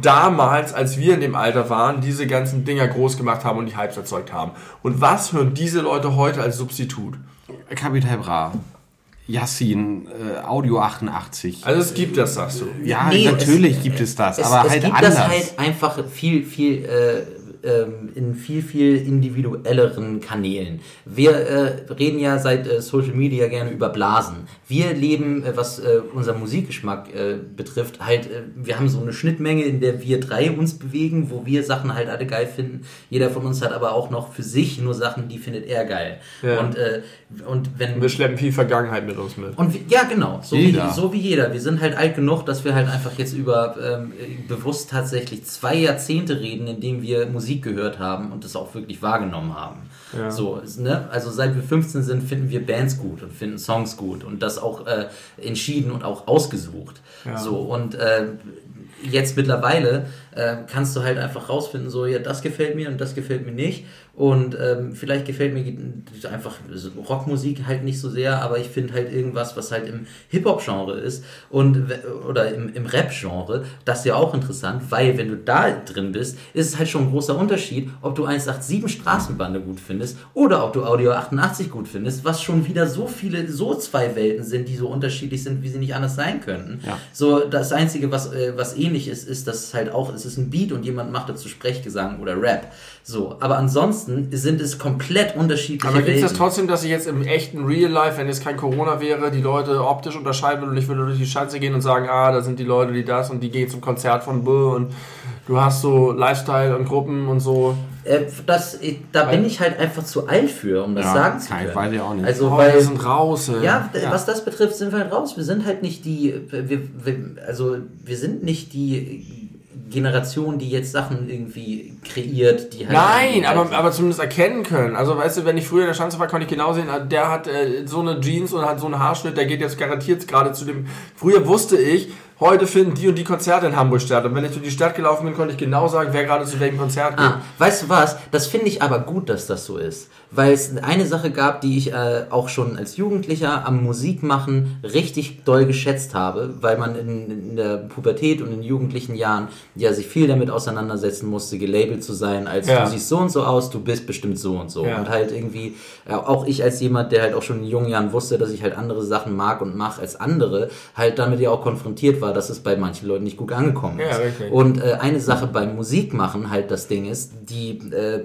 damals, als wir in dem Alter waren, diese ganzen Dinger groß gemacht haben und die Hypes erzeugt haben. Und was hören diese Leute heute als Substitut? Capital Bra, Yassin, äh, Audio 88. Also es gibt das, sagst du. ja, Nee, natürlich es- gibt es das, es, aber es halt gibt anders. das halt einfach viel, viel, äh, ähm, in viel, viel individuelleren Kanälen. Wir äh, reden ja seit äh, Social Media gerne über Blasen. Wir leben, äh, was äh, unser Musikgeschmack äh, betrifft, halt, äh, wir haben so eine Schnittmenge, in der wir drei uns bewegen, wo wir Sachen halt alle geil finden. Jeder von uns hat aber auch noch für sich nur Sachen, die findet er geil. Ja. Und, äh, und wenn Wir schleppen viel Vergangenheit mit uns mit. und wie, ja, genau, so Jeder. wie, so wie jeder. Wir sind halt alt genug, dass wir halt einfach jetzt über ähm, bewusst tatsächlich zwei Jahrzehnte reden, in denen wir Musik gehört haben und das auch wirklich wahrgenommen haben. Ja. So, ne? Also seit wir 15 sind, finden wir Bands gut und finden Songs gut und das auch äh, entschieden und auch ausgesucht. Ja. So, und äh, jetzt mittlerweile äh, kannst du halt einfach rausfinden, so, ja, das gefällt mir und das gefällt mir nicht. Und ähm, vielleicht gefällt mir einfach Rockmusik halt nicht so sehr, aber ich finde halt irgendwas, was halt im Hip-Hop-Genre ist und oder im, im Rap-Genre, das ist ja auch interessant, weil wenn du da drin bist, ist es halt schon ein großer Unterschied, ob du 187 Straßenbande gut findest oder ob du Audio 88 gut findest, was schon wieder so viele, so zwei Welten sind, die so unterschiedlich sind, wie sie nicht anders sein könnten. Ja. So, das Einzige, was, äh, was ähnlich ist, ist, dass es halt auch, es ist ein Beat und jemand macht dazu Sprechgesang oder Rap. So, aber ansonsten sind es komplett unterschiedliche Aber gibt es das trotzdem, dass ich jetzt im echten Real Life, wenn jetzt kein Corona wäre, die Leute optisch unterscheiden würde und ich würde durch die Schanze gehen und sagen, ah, da sind die Leute, die das und die gehen zum Konzert von Bull und du hast so Lifestyle und Gruppen und so. Äh, das, da bin ich halt einfach zu alt für, um das Ja, sagen zu können. weiß ich auch nicht. Also, Oh, weil, wir sind raus. ey. Ja, d- was das betrifft, sind wir halt raus. Wir sind halt nicht die, wir, wir, also wir sind nicht die Generation, die jetzt Sachen irgendwie kreiert, die halt. Nein, halt aber, aber zumindest erkennen können. Also, weißt du, wenn ich früher in der Schanze war, konnte ich genau sehen, der hat äh, so eine Jeans und hat so einen Haarschnitt, der geht jetzt garantiert gerade zu dem. Früher wusste ich, heute finden die und die Konzerte in Hamburg statt. Und wenn ich durch die Stadt gelaufen bin, konnte ich genau sagen, wer gerade zu welchem Konzert geht. Ah, weißt du was? Das finde ich aber gut, dass das so ist. Weil es eine Sache gab, die ich äh, auch schon als Jugendlicher am Musikmachen richtig doll geschätzt habe, weil man in, in der Pubertät und in jugendlichen Jahren ja sich viel damit auseinandersetzen musste, gelabelt zu sein, als Ja. du siehst so und so aus, du bist bestimmt so und so. Ja. Und halt irgendwie, äh, auch ich als jemand, der halt auch schon in jungen Jahren wusste, dass ich halt andere Sachen mag und mache als andere, halt damit ja auch konfrontiert war, dass es bei manchen Leuten nicht gut angekommen Ja, ist. richtig. Und äh, eine Sache beim Musikmachen halt das Ding ist, die äh,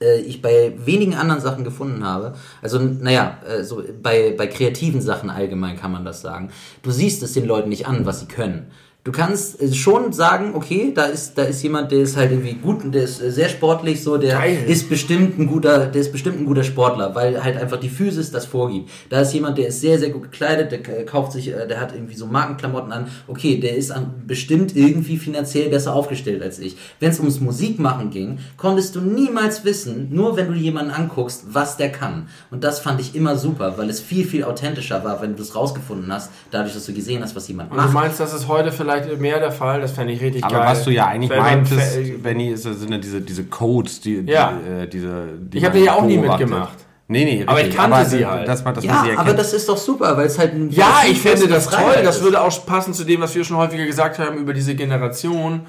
äh, ich bei wenigen anderen Sachen gefunden habe. Also, naja, äh, so bei, bei kreativen Sachen allgemein kann man das sagen. Du siehst es den Leuten nicht an, was sie können. Du kannst äh, schon sagen, okay, da ist, da ist jemand, der ist halt irgendwie gut, der ist äh, sehr sportlich, so, der Geil. ist bestimmt ein guter, der ist bestimmt ein guter Sportler, weil halt einfach die Physis das vorgibt. Da ist jemand, der ist sehr, sehr gut gekleidet, der k- kauft sich, äh, der hat irgendwie so Markenklamotten an. Okay, der ist an, bestimmt irgendwie finanziell besser aufgestellt als ich. Wenn es ums Musikmachen ging, konntest du niemals wissen, nur wenn du jemanden anguckst, was der kann. Und das fand ich immer super, weil es viel, viel authentischer war, wenn du es rausgefunden hast, dadurch, dass du gesehen hast, was jemand Und du macht. meinst, das ist heute vielleicht mehr der Fall? Das fände ich richtig Aber geil. was du ja eigentlich Wenn meintest, Benny, ist, sind ja diese, diese Codes, die, Ja. die, äh, diese, die Ich hab man die ja auch nie mitgemacht. Nee, nee, Aber richtig. ich kannte sie d- halt. Dass man, dass man Ja, sie aber das ist doch super, weil es halt ein Ja, ich fände das toll. Freiheit Das ist. würde auch passen zu dem, was wir schon häufiger gesagt haben über diese Generation,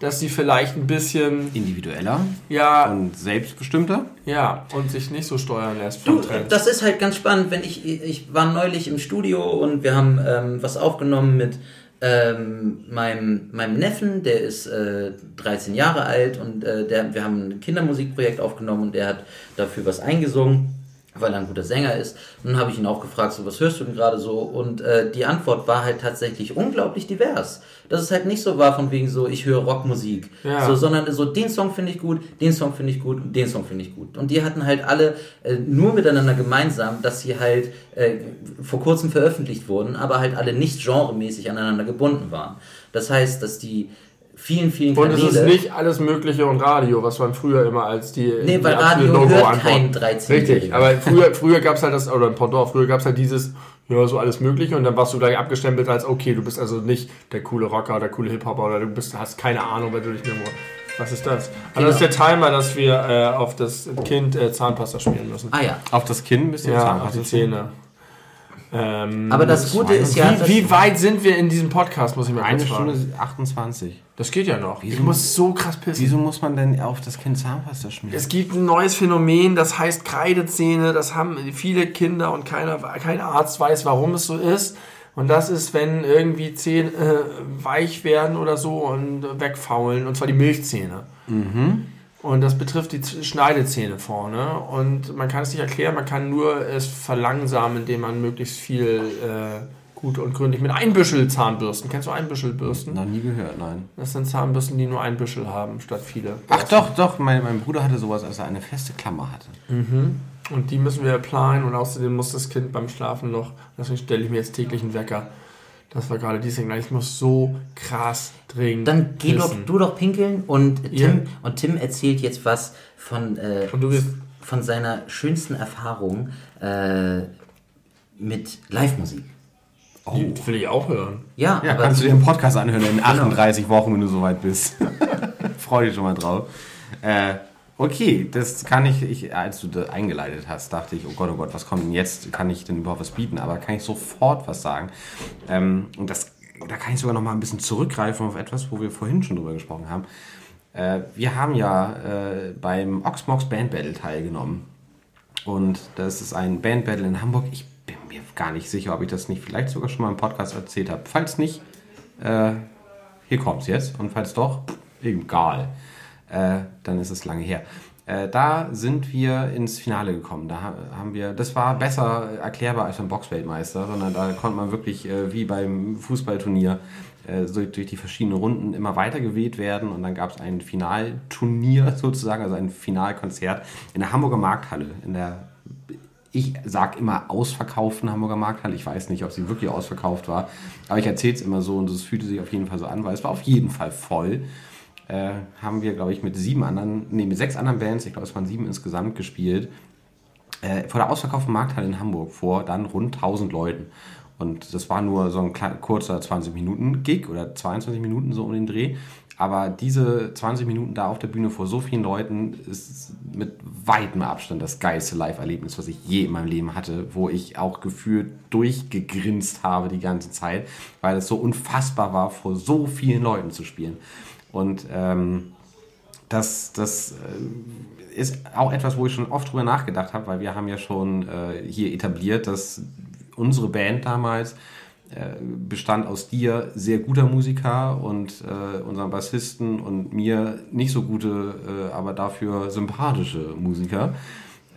dass sie vielleicht ein bisschen, individueller ja, und selbstbestimmter. ja, und sich nicht so steuern lässt Du, das ist halt ganz spannend, wenn ich, ich war neulich im Studio und wir haben ähm, was aufgenommen mit ähm, meinem, meinem Neffen, der ist äh, 13 Jahre alt und äh, der, wir haben ein Kindermusikprojekt aufgenommen und der hat dafür was eingesungen, weil er ein guter Sänger ist. Und dann habe ich ihn auch gefragt, so was hörst du denn gerade so? Und äh, die Antwort war halt tatsächlich unglaublich divers. Dass es halt nicht so war von wegen so, ich höre Rockmusik, Ja. so, sondern so den Song finde ich gut, den Song finde ich gut und den Song finde ich gut. Und die hatten halt alle äh, nur miteinander gemeinsam, dass sie halt äh, vor kurzem veröffentlicht wurden, aber halt alle nicht genremäßig aneinander gebunden waren. Das heißt, dass die vielen, vielen Und es Kanäle... ist nicht alles Mögliche und Radio, was man früher immer als die. Nee, die weil Radio hört No-Go-Antwort- kein 13 Richtig, aber früher, früher gab es halt das, oder in Pendant, früher gab es halt dieses, ja, so alles Mögliche und dann warst du gleich abgestempelt als, okay, du bist also nicht der coole Rocker oder der coole Hip-Hopper oder du bist, hast keine Ahnung, weil du dich nur Was ist das? Also das ist der Timer, dass wir äh, auf das Kind äh, Zahnpasta spielen müssen. Ah ja. Auf das Kinn müsst ihr Ja, Zahnpasta auf die. Zähne. Ähm, Aber das Gute ist ja, wie, wie weit sind wir in diesem Podcast, muss ich mal Eine. Stunde 28. Das geht ja noch. Ich Wieso- muss so krass pissen. Wieso muss man denn auf das Kind Zahnpasta schmieren? Es gibt ein neues Phänomen, das heißt Kreidezähne. Das haben viele Kinder und keiner, kein Arzt weiß, warum es so ist. Und das ist, wenn irgendwie Zähne äh, weich werden oder so und wegfaulen, und zwar die Milchzähne. Und das betrifft die Schneidezähne vorne. Und man kann es nicht erklären, man kann nur es verlangsamen, indem man möglichst viel äh, gut und gründlich mit Einbüschel-Zahnbürsten. Kennst du Einbüschelbürsten? Noch nie gehört, nein. Das sind Zahnbürsten, die nur ein Büschel haben, statt viele. Ach doch, doch, mein, mein Bruder hatte sowas, als er eine feste Klammer hatte. Und die müssen wir planen und außerdem muss das Kind beim Schlafen noch, deswegen stelle ich mir jetzt täglich einen Wecker. Das war gerade die Signal. Ich muss so krass dringend. Dann geh doch du doch pinkeln und Tim, Ja. und Tim erzählt jetzt was von, äh, Und du bist. von seiner schönsten Erfahrung äh, mit Live-Musik. Oh. Die will ich auch hören. Ja, Ja, aber kannst du dir einen Podcast anhören in 38 Wochen, wenn du soweit bist. *laughs* Freu dich schon mal drauf. Äh, okay, das kann ich, ich, als du das eingeleitet hast, dachte ich, oh Gott, oh Gott, was kommt denn jetzt? Kann ich denn überhaupt was bieten? Aber kann ich sofort was sagen? Ähm, und das, da kann ich sogar noch mal ein bisschen zurückgreifen auf etwas, wo wir vorhin schon drüber gesprochen haben. Äh, wir haben ja äh, beim Oxmox Band Battle teilgenommen. Und das ist ein Band Battle in Hamburg. Ich bin mir gar nicht sicher, ob ich das nicht vielleicht sogar schon mal im Podcast erzählt habe. Falls nicht, äh, hier kommt's jetzt. Und falls doch, egal. Äh, dann ist es lange her. Äh, da sind wir ins Finale gekommen. Da ha- haben wir, das war besser erklärbar als beim Boxweltmeister, sondern da konnte man wirklich äh, wie beim Fußballturnier äh, so durch die verschiedenen Runden immer weiter geweht werden und dann gab es ein Finalturnier *laughs* sozusagen, also ein Finalkonzert in der Hamburger Markthalle, in der ich sag immer ausverkauften Hamburger Markthalle. Ich weiß nicht, ob sie wirklich ausverkauft war, aber ich erzähle es immer so und es fühlte sich auf jeden Fall so an, weil es war auf jeden Fall voll. Äh, haben wir, glaube ich, mit sieben anderen, nee, mit sechs anderen Bands, ich glaube, es waren sieben insgesamt gespielt, äh, vor der ausverkauften Markthalle in Hamburg vor dann rund 1000 Leuten. Und das war nur so ein kurzer 20-Minuten-Gig oder 22 Minuten so um den Dreh. Aber diese 20 Minuten da auf der Bühne vor so vielen Leuten ist mit weitem Abstand das geilste Live-Erlebnis, was ich je in meinem Leben hatte, wo ich auch gefühlt durchgegrinst habe die ganze Zeit, weil es so unfassbar war, vor so vielen Leuten zu spielen. Und ähm, das, das äh, ist auch etwas, wo ich schon oft drüber nachgedacht habe, weil wir haben ja schon äh, hier etabliert, dass unsere Band damals äh, bestand aus dir, sehr guter Musiker und äh, unserem Bassisten und mir nicht so gute, äh, aber dafür sympathische Musiker.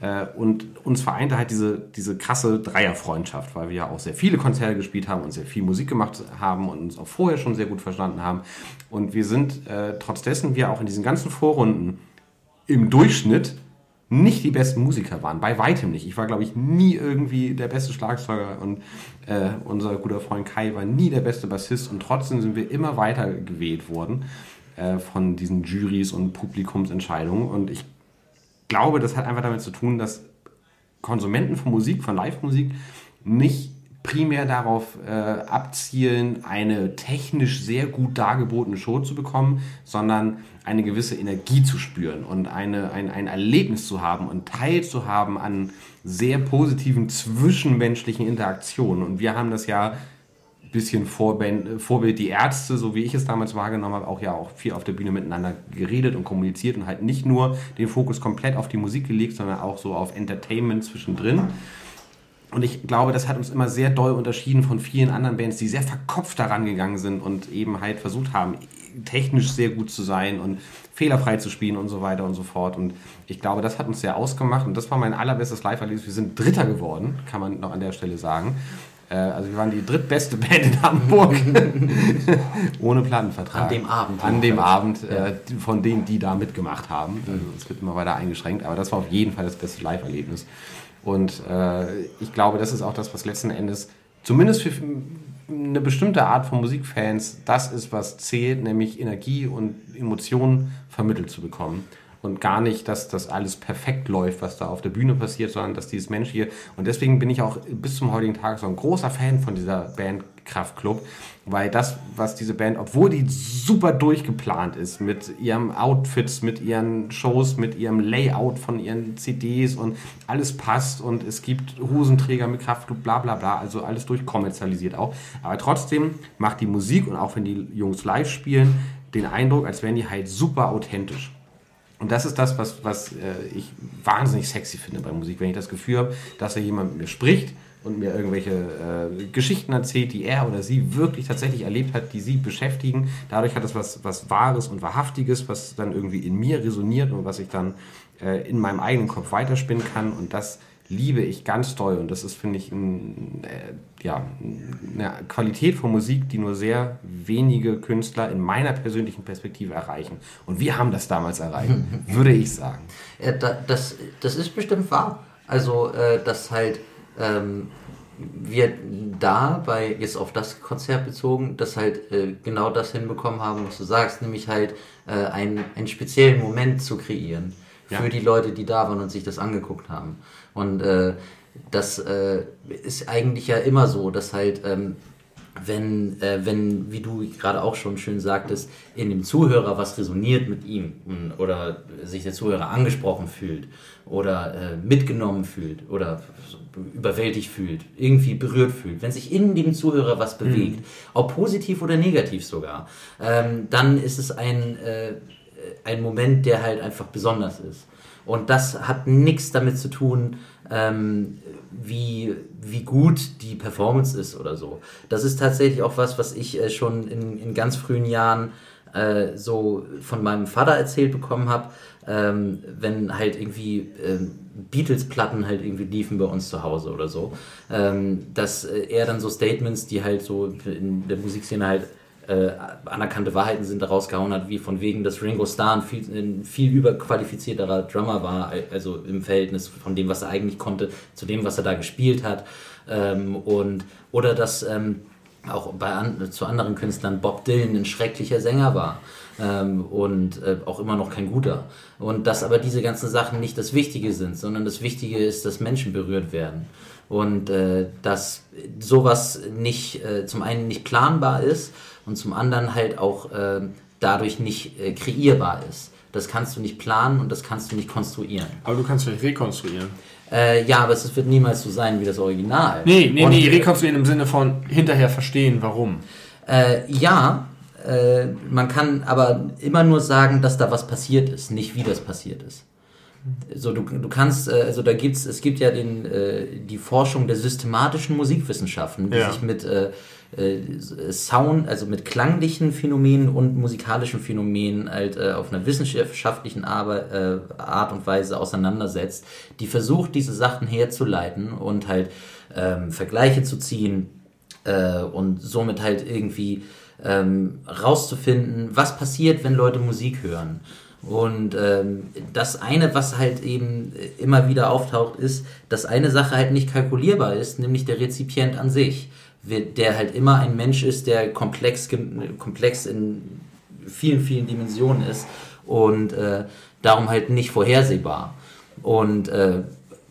Äh, und uns vereinte halt diese, diese krasse Dreierfreundschaft, weil wir ja auch sehr viele Konzerte gespielt haben und sehr viel Musik gemacht haben und uns auch vorher schon sehr gut verstanden haben. Und wir sind, äh, trotz dessen wir auch in diesen ganzen Vorrunden im Durchschnitt nicht die besten Musiker waren. Bei weitem nicht. Ich war, glaube ich, nie irgendwie der beste Schlagzeuger und äh, unser guter Freund Kai war nie der beste Bassist und trotzdem sind wir immer weiter gewählt worden äh, von diesen Juries und Publikumsentscheidungen. Und ich glaube, das hat einfach damit zu tun, dass Konsumenten von Musik, von Live-Musik, nicht primär darauf äh, abzielen, eine technisch sehr gut dargebotene Show zu bekommen, sondern eine gewisse Energie zu spüren und eine, ein, ein Erlebnis zu haben und teilzuhaben an sehr positiven zwischenmenschlichen Interaktionen. Und wir haben das ja bisschen Vorbild, Vorbild die Ärzte, so wie ich es damals wahrgenommen habe, auch ja auch viel auf der Bühne miteinander geredet und kommuniziert und halt nicht nur den Fokus komplett auf die Musik gelegt, sondern auch so auf Entertainment zwischendrin. Und ich glaube, das hat uns immer sehr doll unterschieden von vielen anderen Bands, die sehr verkopft daran gegangen sind und eben halt versucht haben, technisch sehr gut zu sein und fehlerfrei zu spielen und so weiter und so fort. Und ich glaube, das hat uns sehr ausgemacht und das war mein allerbestes Live-Erlebnis. Wir sind Dritter geworden, kann man noch an der Stelle sagen. Äh, Also wir waren die drittbeste *laughs* Band in Hamburg. *laughs* Ohne Plattenvertrag. An dem Abend. An dem Abend, äh, von denen, die da mitgemacht haben. Also es wird immer weiter eingeschränkt, aber das war auf jeden Fall das beste Live-Erlebnis. Und äh, ich glaube, das ist auch das, was letzten Endes, zumindest für eine bestimmte Art von Musikfans, das ist, was zählt, nämlich Energie und Emotionen vermittelt zu bekommen. Und gar nicht, dass das alles perfekt läuft, was da auf der Bühne passiert, sondern dass dieses Menschliche und deswegen bin ich auch bis zum heutigen Tag so ein großer Fan von dieser Band Kraftklub, weil das, was diese Band, obwohl die super durchgeplant ist mit ihrem Outfits, mit ihren Shows, mit ihrem Layout von ihren CDs und alles passt und es gibt Hosenträger mit Kraftklub, bla bla bla, also alles durchkommerzialisiert auch. Aber trotzdem macht die Musik und auch wenn die Jungs live spielen, den Eindruck, als wären die halt super authentisch. Und das ist das, was, was äh, ich wahnsinnig sexy finde bei Musik, wenn ich das Gefühl habe, dass da jemand mit mir spricht und mir irgendwelche äh, Geschichten erzählt, die er oder sie wirklich tatsächlich erlebt hat, die sie beschäftigen. Dadurch hat es was, was Wahres und Wahrhaftiges, was dann irgendwie in mir resoniert und was ich dann äh, in meinem eigenen Kopf weiterspinnen kann. Und das liebe ich ganz toll. Und das ist, finde ich, ein, äh, ja, eine Qualität von Musik, die nur sehr wenige Künstler in meiner persönlichen Perspektive erreichen. Und wir haben das damals erreicht, *laughs* würde ich sagen. Ja, das, das ist bestimmt wahr. Also, äh, dass halt ähm, wir da bei jetzt auf das Konzert bezogen, dass halt äh, genau das hinbekommen haben, was du sagst, nämlich halt äh, einen, einen speziellen Moment zu kreieren ja. für die Leute, die da waren und sich das angeguckt haben. Und äh, das äh, ist eigentlich ja immer so, dass halt ähm, wenn, äh, wenn, wie du gerade auch schon schön sagtest, in dem Zuhörer was resoniert mit ihm oder sich der Zuhörer angesprochen fühlt oder äh, mitgenommen fühlt oder überwältigt fühlt, irgendwie berührt fühlt, wenn sich in dem Zuhörer was bewegt, mhm. ob positiv oder negativ sogar, ähm, dann ist es ein, äh, ein Moment, der halt einfach besonders ist. Und das hat nichts damit zu tun, ähm, wie, wie gut die Performance ist oder so. Das ist tatsächlich auch was, was ich äh, schon in, in ganz frühen Jahren äh, so von meinem Vater erzählt bekommen habe, ähm, wenn halt irgendwie ähm, Beatles-Platten halt irgendwie liefen bei uns zu Hause oder so, ähm, dass äh, er dann so Statements, die halt so in der Musikszene halt äh, anerkannte Wahrheiten sind, daraus gehauen hat, wie von wegen, dass Ringo Starr ein viel, ein viel überqualifizierterer Drummer war, also im Verhältnis von dem, was er eigentlich konnte, zu dem, was er da gespielt hat. Ähm, und, oder dass ähm, auch bei an, zu anderen Künstlern Bob Dylan ein schrecklicher Sänger war. Ähm, und äh, auch immer noch kein guter. Und dass aber diese ganzen Sachen nicht das Wichtige sind, sondern das Wichtige ist, dass Menschen berührt werden. Und äh, dass sowas nicht äh, zum einen nicht planbar ist und zum anderen halt auch äh, dadurch nicht äh, kreierbar ist. Das kannst du nicht planen und das kannst du nicht konstruieren. Aber du kannst vielleicht rekonstruieren. Äh, ja, aber es wird niemals so sein wie das Original. Nee, nee, und, nee, rekonstruieren im Sinne von hinterher verstehen, warum. Äh, ja, äh, man kann aber immer nur sagen, dass da was passiert ist, nicht wie das passiert ist. So, du, du kannst, äh, also da gibt's, es gibt ja den, äh, die Forschung der systematischen Musikwissenschaften, die ja. sich mit äh, äh, Sound, also mit klanglichen Phänomenen und musikalischen Phänomenen halt äh, auf einer wissenschaftlichen Arbeit, äh, Art und Weise auseinandersetzt, die versucht, diese Sachen herzuleiten und halt ähm, Vergleiche zu ziehen äh, und somit halt irgendwie ähm, rauszufinden, was passiert, wenn Leute Musik hören. Und ähm, das eine, was halt eben immer wieder auftaucht, ist, dass eine Sache halt nicht kalkulierbar ist, nämlich der Rezipient an sich, der halt immer ein Mensch ist, der komplex, komplex in vielen, vielen Dimensionen ist und äh, darum halt nicht vorhersehbar. Und äh,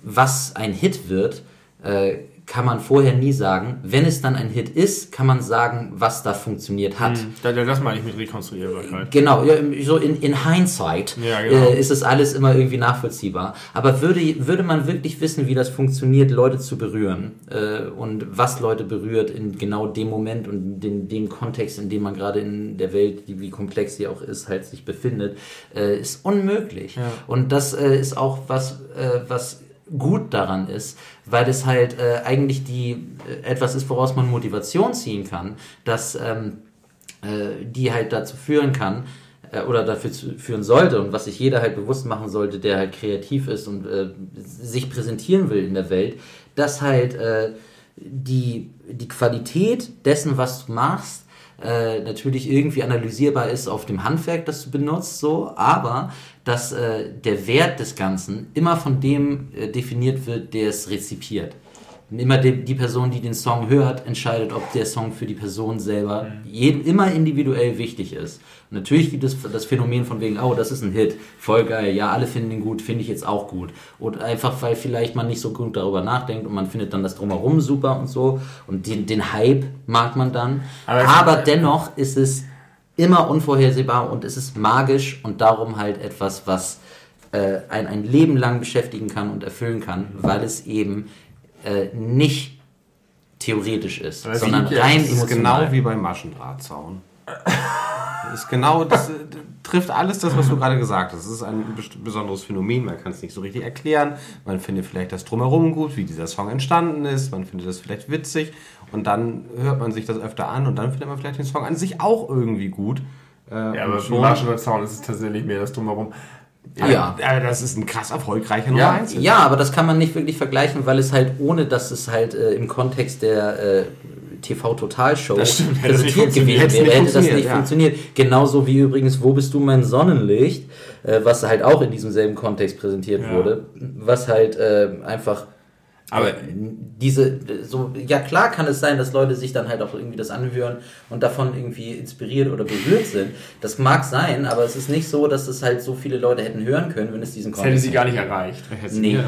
was ein Hit wird, äh, kann man vorher nie sagen. Wenn es dann ein Hit ist, kann man sagen, was da funktioniert hat. Hm, das meine ich mit Rekonstruierbarkeit. Genau, so in, in Hindsight ja, genau. äh, ist es alles immer irgendwie nachvollziehbar. Aber würde, würde man wirklich wissen, wie das funktioniert, Leute zu berühren äh, und was Leute berührt in genau dem Moment und in dem Kontext, in dem man gerade in der Welt, wie komplex sie auch ist, halt sich befindet, äh, ist unmöglich. Ja. Und das äh, ist auch was, äh, was gut daran ist, weil es halt äh, eigentlich die äh, etwas ist, woraus man Motivation ziehen kann, dass ähm, äh, die halt dazu führen kann äh, oder dafür zu, führen sollte und was sich jeder halt bewusst machen sollte, der halt kreativ ist und äh, sich präsentieren will in der Welt, dass halt äh, die, die Qualität dessen, was du machst, äh, natürlich irgendwie analysierbar ist auf dem Handwerk, das du benutzt, so, aber dass äh, der Wert des Ganzen immer von dem äh, definiert wird, der es rezipiert. Immer die, die Person, die den Song hört, entscheidet, ob der Song für die Person selber jedem immer individuell wichtig ist. Und natürlich gibt es das Phänomen von wegen, oh, das ist ein Hit, voll geil, ja, alle finden ihn gut, finde ich jetzt auch gut. Und einfach, weil vielleicht man nicht so gut darüber nachdenkt und man findet dann das drumherum super und so. Und den, den Hype mag man dann. Aber- Aber dennoch ist es immer unvorhersehbar und es ist magisch und darum halt etwas, was äh, ein, ein Leben lang beschäftigen kann und erfüllen kann, weil es eben äh, nicht theoretisch ist, Aber sondern ja- rein ist emotional. genau wie beim Maschendrahtzaun. Das ist genau, das äh, trifft alles das, was du gerade gesagt hast. Es ist ein besonderes Phänomen, man kann es nicht so richtig erklären. Man findet vielleicht das Drumherum gut, wie dieser Song entstanden ist, man findet das vielleicht witzig und dann hört man sich das öfter an und dann findet man vielleicht den Song an sich auch irgendwie gut. Äh, Ja, aber schon- schon Marshall Sound ist es tatsächlich mehr das Drumherum. Ja. Aber das ist ein krass erfolgreicher Nummer Ja, 1. Ja, aber das kann man nicht wirklich vergleichen, weil es halt ohne, dass es halt äh, im Kontext der äh, TV-Total-Show präsentiert gewesen wäre, Hätte hätte das nicht funktioniert, funktioniert. Genauso wie übrigens Wo bist du mein Sonnenlicht, äh, was halt auch in diesem selben Kontext präsentiert Ja. wurde, was halt äh, einfach Aber- diese, so, ja klar kann es sein, dass Leute sich dann halt auch irgendwie das anhören und davon irgendwie inspiriert oder berührt sind. Das mag sein, aber es ist nicht so, dass es halt so viele Leute hätten hören können, wenn es diesen Das hätte Kontext sie gar nicht erreicht. Nee.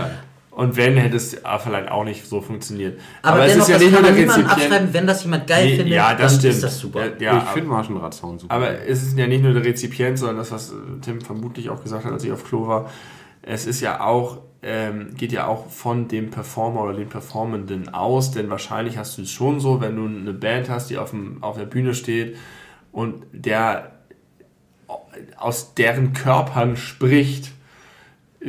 Und wenn, hätte es vielleicht auch nicht so funktioniert. Aber, es dennoch, ist ja das nicht kann nur man der niemandem Rezipient. abschreiben, wenn das jemand geil Nee, findet, ja, das dann stimmt. ist das super. Ja, ja, ich finde Maschendrahtzaun super. Aber es ist ja nicht nur der Rezipient, sondern das, was Tim vermutlich auch gesagt hat, als ich auf Klo war. Es ist ja auch, ähm, geht ja auch von dem Performer oder dem Performenden aus, denn wahrscheinlich hast du es schon so, wenn du eine Band hast, die auf, dem, auf der Bühne steht und der aus deren Körpern spricht,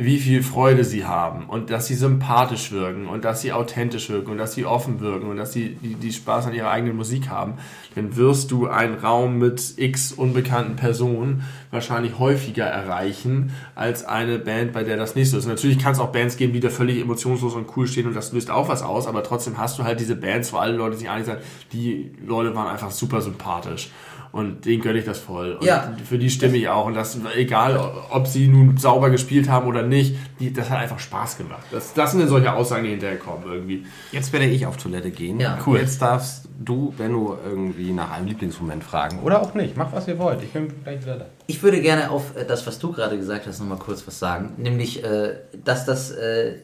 wie viel Freude sie haben und dass sie sympathisch wirken und dass sie authentisch wirken und dass sie offen wirken und dass sie die, die Spaß an ihrer eigenen Musik haben, dann wirst du einen Raum mit x unbekannten Personen wahrscheinlich häufiger erreichen als eine Band, bei der das nicht so ist. Natürlich kann es auch Bands geben, die da völlig emotionslos und cool stehen und das löst auch was aus, aber trotzdem hast du halt diese Bands, wo alle Leute sich einig sind, die Leute waren einfach super sympathisch. Und denen gönne ich das voll. Und Ja. für die stimme ich auch. Und das, egal, ob sie nun sauber gespielt haben oder nicht, die, das hat einfach Spaß gemacht. Das, das sind dann solche Aussagen, die hinterher kommen irgendwie. Jetzt werde ich auf Toilette gehen. Ja. Cool. Jetzt darfst du, Benno, irgendwie nach einem Lieblingsmoment fragen. Oder auch nicht. Macht, was ihr wollt. Ich bin gleich wieder da. Ich würde gerne auf äh, das, was du gerade gesagt hast, nochmal kurz was sagen. Nämlich, äh, dass das, äh,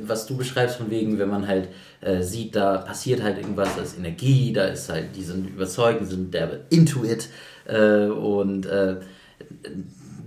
was du beschreibst von wegen, wenn man halt äh, sieht, da passiert halt irgendwas, da ist Energie, da ist halt, die sind überzeugt, die sind derbe into it äh, und äh,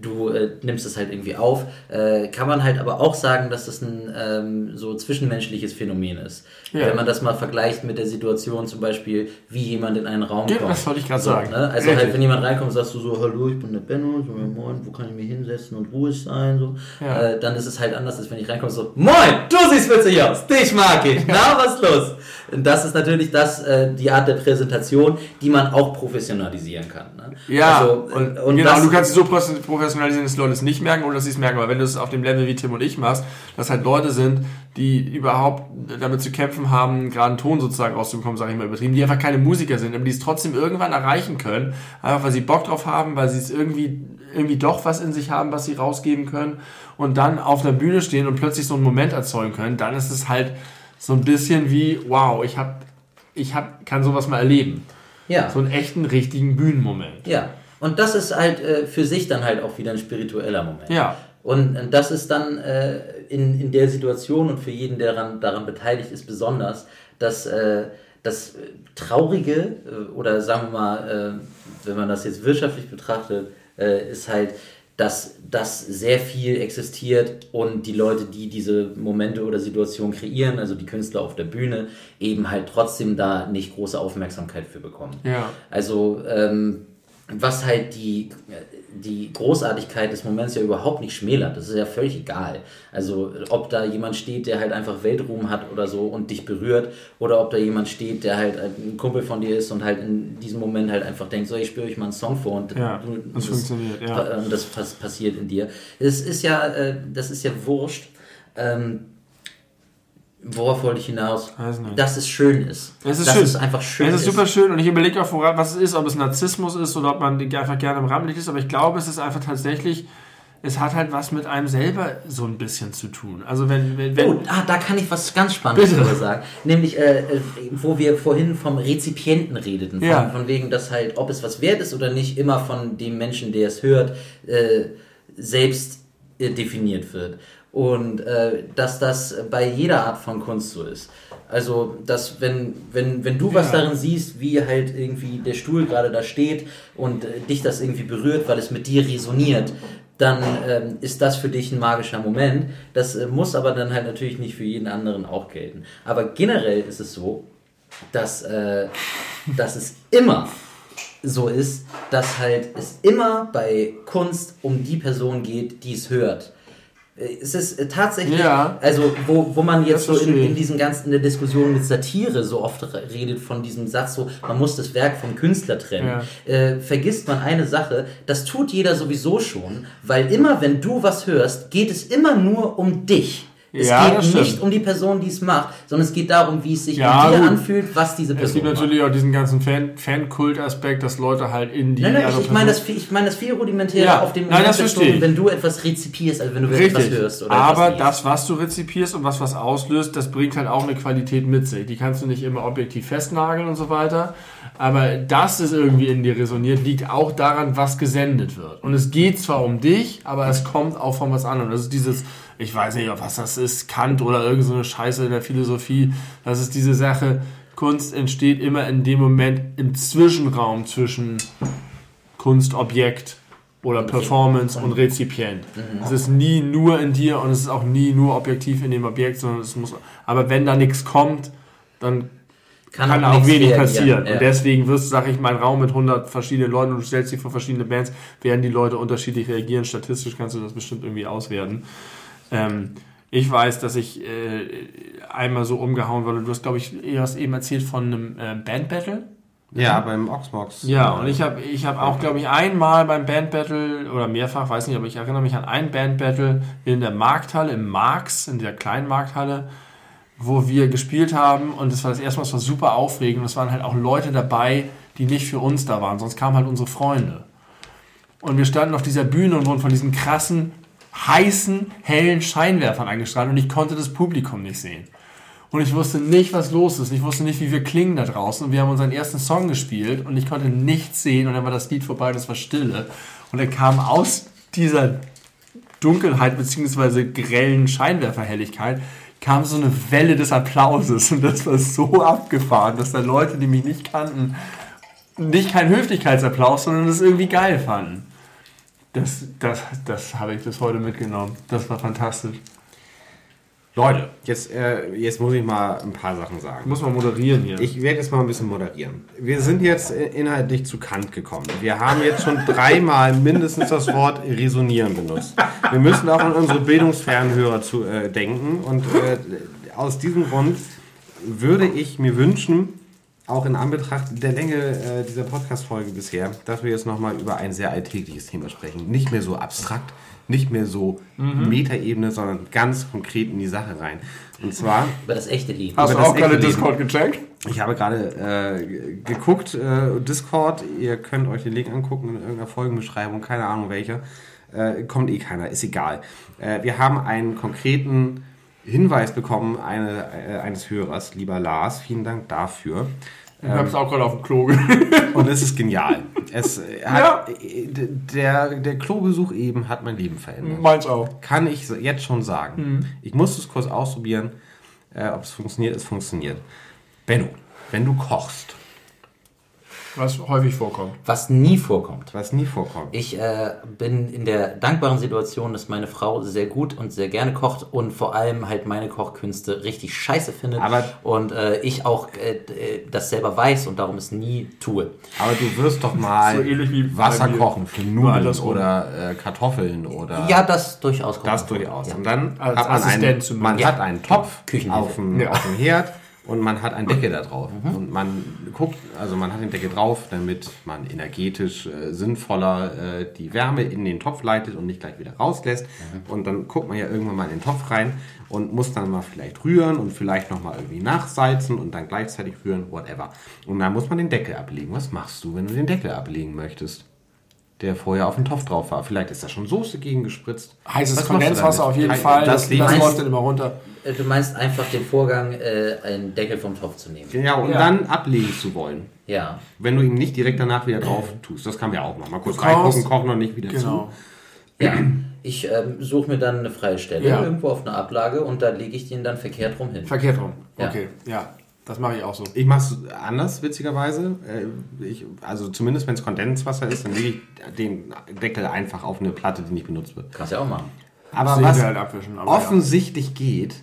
du äh, nimmst es halt irgendwie auf. Äh, kann man halt aber auch sagen, dass das ein ähm, so zwischenmenschliches Phänomen ist. Ja. Wenn man das mal vergleicht mit der Situation zum Beispiel, wie jemand in einen Raum Ja, kommt. das wollte ich grad so, sagen. Ne? Also Richtig. halt, wenn jemand reinkommt, sagst du so, hallo, ich bin der Benno, so, moin, wo kann ich mich hinsetzen und ruhig sein, so. Ja. Äh, dann ist es halt anders, als wenn ich reinkomme, so, moin, du siehst witzig aus, dich mag ich, na, was los? Und das ist natürlich das, äh, die Art der Präsentation, die man auch professionalisieren kann. Ne? Ja, also, äh, und, und genau, das, du kannst es so professionalisieren, dass Leute es nicht merken oder dass sie es merken. Aber wenn du es auf dem Level wie Tim und ich machst, dass halt Leute sind, die überhaupt damit zu kämpfen haben, gerade einen Ton sozusagen rauszubekommen, sage ich mal übertrieben, die einfach keine Musiker sind, aber die es trotzdem irgendwann erreichen können, einfach weil sie Bock drauf haben, weil sie es irgendwie, irgendwie doch was in sich haben, was sie rausgeben können und dann auf einer Bühne stehen und plötzlich so einen Moment erzeugen können, dann ist es halt so ein bisschen wie, wow, ich hab, ich hab, kann sowas mal erleben. ja. So einen echten, richtigen Bühnenmoment. Ja, und das ist halt äh, für sich dann halt auch wieder ein spiritueller Moment. Ja. Und, das ist dann äh, in, in der Situation und für jeden, der daran, daran beteiligt ist, besonders, dass äh, das Traurige äh, oder sagen wir mal, äh, wenn man das jetzt wirtschaftlich betrachtet, äh, ist halt, dass das sehr viel existiert und die Leute, die diese Momente oder Situationen kreieren, also die Künstler auf der Bühne, eben halt trotzdem da nicht große Aufmerksamkeit für bekommen. Ja. Also, ähm, was halt die, die Großartigkeit des Moments ja überhaupt nicht schmälert. Das ist ja völlig egal. Also, ob da jemand steht, der halt einfach Weltruhm hat oder so und dich berührt, oder ob da jemand steht, der halt ein Kumpel von dir ist und halt in diesem Moment halt einfach denkt, so, ich spüre euch mal einen Song vor und Ja, du- das funktioniert, ja. und das pass passiert in dir. Es ist ja, äh, das ist ja wurscht. Ähm, worauf wollte ich hinaus? Dass es schön ist. Es ist dass schön. es einfach schön Es ist super schön und ich überlege auch, woran, was es ist, ob es Narzissmus ist oder ob man einfach gerne im Rampenlicht ist, aber ich glaube, es ist einfach tatsächlich es hat halt was mit einem selber so ein bisschen zu tun. Also wenn, wenn, wenn Oh, ah, da kann ich was ganz Spannendes drüber sagen. Nämlich, äh, äh, wo wir vorhin vom Rezipienten redeten. Von, Ja. von wegen, dass halt, ob es was wert ist oder nicht, immer von dem Menschen, der es hört, äh, selbst äh, definiert wird. Und äh, dass das bei jeder Art von Kunst so ist. Also, dass wenn, wenn, wenn du was Ja. darin siehst, wie halt irgendwie der Stuhl gerade da steht und äh, dich das irgendwie berührt, weil es mit dir resoniert, dann ähm, ist das für dich ein magischer Moment. Das äh, muss aber dann halt natürlich nicht für jeden anderen auch gelten. Aber generell ist es so, dass, äh, dass es immer so ist, dass halt es immer bei Kunst um die Person geht, die es hört. Äh, Es ist äh, tatsächlich, Ja. also wo, wo man jetzt so in, in diesen ganzen in der Diskussion mit Satire so oft re- redet von diesem Satz so, man muss das Werk vom Künstler trennen, äh, vergisst man eine Sache, das tut jeder sowieso schon, weil immer wenn du was hörst, geht es immer nur um dich. Es Ja, geht nicht um die Person, die es macht, sondern es geht darum, wie es sich Ja, dir gut. anfühlt, was diese es Person gibt macht. natürlich auch diesen ganzen Fan- Fan-Kult-Aspekt, dass Leute halt in die Nein, nein, ich, ich meine das, ich meine das viel rudimentärer Ja, auf dem nein, das verstehe wenn du etwas rezipierst, also wenn du etwas Richtig. hörst. Oder Aber etwas das, was du rezipierst und was was auslöst, das bringt halt auch eine Qualität mit sich. Die kannst du nicht immer objektiv festnageln und so weiter. Aber dass es irgendwie in dir resoniert, liegt auch daran, was gesendet wird. Und es geht zwar um dich, aber es kommt auch von was anderem. Das ist dieses, ich weiß nicht, was das ist, Kant oder irgend so eine Scheiße in der Philosophie. Das ist diese Sache, Kunst entsteht immer in dem Moment im Zwischenraum zwischen Kunstobjekt oder Performance und Rezipient. Es ist nie nur in dir und es ist auch nie nur objektiv in dem Objekt, sondern es muss. Aber wenn da nichts kommt, dann kann, auch nichts wenig reagieren. passieren. Ja. Und deswegen wirst, sag ich mal, ein Raum mit 100 verschiedenen Leuten und du stellst dich vor verschiedene Bands, werden die Leute unterschiedlich reagieren. Statistisch kannst du das bestimmt irgendwie auswerten. Ähm, ich weiß, dass ich äh, einmal so umgehauen wurde. Du hast, glaube ich, du hast eben erzählt von einem äh, Bandbattle. Ja, beim Oxmox. Ja, und ich habe ich hab auch, glaube ich, einmal beim Bandbattle oder mehrfach, weiß nicht, aber ich erinnere mich an ein Bandbattle in der Markthalle, im Marx, in der kleinen Markthalle, wo wir gespielt haben und das war das erste Mal, es war super aufregend und es waren halt auch Leute dabei, die nicht für uns da waren, sonst kamen halt unsere Freunde. Und wir standen auf dieser Bühne und wurden von diesen krassen, heißen, hellen Scheinwerfern angestrahlt und ich konnte das Publikum nicht sehen. Und ich wusste nicht, was los ist. Ich wusste nicht, wie wir klingen da draußen. Und wir haben unseren ersten Song gespielt und ich konnte nichts sehen. Und dann war das Lied vorbei und es war Stille. Und er kam aus dieser Dunkelheit beziehungsweise grellen Scheinwerferhelligkeit kam so eine Welle des Applauses und das war so abgefahren, dass da Leute, die mich nicht kannten, nicht keinen Höflichkeitsapplaus, sondern das irgendwie geil fanden. Das, das, das habe ich bis heute mitgenommen. Das war fantastisch. Leute, jetzt, äh, jetzt muss ich mal ein paar Sachen sagen. Muss man moderieren hier. Ich werde jetzt mal ein bisschen moderieren. Wir sind jetzt äh, inhaltlich zu Kant gekommen. Wir haben jetzt schon dreimal mindestens das Wort resonieren benutzt. Wir müssen auch an unsere bildungsfernen Hörer zu äh, denken. Und äh, aus diesem Grund würde ich mir wünschen, auch in Anbetracht der Länge äh, dieser Podcast-Folge bisher, dass wir jetzt nochmal über ein sehr alltägliches Thema sprechen. Nicht mehr so abstrakt, nicht mehr so Metaebene, sondern ganz konkret in die Sache rein. Und zwar Über das echte Leben. Hast du auch gerade Leben. Discord gecheckt? ich habe gerade äh, geguckt, äh, Discord, ihr könnt euch den Link angucken in irgendeiner Folgenbeschreibung, keine Ahnung welche. Äh, kommt eh keiner, ist egal. Äh, wir haben einen konkreten Hinweis bekommen eine, äh, eines Hörers, lieber Lars, vielen Dank dafür. Ich hab's auch gerade auf dem Klo. *laughs* Und es ist genial. Es äh, hat, äh, d- der, der Klobesuch eben hat mein Leben verändert. Meins auch. Kann ich jetzt schon sagen. Ich musste es kurz ausprobieren, äh, ob es funktioniert. Es funktioniert. Benno, wenn du kochst, Was häufig vorkommt. Was nie vorkommt. was nie vorkommt, Ich äh, bin in der dankbaren Situation, dass meine Frau sehr gut und sehr gerne kocht und vor allem halt meine Kochkünste richtig scheiße findet. Aber- und äh, ich auch äh, äh, das selber weiß und darum es nie tue. aber du wirst doch mal So ähnlich wie Wasser kochen für Nur Nudeln oder äh, Kartoffeln oder Ja, das durchaus. kommt das durchaus. Ja. Und dann Als hat man Assistent einen, man Ja. hat einen Topf auf dem, Ja. auf dem Herd und man hat einen Deckel da drauf. Und man guckt, also man hat den Deckel drauf, damit man energetisch äh, sinnvoller äh, die Wärme in den Topf leitet und nicht gleich wieder rauslässt. Und dann guckt man ja irgendwann mal in den Topf rein und muss dann mal vielleicht rühren und vielleicht nochmal irgendwie nachsalzen und dann gleichzeitig rühren, whatever. Und dann muss man den Deckel ablegen. Was machst du, wenn du den Deckel ablegen möchtest? der vorher auf dem Topf drauf war. Vielleicht ist da schon Soße gegen gespritzt. Heißes Kondenswasser auf jeden Fall. das Das, läuft dann immer runter. Äh, Du meinst einfach den Vorgang, äh, einen Deckel vom Topf zu nehmen. Ja, und Ja. dann ablegen zu wollen. Ja. Wenn du ihn nicht direkt danach wieder drauf tust. Das kann man ja auch machen. Mal kurz Du reingucken, kochen und nicht wieder Genau. Ja. Ich ähm, suche mir dann eine freie Stelle Ja. irgendwo auf einer Ablage und da lege ich den dann verkehrt rum hin. Verkehrt rum. Ja. Okay, ja. Das mache ich auch so. zu. Ich mache es anders, witzigerweise. Äh, Ich, also zumindest wenn es Kondenswasser ist, dann lege ich den Deckel einfach auf eine Platte, die nicht benutzt wird. Kannst ja auch machen. Aber was halt abwischen, aber offensichtlich geht,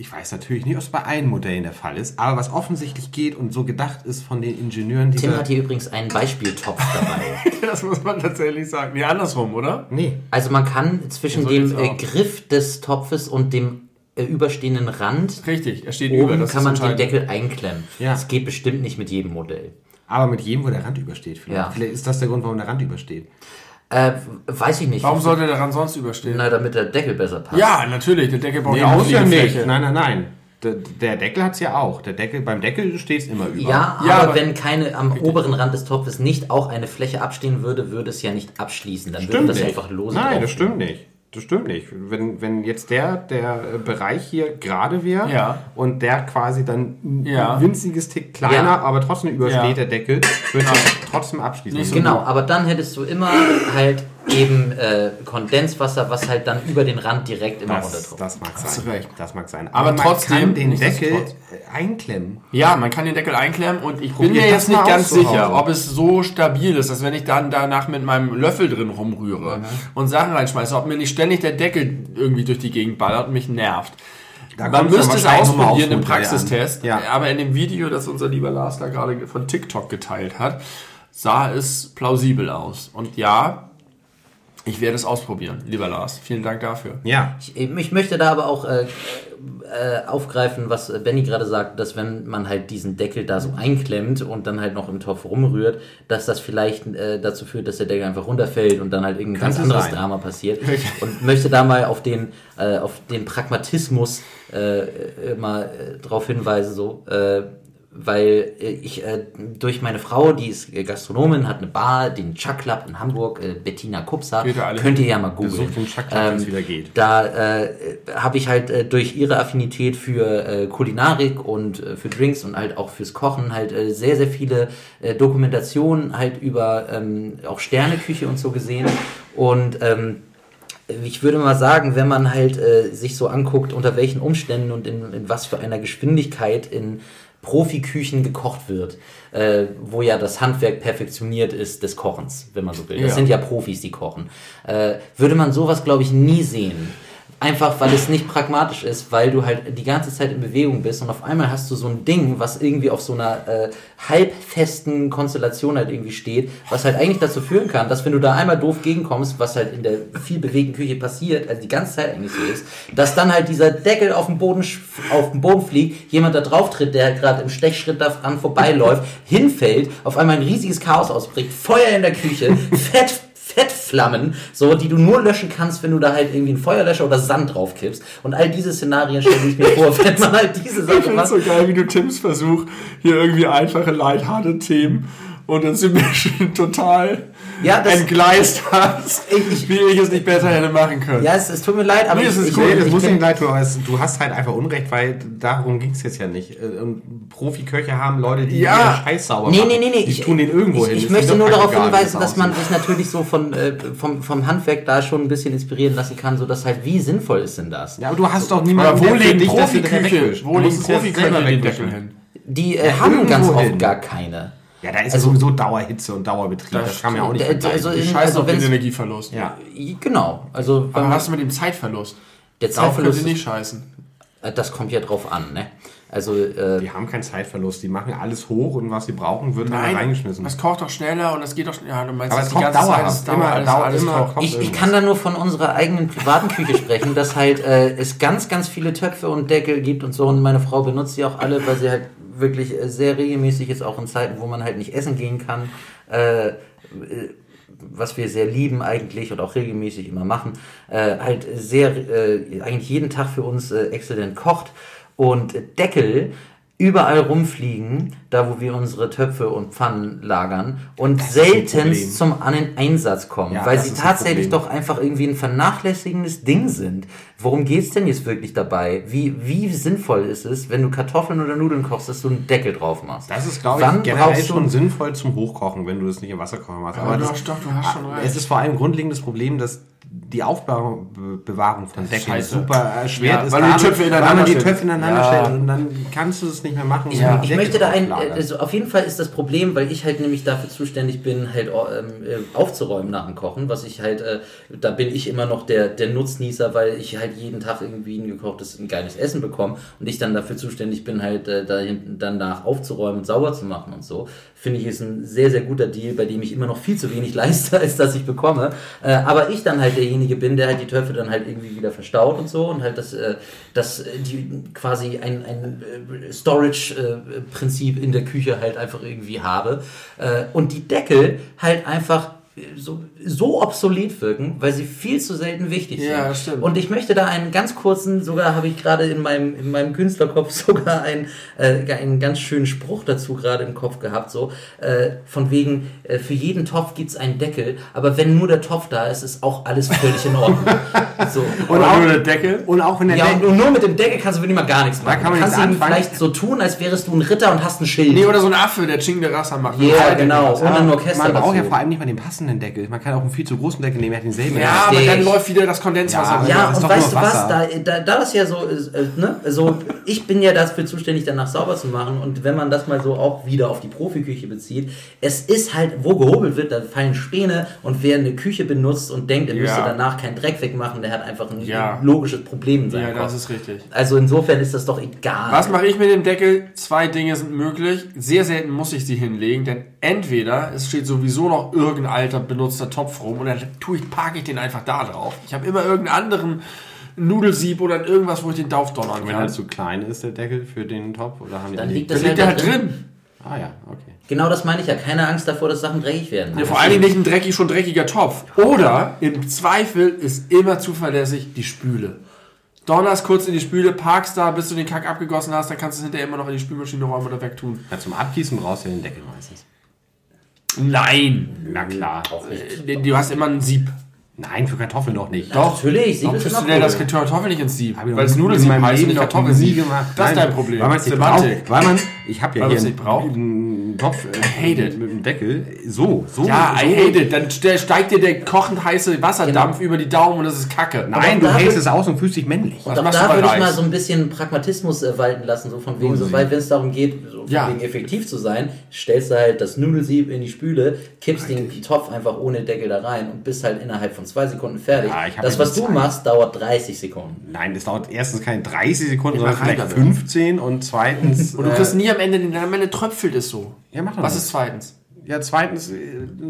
ich weiß natürlich nicht, ob es bei allen Modellen der Fall ist, aber was offensichtlich geht und so gedacht ist von den Ingenieuren Tim dieser... hat hier übrigens einen Beispieltopf dabei. *laughs* Das muss man tatsächlich sagen. Nee, andersrum, oder? nee, Also man kann zwischen So dem äh. Griff des Topfes und dem äh, überstehenden Rand Richtig, er steht über. oben Das kann man den. Deckel einklemmen. Ja. Das geht bestimmt nicht mit jedem Modell. aber mit jedem, wo der Rand übersteht. Vielleicht, Ja. vielleicht ist das der Grund, warum der Rand übersteht. Äh, weiß ich nicht. Warum sollte der Rand sonst überstehen? Na, damit der Deckel besser passt. Ja, natürlich. Der Deckel braucht Nee, ja auch muss ja Fläche. nicht. Nein, nein, nein. Der, der Deckel hat es ja auch. Der Deckel, beim Deckel steht es immer über. Ja, Ja, aber, aber- wenn keine am oberen Rand des Topfes nicht auch eine Fläche abstehen würde, würde es ja nicht abschließen. Dann würde stimmt das nicht. einfach lose Nein, drauf das stimmt nicht. Das stimmt nicht. Wenn, wenn jetzt der, der äh, Bereich hier gerade wäre Ja. und der quasi dann ein Ja. winziges Tick kleiner, Ja. aber trotzdem übersteht Ja. der Deckel, würde er trotzdem abschließen. Nicht so Genau, aber dann hättest du immer halt eben äh, Kondenswasser, was halt dann über den Rand direkt immer das, runtertropft. das mag Hast sein. du recht. Das mag sein. Aber man trotzdem, kann den. Deckel einklemmen. Ja, man kann den Deckel einklemmen und ich bin Probiert mir jetzt nicht ganz sicher, ob es so stabil ist, dass wenn ich dann danach mit meinem Löffel drin rumrühre und Sachen reinschmeiße, ob mir nicht ständig der Deckel irgendwie durch die Gegend ballert und mich nervt. Da Man müsste es ausprobieren im. Praxistest, Ja. aber in dem Video, das unser lieber Lars da gerade von TikTok geteilt hat, sah es plausibel aus. Und ja, ich werde es ausprobieren, lieber Lars. Vielen Dank dafür. Ja. Ich, ich möchte da aber auch äh, äh, aufgreifen, was Benny gerade sagt, dass wenn man halt diesen Deckel da so einklemmt und dann halt noch im Topf rumrührt, dass das vielleicht äh, dazu führt, dass der Deckel einfach runterfällt und dann halt irgendein ganz Könnte anderes sein. Drama passiert. Und möchte da mal auf den, äh, auf den Pragmatismus äh, äh, mal äh, drauf hinweisen, so. Weil äh, ich äh, durch meine Frau, die ist äh, Gastronomin, hat eine Bar, den Chuck Club in Hamburg, äh, Bettina Kupsa, könnt ihr ja mal googeln. Geht. Da äh, habe ich halt äh, durch ihre Affinität für äh, Kulinarik und äh, für Drinks und halt auch fürs Kochen halt äh, sehr, sehr viele äh, Dokumentationen halt über ähm, auch Sterneküche und so gesehen. Und ähm, ich würde mal sagen, wenn man halt äh, sich so anguckt, unter welchen Umständen und in, in was für einer Geschwindigkeit in Profiküchen gekocht wird, äh, wo ja das Handwerk perfektioniert ist des Kochens, wenn man so will. Das Ja. sind ja Profis, die kochen. Äh, würde man sowas, glaube ich, nie sehen. Einfach weil es nicht pragmatisch ist, weil du halt die ganze Zeit in Bewegung bist und auf einmal hast du so ein Ding, was irgendwie auf so einer äh, halbfesten Konstellation halt irgendwie steht, was halt eigentlich dazu führen kann, dass wenn du da einmal doof gegenkommst, was halt in der viel bewegten Küche passiert, also die ganze Zeit eigentlich so ist, dass dann halt dieser Deckel auf dem Boden, auf den Boden fliegt, jemand da drauf tritt, der gerade im Stechschritt daran vorbeiläuft, *laughs* hinfällt, auf einmal ein riesiges Chaos ausbricht, Feuer in der Küche, *laughs* Fett Fettflammen, so, die du nur löschen kannst, wenn du da halt irgendwie einen Feuerlöscher oder Sand drauf kippst. Und all diese Szenarien stelle ich mir *laughs* vor, wenn man halt diese Ich Sache finde es macht. so geil, wie du Tims Versuch, hier irgendwie einfache, lighthearted Themen und dann zu *laughs* Menschen total Ja, das- entgleist hast, Ich- ich- wie ich es nicht besser hätte machen können. Ja, es, es tut mir leid, aber Nee, ich, es ist ich, cool, ich, das ich muss nicht leid aber es, du hast halt einfach Unrecht, weil darum ging es jetzt ja nicht. Äh, Und Profiköche haben Leute, die Ja. Scheiß sauber Nee, machen. nee, nee, nee. Die ich, tun den irgendwo ich, hin. Ich Ist möchte nur darauf hinweisen, das dass man sich natürlich so von, äh, vom, vom Handwerk da schon ein bisschen inspirieren lassen kann, so dass halt, wie sinnvoll ist denn das? Ja, aber du hast doch niemanden, wo das Profiküche? wegwischt. Wo Du es Profiköche selber den. Deckel hin? Die äh, haben ganz oft hin. gar keine. Ja, da ist ja sowieso Dauerhitze und Dauerbetrieb. Das, kann man ja auch nicht Also, vergleichen. also, in- scheiße also auf den Energieverlust. ja. Genau, also Aber was ist mit dem Zeitverlust? der Zeitverlust, ihr nicht scheißen. äh, das kommt ja drauf an, ne? Also, äh, Die haben keinen Zeitverlust. Die machen alles hoch und was sie brauchen, wird dann da reingeschmissen. das kocht doch schneller und das geht doch schneller. Ja, du meinst, Aber es kocht dauerhaft. dauer, Immer, alles, dauert alles immer, kocht. ich, ich kann da nur von unserer eigenen privaten Küche sprechen, dass halt äh, es ganz, ganz viele Töpfe und Deckel gibt und so. Und meine Frau benutzt die auch alle, weil sie halt wirklich äh, sehr regelmäßig ist, auch in Zeiten, wo man halt nicht essen gehen kann. Äh, äh, was wir sehr lieben eigentlich und auch regelmäßig immer machen, äh, halt sehr, äh, eigentlich jeden Tag für uns äh, exzellent kocht. Und Deckel überall rumfliegen, da wo wir unsere Töpfe und Pfannen lagern und ein seltenst zum An Einsatz kommen, Ja, weil sie ein tatsächlich Problem. doch einfach irgendwie ein vernachlässigendes Ding sind. Worum geht's denn jetzt wirklich dabei? Wie, wie sinnvoll ist es, wenn du Kartoffeln oder Nudeln kochst, dass du einen Deckel drauf machst? Das ist, glaube ich, generell schon sinnvoll zum Hochkochen, wenn du das nicht im Wasserkocher machst. Aber das, doch, doch, du hast schon recht. Es ist vor allem ein grundlegendes Problem, dass die Aufbewahrung Be- Bewahrung von Deckeln scheiße. super erschwert Ja, ist. weil du die damit- Töpfe ineinander weil man die stellst. Töpfe ineinander Ja. stellt und dann kannst du es nicht mehr machen. Ich, ich möchte da ein, also auf jeden Fall ist das Problem, weil ich halt nämlich dafür zuständig bin, halt ähm, äh, aufzuräumen nach dem Kochen, was ich halt, äh, da bin ich immer noch der, der Nutznießer, weil ich halt jeden Tag irgendwie ein gekochtes, ein geiles Essen bekomme und ich dann dafür zuständig bin, halt äh, dahin, danach aufzuräumen und sauber zu machen und so. Finde ich ist ein sehr, sehr guter Deal, bei dem ich immer noch viel zu wenig *laughs* leiste, als dass ich bekomme. Äh, aber ich dann halt derjenige bin, der halt die Töpfe dann halt irgendwie wieder verstaut und so und halt das, äh, das äh, die quasi ein, ein äh, Storage-Prinzip in der Küche halt einfach irgendwie habe. Äh, und die Deckel halt einfach so, so obsolet wirken, weil sie viel zu selten wichtig sind. Ja, stimmt. Und ich möchte da einen ganz kurzen, sogar habe ich gerade in meinem, in meinem Künstlerkopf *laughs* sogar einen, äh, einen ganz schönen Spruch dazu gerade im Kopf gehabt, so äh, von wegen, äh, für jeden Topf gibt's einen Deckel, aber wenn nur der Topf da ist, ist auch alles völlig in Ordnung. *laughs* so. Und auch, nur der Deckel? und auch wenn der Ja, Deckel... und nur mit dem Deckel kannst du wirklich mal gar nichts machen. kann man du kannst anfangen. vielleicht so tun, als wärst du ein Ritter und hast ein Schild. Nee, oder so ein Affe, der Ching de Rassa macht. Ja, Ja, genau. Und ein Orchester man braucht ja vor allem nicht mal den passenden Deckel. Man kann auch einen viel zu großen Deckel nehmen, der hat denselben. Ja, aber dann läuft wieder das Kondenswasser. Ja. Ja, und weißt du was, da, da, da das ja so ist, äh, ne, also ich bin ja dafür zuständig, danach sauber zu machen und wenn man das mal so auch wieder auf die Profiküche bezieht, es ist halt, wo gehobelt wird, da fallen Späne und wer eine Küche benutzt und denkt, er Ja. müsste danach keinen Dreck wegmachen, der hat einfach ein Ja. logisches Problem in seinem Ja, das ist richtig. Also insofern ist das doch egal. Was mache ich mit dem Deckel? Zwei Dinge sind möglich. Sehr selten muss ich sie hinlegen, denn entweder es steht sowieso noch irgendein alter benutzter Topf rum und dann tue ich, parke ich den einfach da drauf. Ich habe immer irgendeinen anderen Nudelsieb oder irgendwas, wo ich den Dauf donnern Wenn kann. er zu klein ist, der Deckel für den Topf, oder haben die Dann liegt Dann das liegt der halt halt da drin. Ah ja, okay. Genau das meine ich ja. Keine Angst davor, dass Sachen dreckig werden. Ja, vor allen Dingen nicht ein dreckig, schon dreckiger Topf. Oder im Zweifel ist immer zuverlässig die Spüle. Donnerst kurz in die Spüle, parkst da, bis du den Kack abgegossen hast, dann kannst du es hinterher immer noch in die Spülmaschine räumen oder wegtun. Ja, zum Abgießen brauchst du den Deckel meistens. Nein! Na klar. Auch nicht. Äh, Du hast immer ein Sieb. Nein, für Kartoffeln doch nicht. Doch, natürlich. Sie Warum tust du denn das cool. Kartoffel nicht ins Sieb? Weil es Nudelsieb heißt und nicht Kartoffelsieb. gemacht. Das ist dein Problem. Weil man ich habe ja Weil hier braucht? einen Topf äh, mit einem Deckel. So, so. Ja, so. I hate it. Dann ste- steigt dir der kochend heiße Wasserdampf über die Daumen und das ist Kacke. Nein, Aber du hältst es aus und fühlst dich männlich. Und auch da würde ich mal so ein bisschen Pragmatismus äh, walten lassen, so von wegen, sobald wenn es darum geht, so von Ja. wegen effektiv zu sein, stellst du halt das Nudelsieb in die Spüle, kippst den Topf einfach ohne Deckel da rein und bist halt innerhalb von zwei Sekunden fertig. Ja, das, was du Zeit. machst, dauert 30 Sekunden. Nein, das dauert erstens keine 30 Sekunden, sondern vielleicht rein damit. 15 und zweitens. Und du äh, kriegst nie am Ende, den- am Ende tröpfelt es so. Ja, mach doch Was nicht. ist zweitens? Ja, zweitens äh,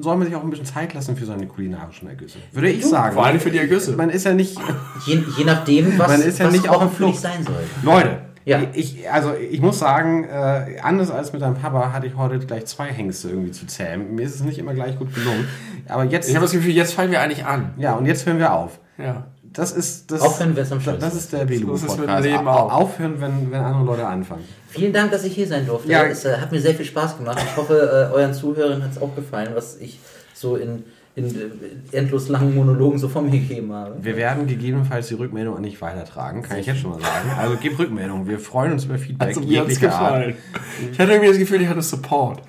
soll man sich auch ein bisschen Zeit lassen für seine kulinarischen Ergüsse. Würde ich sagen. Vor allem für die Ergüsse. Man ist ja nicht. *laughs* Je, je nachdem, was, Man ist ja was nicht auch im Flug Fluch. sein soll. Leute, Ja. ich, also ich muss sagen, äh, anders als mit deinem Papa hatte ich heute gleich zwei Hengste irgendwie zu zähmen. Mir ist es nicht immer gleich gut gelungen. Aber jetzt. Ich habe das Gefühl, jetzt fallen wir eigentlich an. ja, und jetzt hören wir auf. Ja. Das ist das. Aufhören wird's am Schluss. Das ist der Belu So ist es mit dem Podcast. Leben Au- auch. Aufhören, wenn, wenn andere Leute anfangen. Vielen Dank, dass ich hier sein durfte. Ja. Es äh, hat mir sehr viel Spaß gemacht. Ich hoffe, äh, euren Zuhörern hat es auch gefallen, was ich so in, in äh, endlos langen Monologen so von mir gegeben habe. Wir werden gegebenenfalls die Rückmeldung an dich weitertragen, kann ich jetzt schon mal sagen. Also gib Rückmeldung. Wir freuen uns über Feedback. Also mir hat's jeglicher Art. gefallen. Ich hatte irgendwie das Gefühl, ich hatte Support.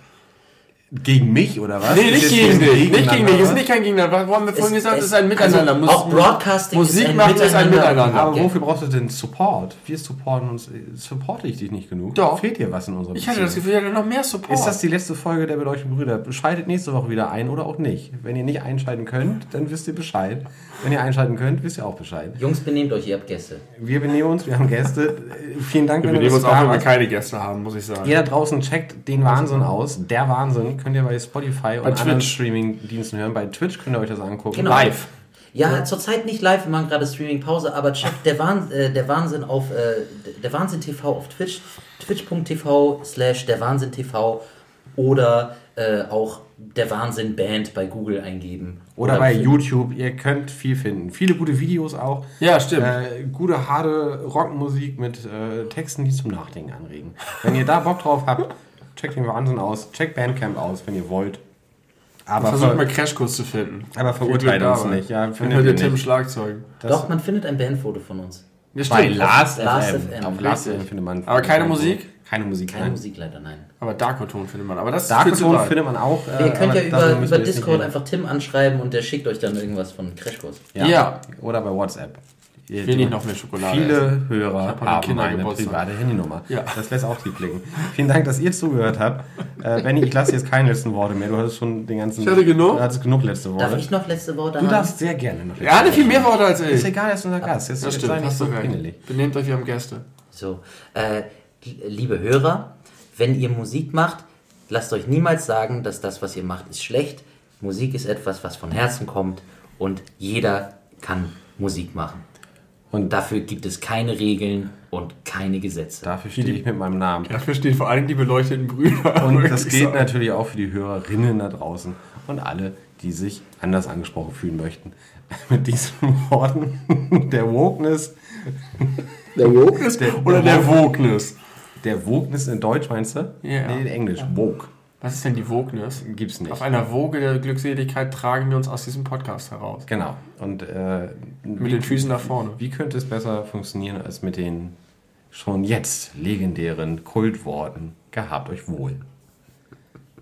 Gegen mich oder was? Nee, nicht gegen dich. Nicht gegen dich. Ist nicht kein Gegeneinander. Warum haben wir vorhin gesagt, es ist ein Miteinander. Also Muss- auch Broadcasting Musik ist ein machen ist ein Miteinander. Aber wofür brauchst du denn Support? Wir supporten uns. Supporte ich dich nicht genug? Doch. Fehlt dir was in unserer Ich hatte das Gefühl, ich hatte noch mehr Support. Ist das die letzte Folge der beleuchteten Brüder? Schaltet nächste Woche wieder ein oder auch nicht. Wenn ihr nicht einschalten könnt, dann wisst ihr Bescheid. Wenn ihr einschalten könnt, wisst ihr auch Bescheid. Jungs, benehmt euch, ihr habt Gäste. Wir benehmen uns, wir haben Gäste. Äh, Vielen Dank, wir wenn nehmen ihr uns auch, da wenn wir keine Gäste haben, muss ich sagen. Jeder draußen checkt den Wahnsinn aus. Der Wahnsinn könnt ihr bei Spotify und Bei anderen Twitch. Streaming-Diensten hören. Bei Twitch könnt ihr euch das angucken. Genau. Live. Ja, zurzeit nicht live, wir machen gerade Streaming-Pause, aber checkt der, Wahn, äh, der Wahnsinn auf äh, der Wahnsinn TV auf Twitch, twitch.tv slash der Wahnsinn TV oder äh, auch der Wahnsinn Band bei Google eingeben. Oder bei YouTube, ihr könnt viel finden. Viele gute Videos auch. Ja, stimmt. Äh, gute, harte Rockmusik mit äh, Texten, die zum Nachdenken anregen. Wenn ihr da Bock drauf habt, checkt den Wahnsinn aus. Checkt Bandcamp aus, wenn ihr wollt. Aber, Versucht ver mal Crashkurs zu finden. aber verurteilt uns nicht. Ja, findet ihr Tim. Schlagzeug. Das Doch, man findet ein Bandfoto von uns. Ja, bei stimmt. Last, Last FM. FM. Auf Last. FM findet man. Aber keine Musik? Keine Musik, Keine nein. Musik leider, nein. Aber Darkoton findet man. Aber das weit. findet man auch. äh, Ihr könnt ja über, über Discord einfach Tim anschreiben und der schickt euch dann irgendwas von Crashkurs. Ja. Ja. Oder bei WhatsApp. Ich will nicht noch mehr Schokolade. Viele essen. Hörer haben Kinder eine private Handynummer. Ja. Das lässt auch tief blicken. Vielen Dank, dass ihr zugehört habt. Äh, Benny, ich lasse jetzt keine letzten Worte mehr. Du hattest schon den ganzen. Ich hatte genug. Du hattest genug letzte Worte. Darf ich noch letzte Worte du haben? darfst sehr gerne noch. Er hatte viel mehr Worte als Ist ich. egal, er ist unser Gast. Jetzt, Das jetzt stimmt, nicht hast so du recht. Benehmt euch wie am Gäste. So, äh, liebe Hörer, wenn ihr Musik macht, lasst euch niemals sagen, dass das, was ihr macht, ist schlecht. Musik ist etwas, was von Herzen kommt und jeder kann Musik machen. Und dafür gibt es keine Regeln und keine Gesetze. Dafür stehe ich mit meinem Namen. Dafür stehen vor allem die beleuchteten Brüder. Und das gilt natürlich auch für die Hörerinnen da draußen und alle, die sich anders angesprochen fühlen möchten. *laughs* Mit diesen Worten *laughs* der Wokeness, Der Wokeness Der- oder der der Wokeness? der Wokeness in Deutsch meinst du? Ja. Nee, in Englisch. Woke. Was ist denn die Wokeness? Gibt's nicht. Auf einer Woge der Glückseligkeit tragen wir uns aus diesem Podcast heraus. Genau. Und äh, Mit den Füßen nach vorne. Wie könnte es besser funktionieren als mit den schon jetzt legendären Kultworten? Gehabt euch wohl.